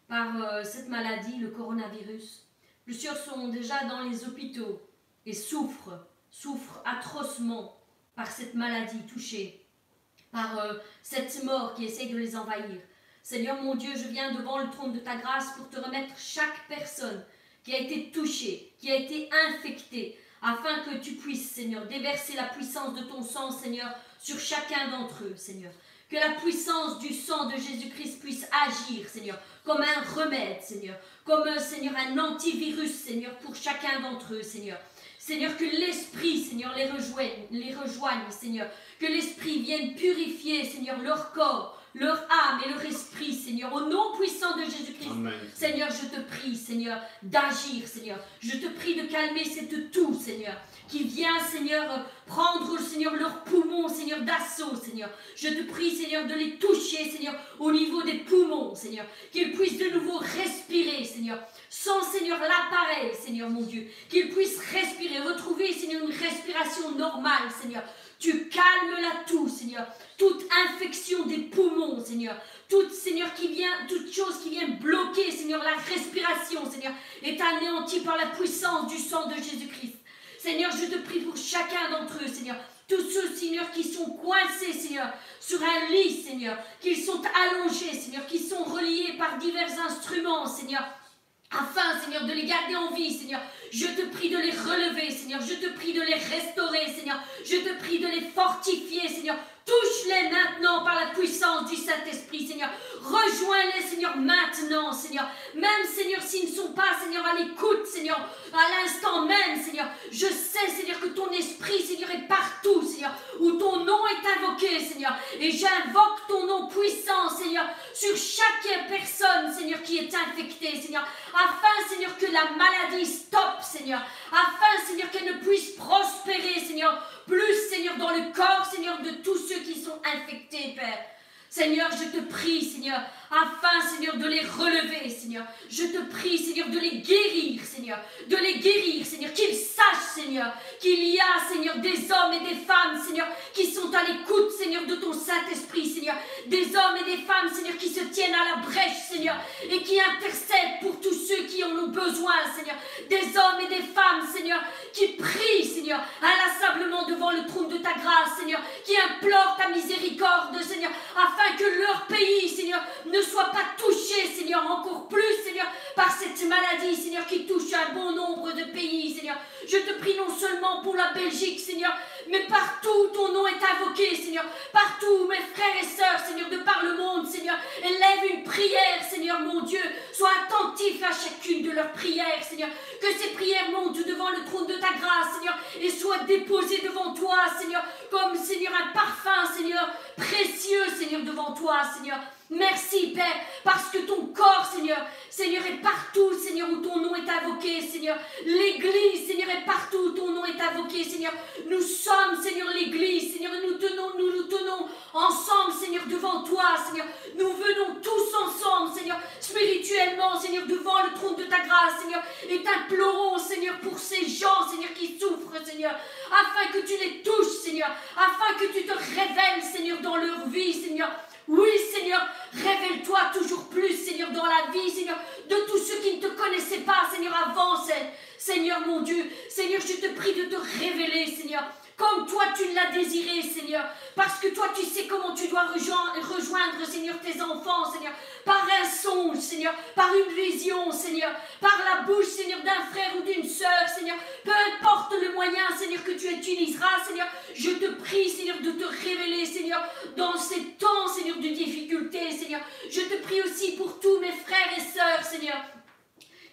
par euh, cette maladie, le coronavirus. Plusieurs sont déjà dans les hôpitaux et souffrent, souffrent atrocement par cette maladie touchée, par cette mort qui essaie de les envahir. Seigneur mon Dieu, je viens devant le trône de ta grâce pour te remettre chaque personne qui a été touchée, qui a été infectée, afin que tu puisses, Seigneur, déverser la puissance de ton sang, Seigneur, sur chacun d'entre eux, Seigneur. Que la puissance du sang de Jésus-Christ puisse agir, Seigneur, comme un remède, Seigneur, comme, Seigneur, un antivirus, Seigneur, pour chacun d'entre eux, Seigneur. Seigneur, que l'Esprit, Seigneur, les rejoigne, les rejoigne, Seigneur. Que l'Esprit vienne purifier, Seigneur, leur corps, leur âme et leur esprit, Seigneur, au nom puissant de Jésus-Christ. Seigneur, je te prie, Seigneur, d'agir, Seigneur. Je te prie de calmer cette toux, Seigneur, qui vient, Seigneur, prendre, Seigneur, leurs poumons, Seigneur, d'assaut, Seigneur. Je te prie, Seigneur, de les toucher, Seigneur, au niveau des poumons, Seigneur. Qu'ils puissent de nouveau respirer, Seigneur. Sans, Seigneur, l'appareil, Seigneur, mon Dieu. Qu'ils puissent respirer, retrouver, Seigneur, une respiration normale, Seigneur. Tu calmes la toux, Seigneur. Toute infection des poumons, Seigneur. Toute, Seigneur, qui vient, toute chose qui vient bloquer, Seigneur, la respiration, Seigneur, est anéantie par la puissance du sang de Jésus-Christ. Seigneur, je te prie pour chacun d'entre eux, Seigneur. Tous ceux, Seigneur, qui sont coincés, Seigneur, sur un lit, Seigneur, qu'ils sont allongés, Seigneur, qui sont reliés par divers instruments, Seigneur, afin, Seigneur, de les garder en vie, Seigneur. Je te prie de les relever, Seigneur. Je te prie de les restaurer, Seigneur. Je te prie de les fortifier, Seigneur. Touche-les maintenant par la puissance du Saint-Esprit, Seigneur. Rejoins-les, Seigneur, maintenant, Seigneur. Même, Seigneur, s'ils ne sont pas, Seigneur, à l'écoute, Seigneur, à l'instant même, Seigneur. Je sais, Seigneur, que ton esprit, Seigneur, est partout, Seigneur, où ton nom est invoqué, Seigneur. Et j'invoque ton nom puissant, Seigneur, sur chaque personne, Seigneur, qui est infectée, Seigneur. Afin, Seigneur, que la maladie stoppe, Seigneur. Afin, Seigneur, qu'elle ne puisse prospérer, Seigneur plus, Seigneur, dans le corps, Seigneur, de tous ceux qui sont infectés, Père. Seigneur, je te prie, Seigneur, afin, Seigneur, de les relever, Seigneur. Je te prie, Seigneur, de les guérir, Seigneur. De les guérir, Seigneur. Qu'ils sachent, Seigneur, qu'il y a, Seigneur, des hommes et des femmes, Seigneur, qui sont à l'écoute, Seigneur, de ton Saint-Esprit, Seigneur. Des hommes et des femmes, Seigneur, qui se tiennent à la brèche, Seigneur, et qui intercèdent pour tous ceux qui en ont besoin, Seigneur. Des hommes et des femmes, Seigneur, qui prient, Seigneur, inlassablement devant le trône de ta grâce, Seigneur, qui implorent ta miséricorde, Seigneur, afin que leur pays, Seigneur, ne soit pas touché, Seigneur, encore plus, Seigneur, par cette maladie, Seigneur, qui touche un bon nombre de pays, Seigneur. Je te prie non seulement pour la Belgique, Seigneur, mais partout où ton nom est invoqué, Seigneur, partout mes frères et sœurs, Seigneur, de par le monde, Seigneur, élèvent une prière, Seigneur, mon Dieu, sois attentif à chacune de leurs prières, Seigneur, que ces prières montent devant le trône de ta grâce, Seigneur, et soient déposées devant toi, Seigneur, comme, Seigneur, un parfum, Seigneur, précieux, Seigneur, devant toi, Seigneur. Merci, Père, parce que ton corps, Seigneur, Seigneur, est partout, Seigneur, où ton nom est invoqué, Seigneur. L'Église, Seigneur, est partout où ton nom est invoqué, Seigneur. Nous sommes, Seigneur, l'Église, Seigneur, nous tenons, nous nous tenons ensemble, Seigneur, devant toi, Seigneur. Nous venons tous ensemble, Seigneur, spirituellement, Seigneur, devant le trône de ta grâce, Seigneur, et t'implorons, Seigneur, pour ces gens, Seigneur, qui souffrent, Seigneur, afin que tu les touches, Seigneur, afin que tu te révèles, Seigneur, dans leur vie, Seigneur. Oui, Seigneur, révèle-toi toujours plus, Seigneur, dans la vie, Seigneur, de tous ceux qui ne te connaissaient pas, Seigneur, avant, Seigneur mon Dieu. Seigneur, je te prie de te révéler, Seigneur, comme toi tu l'as désiré, Seigneur. Parce que toi tu sais comment tu dois rejoindre, Seigneur, tes enfants, Seigneur. Par un songe, Seigneur. Par une vision, Seigneur. Par la bouche, Seigneur, d'un frère ou d'une sœur, Seigneur. Peu importe le moyen, Seigneur, que tu utiliseras, Seigneur. Je te prie, Seigneur, de te révéler, Seigneur, dans ces temps, Seigneur, de difficulté, Seigneur. Je te prie aussi pour tous mes frères et sœurs, Seigneur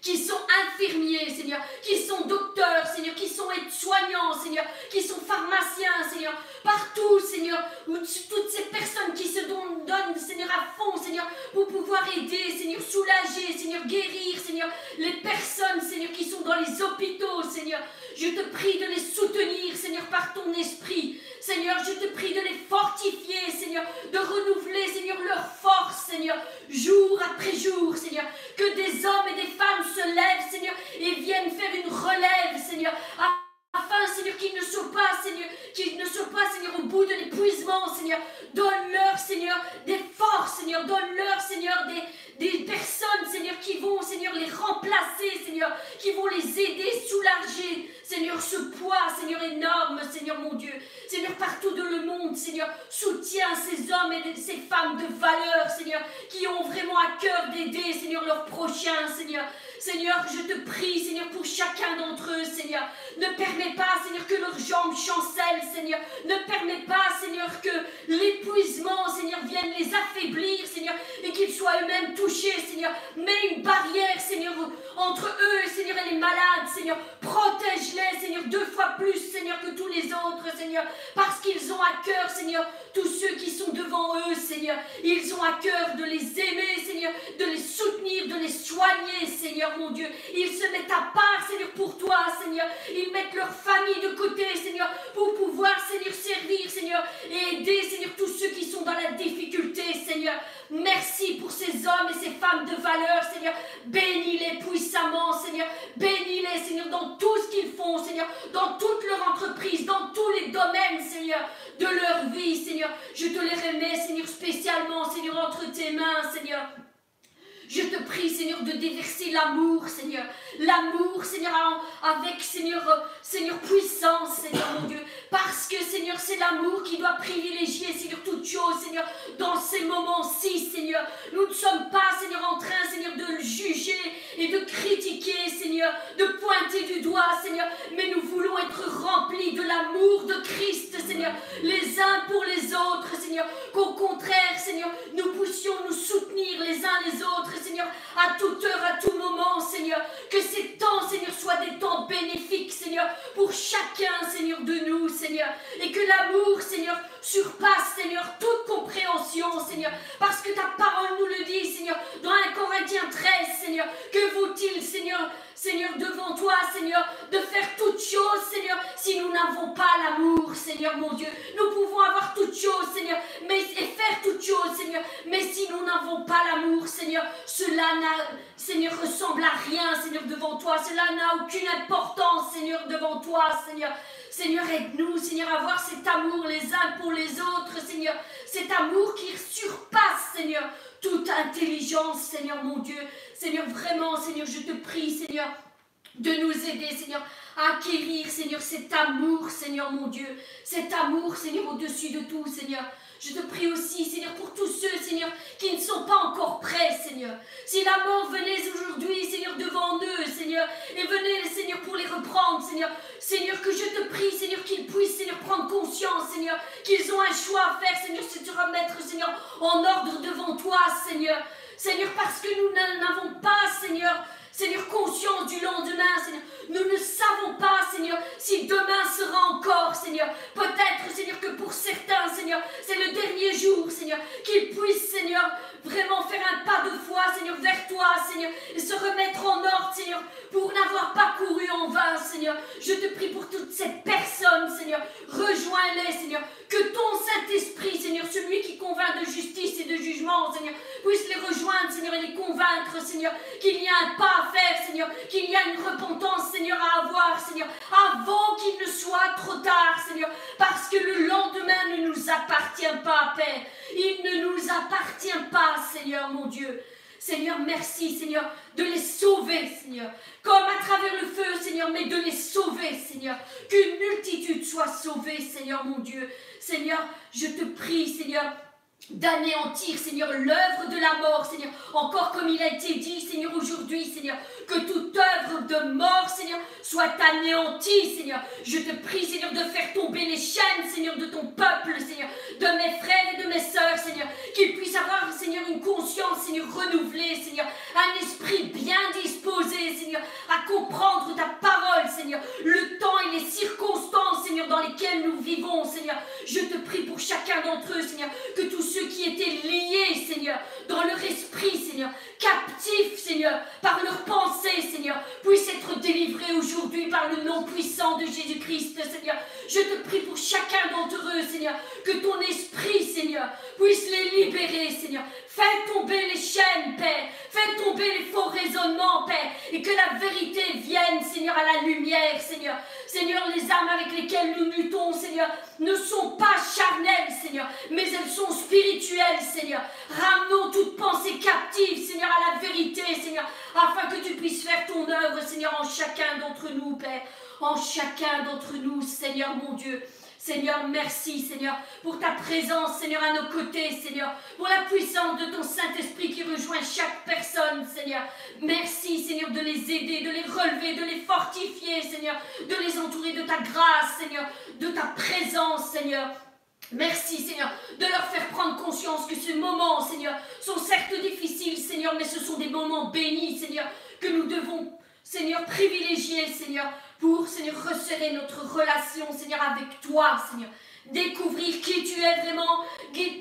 qui sont infirmiers, Seigneur, qui sont docteurs, Seigneur, qui sont aides-soignants, Seigneur, qui sont pharmaciens, Seigneur, partout, Seigneur, toutes ces personnes qui se donnent, Seigneur, à fond, Seigneur, pour pouvoir aider, Seigneur, soulager, Seigneur, guérir, Seigneur, les personnes, Seigneur, qui sont dans les hôpitaux, Seigneur. Je te prie de les soutenir, Seigneur, par ton esprit. Seigneur, je te prie de les fortifier, Seigneur, de renouveler, Seigneur, leur force, Seigneur, jour après jour, Seigneur. Que des hommes et des femmes se lèvent, Seigneur, et viennent faire une relève, Seigneur, afin, Seigneur, qu'ils ne soient pas, Seigneur, qu'ils ne soient pas, Seigneur, au bout de l'épuisement, Seigneur. Donne-leur, Seigneur, des forces, Seigneur. Donne-leur, Seigneur, des, des personnes, Seigneur, qui vont, Seigneur, les remplacer, Seigneur, qui vont les aider, soulager, Seigneur, ce poids, Seigneur, énorme, Seigneur, mon Dieu. Seigneur, partout dans le monde, Seigneur, soutiens ces hommes et ces femmes de valeur, Seigneur, qui ont vraiment à cœur d'aider, Seigneur, leurs prochains, Seigneur. Seigneur, je te prie, Seigneur, pour chacun d'entre eux, Seigneur. Ne permets pas, Seigneur, que leurs jambes chancellent, Seigneur. Ne permets pas, Seigneur, que l'épuisement, Seigneur, vienne les affaiblir, Seigneur, et qu'ils soient eux-mêmes touchés, Seigneur. Mets une barrière, Seigneur, entre eux, Seigneur, et les malades, Seigneur. Protège-les, Seigneur, deux fois plus, Seigneur, que tous les autres, Seigneur. Parce qu'ils ont à cœur, Seigneur, tous ceux qui sont devant eux, Seigneur. Ils ont à cœur de les aimer, Seigneur, de les soutenir, de les soigner, Seigneur mon Dieu. Ils se mettent à part, Seigneur, pour toi, Seigneur. Ils mettent leur famille de côté, Seigneur, pour pouvoir, Seigneur, servir, Seigneur, et aider, Seigneur, tous ceux qui sont dans la difficulté, Seigneur. Merci pour ces hommes et ces femmes de valeur, Seigneur. Bénis-les puissamment, Seigneur. Bénis-les, Seigneur, dans tout ce qu'ils font, Seigneur, dans toute leur entreprise, dans tous les domaines, Seigneur, de leur vie, Seigneur. Je te les remets, Seigneur, spécialement, Seigneur, entre tes mains, Seigneur. Je te prie, Seigneur, de déverser l'amour, Seigneur. L'amour, Seigneur, avec, Seigneur, Seigneur, puissance, Seigneur, mon Dieu. Parce que, Seigneur, c'est l'amour qui doit privilégier, Seigneur, toute chose, Seigneur, dans ces moments-ci, Seigneur. Nous ne sommes pas, Seigneur, en train, Seigneur, de juger et de critiquer, Seigneur, de pointer du doigt, Seigneur, mais nous voulons être remplis de l'amour de Christ, Seigneur, les uns pour les autres, Seigneur. Qu'au contraire, Seigneur, nous puissions nous soutenir les uns les autres, Seigneur, à toute heure, à tout moment, Seigneur. Que ces temps, Seigneur, soient des temps bénéfiques, Seigneur, pour chacun, Seigneur, de nous, Seigneur. Et que l'amour, Seigneur, surpasse, Seigneur, toute compréhension, Seigneur. Parce que ta parole nous le dit, Seigneur, dans 1 Corinthiens 13, Seigneur. Que vaut-il, Seigneur, Seigneur, devant toi, Seigneur, de faire toutes choses, Seigneur, si nous n'avons pas l'amour, Seigneur, mon Dieu. Nous pouvons avoir toutes choses, Seigneur, mais et faire toutes choses, Seigneur. Seigneur, cela n'a, Seigneur, ressemble à rien, Seigneur, devant toi. Cela n'a aucune importance, Seigneur, devant toi, Seigneur. Seigneur, aide-nous, Seigneur, à avoir cet amour les uns pour les autres, Seigneur. Cet amour qui surpasse, Seigneur, toute intelligence, Seigneur mon Dieu. Seigneur, vraiment, Seigneur, je te prie, Seigneur, de nous aider, Seigneur, à acquérir, Seigneur, cet amour, Seigneur mon Dieu. Cet amour, Seigneur, au-dessus de tout, Seigneur. Je te prie aussi, Seigneur, pour tous ceux, Seigneur, qui ne sont pas encore prêts, Seigneur. Si la mort venait aujourd'hui, Seigneur, devant eux, Seigneur, et venait, Seigneur, pour les reprendre, Seigneur. Seigneur, que je te prie, Seigneur, qu'ils puissent, Seigneur, prendre conscience, Seigneur, qu'ils ont un choix à faire, Seigneur, c'est de remettre, Seigneur, en ordre devant toi, Seigneur. Seigneur, parce que nous n'avons pas, Seigneur, Seigneur, conscience du lendemain, Seigneur. Nous ne savons pas, Seigneur, si demain sera encore, Seigneur. Peut-être, Seigneur, que pour certains, Seigneur, c'est le dernier jour, Seigneur, qu'ils puissent, Seigneur, vraiment faire un pas de foi, Seigneur, vers toi, Seigneur, et se remettre en ordre, Seigneur, pour n'avoir pas couru en vain, Seigneur. Je te prie pour toutes ces personnes, Seigneur. Rejoins-les, Seigneur. Que ton Saint-Esprit, Seigneur, celui qui convainc de justice et de jugement, Seigneur, puisse les rejoindre, Seigneur, et les Seigneur, qu'il y a un pas à faire, Seigneur, qu'il y a une repentance, Seigneur, à avoir, Seigneur, avant qu'il ne soit trop tard, Seigneur, parce que le lendemain ne nous appartient pas, Père. Il ne nous appartient pas, Seigneur, mon Dieu. Seigneur, merci, Seigneur, de les sauver, Seigneur. Comme à travers le feu, Seigneur, mais de les sauver, Seigneur. Qu'une multitude soit sauvée, Seigneur, mon Dieu. Seigneur, je te prie, Seigneur, d'anéantir, Seigneur, l'œuvre de la mort, Seigneur. Encore comme il a été dit, Seigneur, aujourd'hui, Seigneur, que toute œuvre de mort, Seigneur, soit anéantie, Seigneur. Je te prie, Seigneur, de faire tomber les chaînes, Seigneur, de ton peuple, Seigneur, de mes frères et de mes sœurs, Seigneur, qu'ils puissent avoir, Seigneur, une conscience, Seigneur, renouvelée, Seigneur, un esprit bien disposé, Seigneur, à comprendre ta parole, Seigneur, le temps et les circonstances, Seigneur, dans lesquelles nous vivons, Seigneur. Je te prie pour chacun d'entre eux, Seigneur, que tous ceux qui étaient liés, Seigneur, dans leur esprit, Seigneur, captifs, Seigneur, par leurs pensées, Seigneur, puissent être délivrés aujourd'hui par le nom puissant de Jésus-Christ, Seigneur. Je te prie pour chacun d'entre eux, Seigneur, que ton esprit, Seigneur, puisse les libérer, Seigneur. Fais tomber les chaînes, Père. Fais tomber les faux raisonnements, Père. Et que la vérité vienne, Seigneur, à la lumière, Seigneur. Seigneur, les âmes avec lesquelles nous luttons, Seigneur, ne sont pas charnelles, Seigneur, mais elles sont spirituelles, Seigneur. Ramenons toute pensée captive, Seigneur, à la vérité, Seigneur, afin que tu puisses faire ton œuvre, Seigneur, en chacun d'entre nous, Père. En chacun d'entre nous, Seigneur mon Dieu. Seigneur, merci, Seigneur, pour ta présence, Seigneur, à nos côtés, Seigneur, pour la puissance de ton Saint-Esprit qui rejoint chaque personne, Seigneur. Merci, Seigneur, de les aider, de les relever, de les fortifier, Seigneur, de les entourer de ta grâce, Seigneur, de ta présence, Seigneur. Merci Seigneur de leur faire prendre conscience que ces moments, Seigneur, sont certes difficiles, Seigneur, mais ce sont des moments bénis, Seigneur, que nous devons, Seigneur, privilégier, Seigneur, pour, Seigneur, resserrer notre relation, Seigneur, avec toi, Seigneur. Découvrir qui tu es vraiment,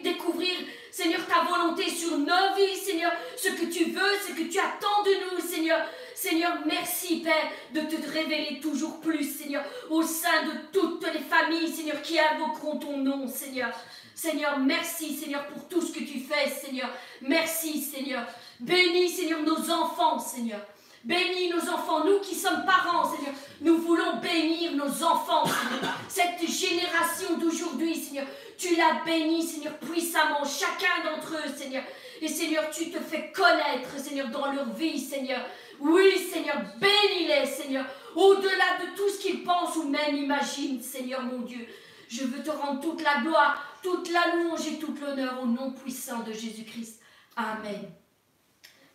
découvrir, Seigneur, ta volonté sur nos vies, Seigneur, ce que tu veux, ce que tu attends de nous, Seigneur. Seigneur, merci, Père, de te révéler toujours plus, Seigneur, au sein de toutes les familles, Seigneur, qui invoqueront ton nom, Seigneur. Seigneur, merci, Seigneur, pour tout ce que tu fais, Seigneur. Merci, Seigneur. Bénis, Seigneur, nos enfants, Seigneur. Bénis nos enfants, nous qui sommes parents, Seigneur. Nous voulons bénir nos enfants, Seigneur. Cette génération d'aujourd'hui, Seigneur, tu l'as béni, Seigneur, puissamment, chacun d'entre eux, Seigneur. Et Seigneur, tu te fais connaître, Seigneur, dans leur vie, Seigneur. Oui, Seigneur, bénis-les, Seigneur, au-delà de tout ce qu'ils pensent ou même imaginent, Seigneur mon Dieu. Je veux te rendre toute la gloire, toute la louange et tout l'honneur au nom puissant de Jésus-Christ. Amen.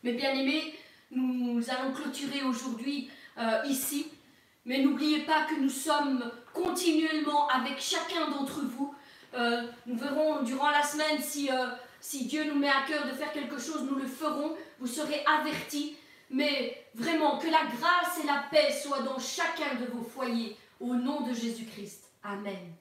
Mes bien-aimés, nous allons clôturer aujourd'hui euh, ici, mais n'oubliez pas que nous sommes continuellement avec chacun d'entre vous. Euh, nous verrons durant la semaine si, euh, si Dieu nous met à cœur de faire quelque chose, nous le ferons. Vous serez avertis. Mais vraiment, que la grâce et la paix soient dans chacun de vos foyers. Au nom de Jésus-Christ. Amen.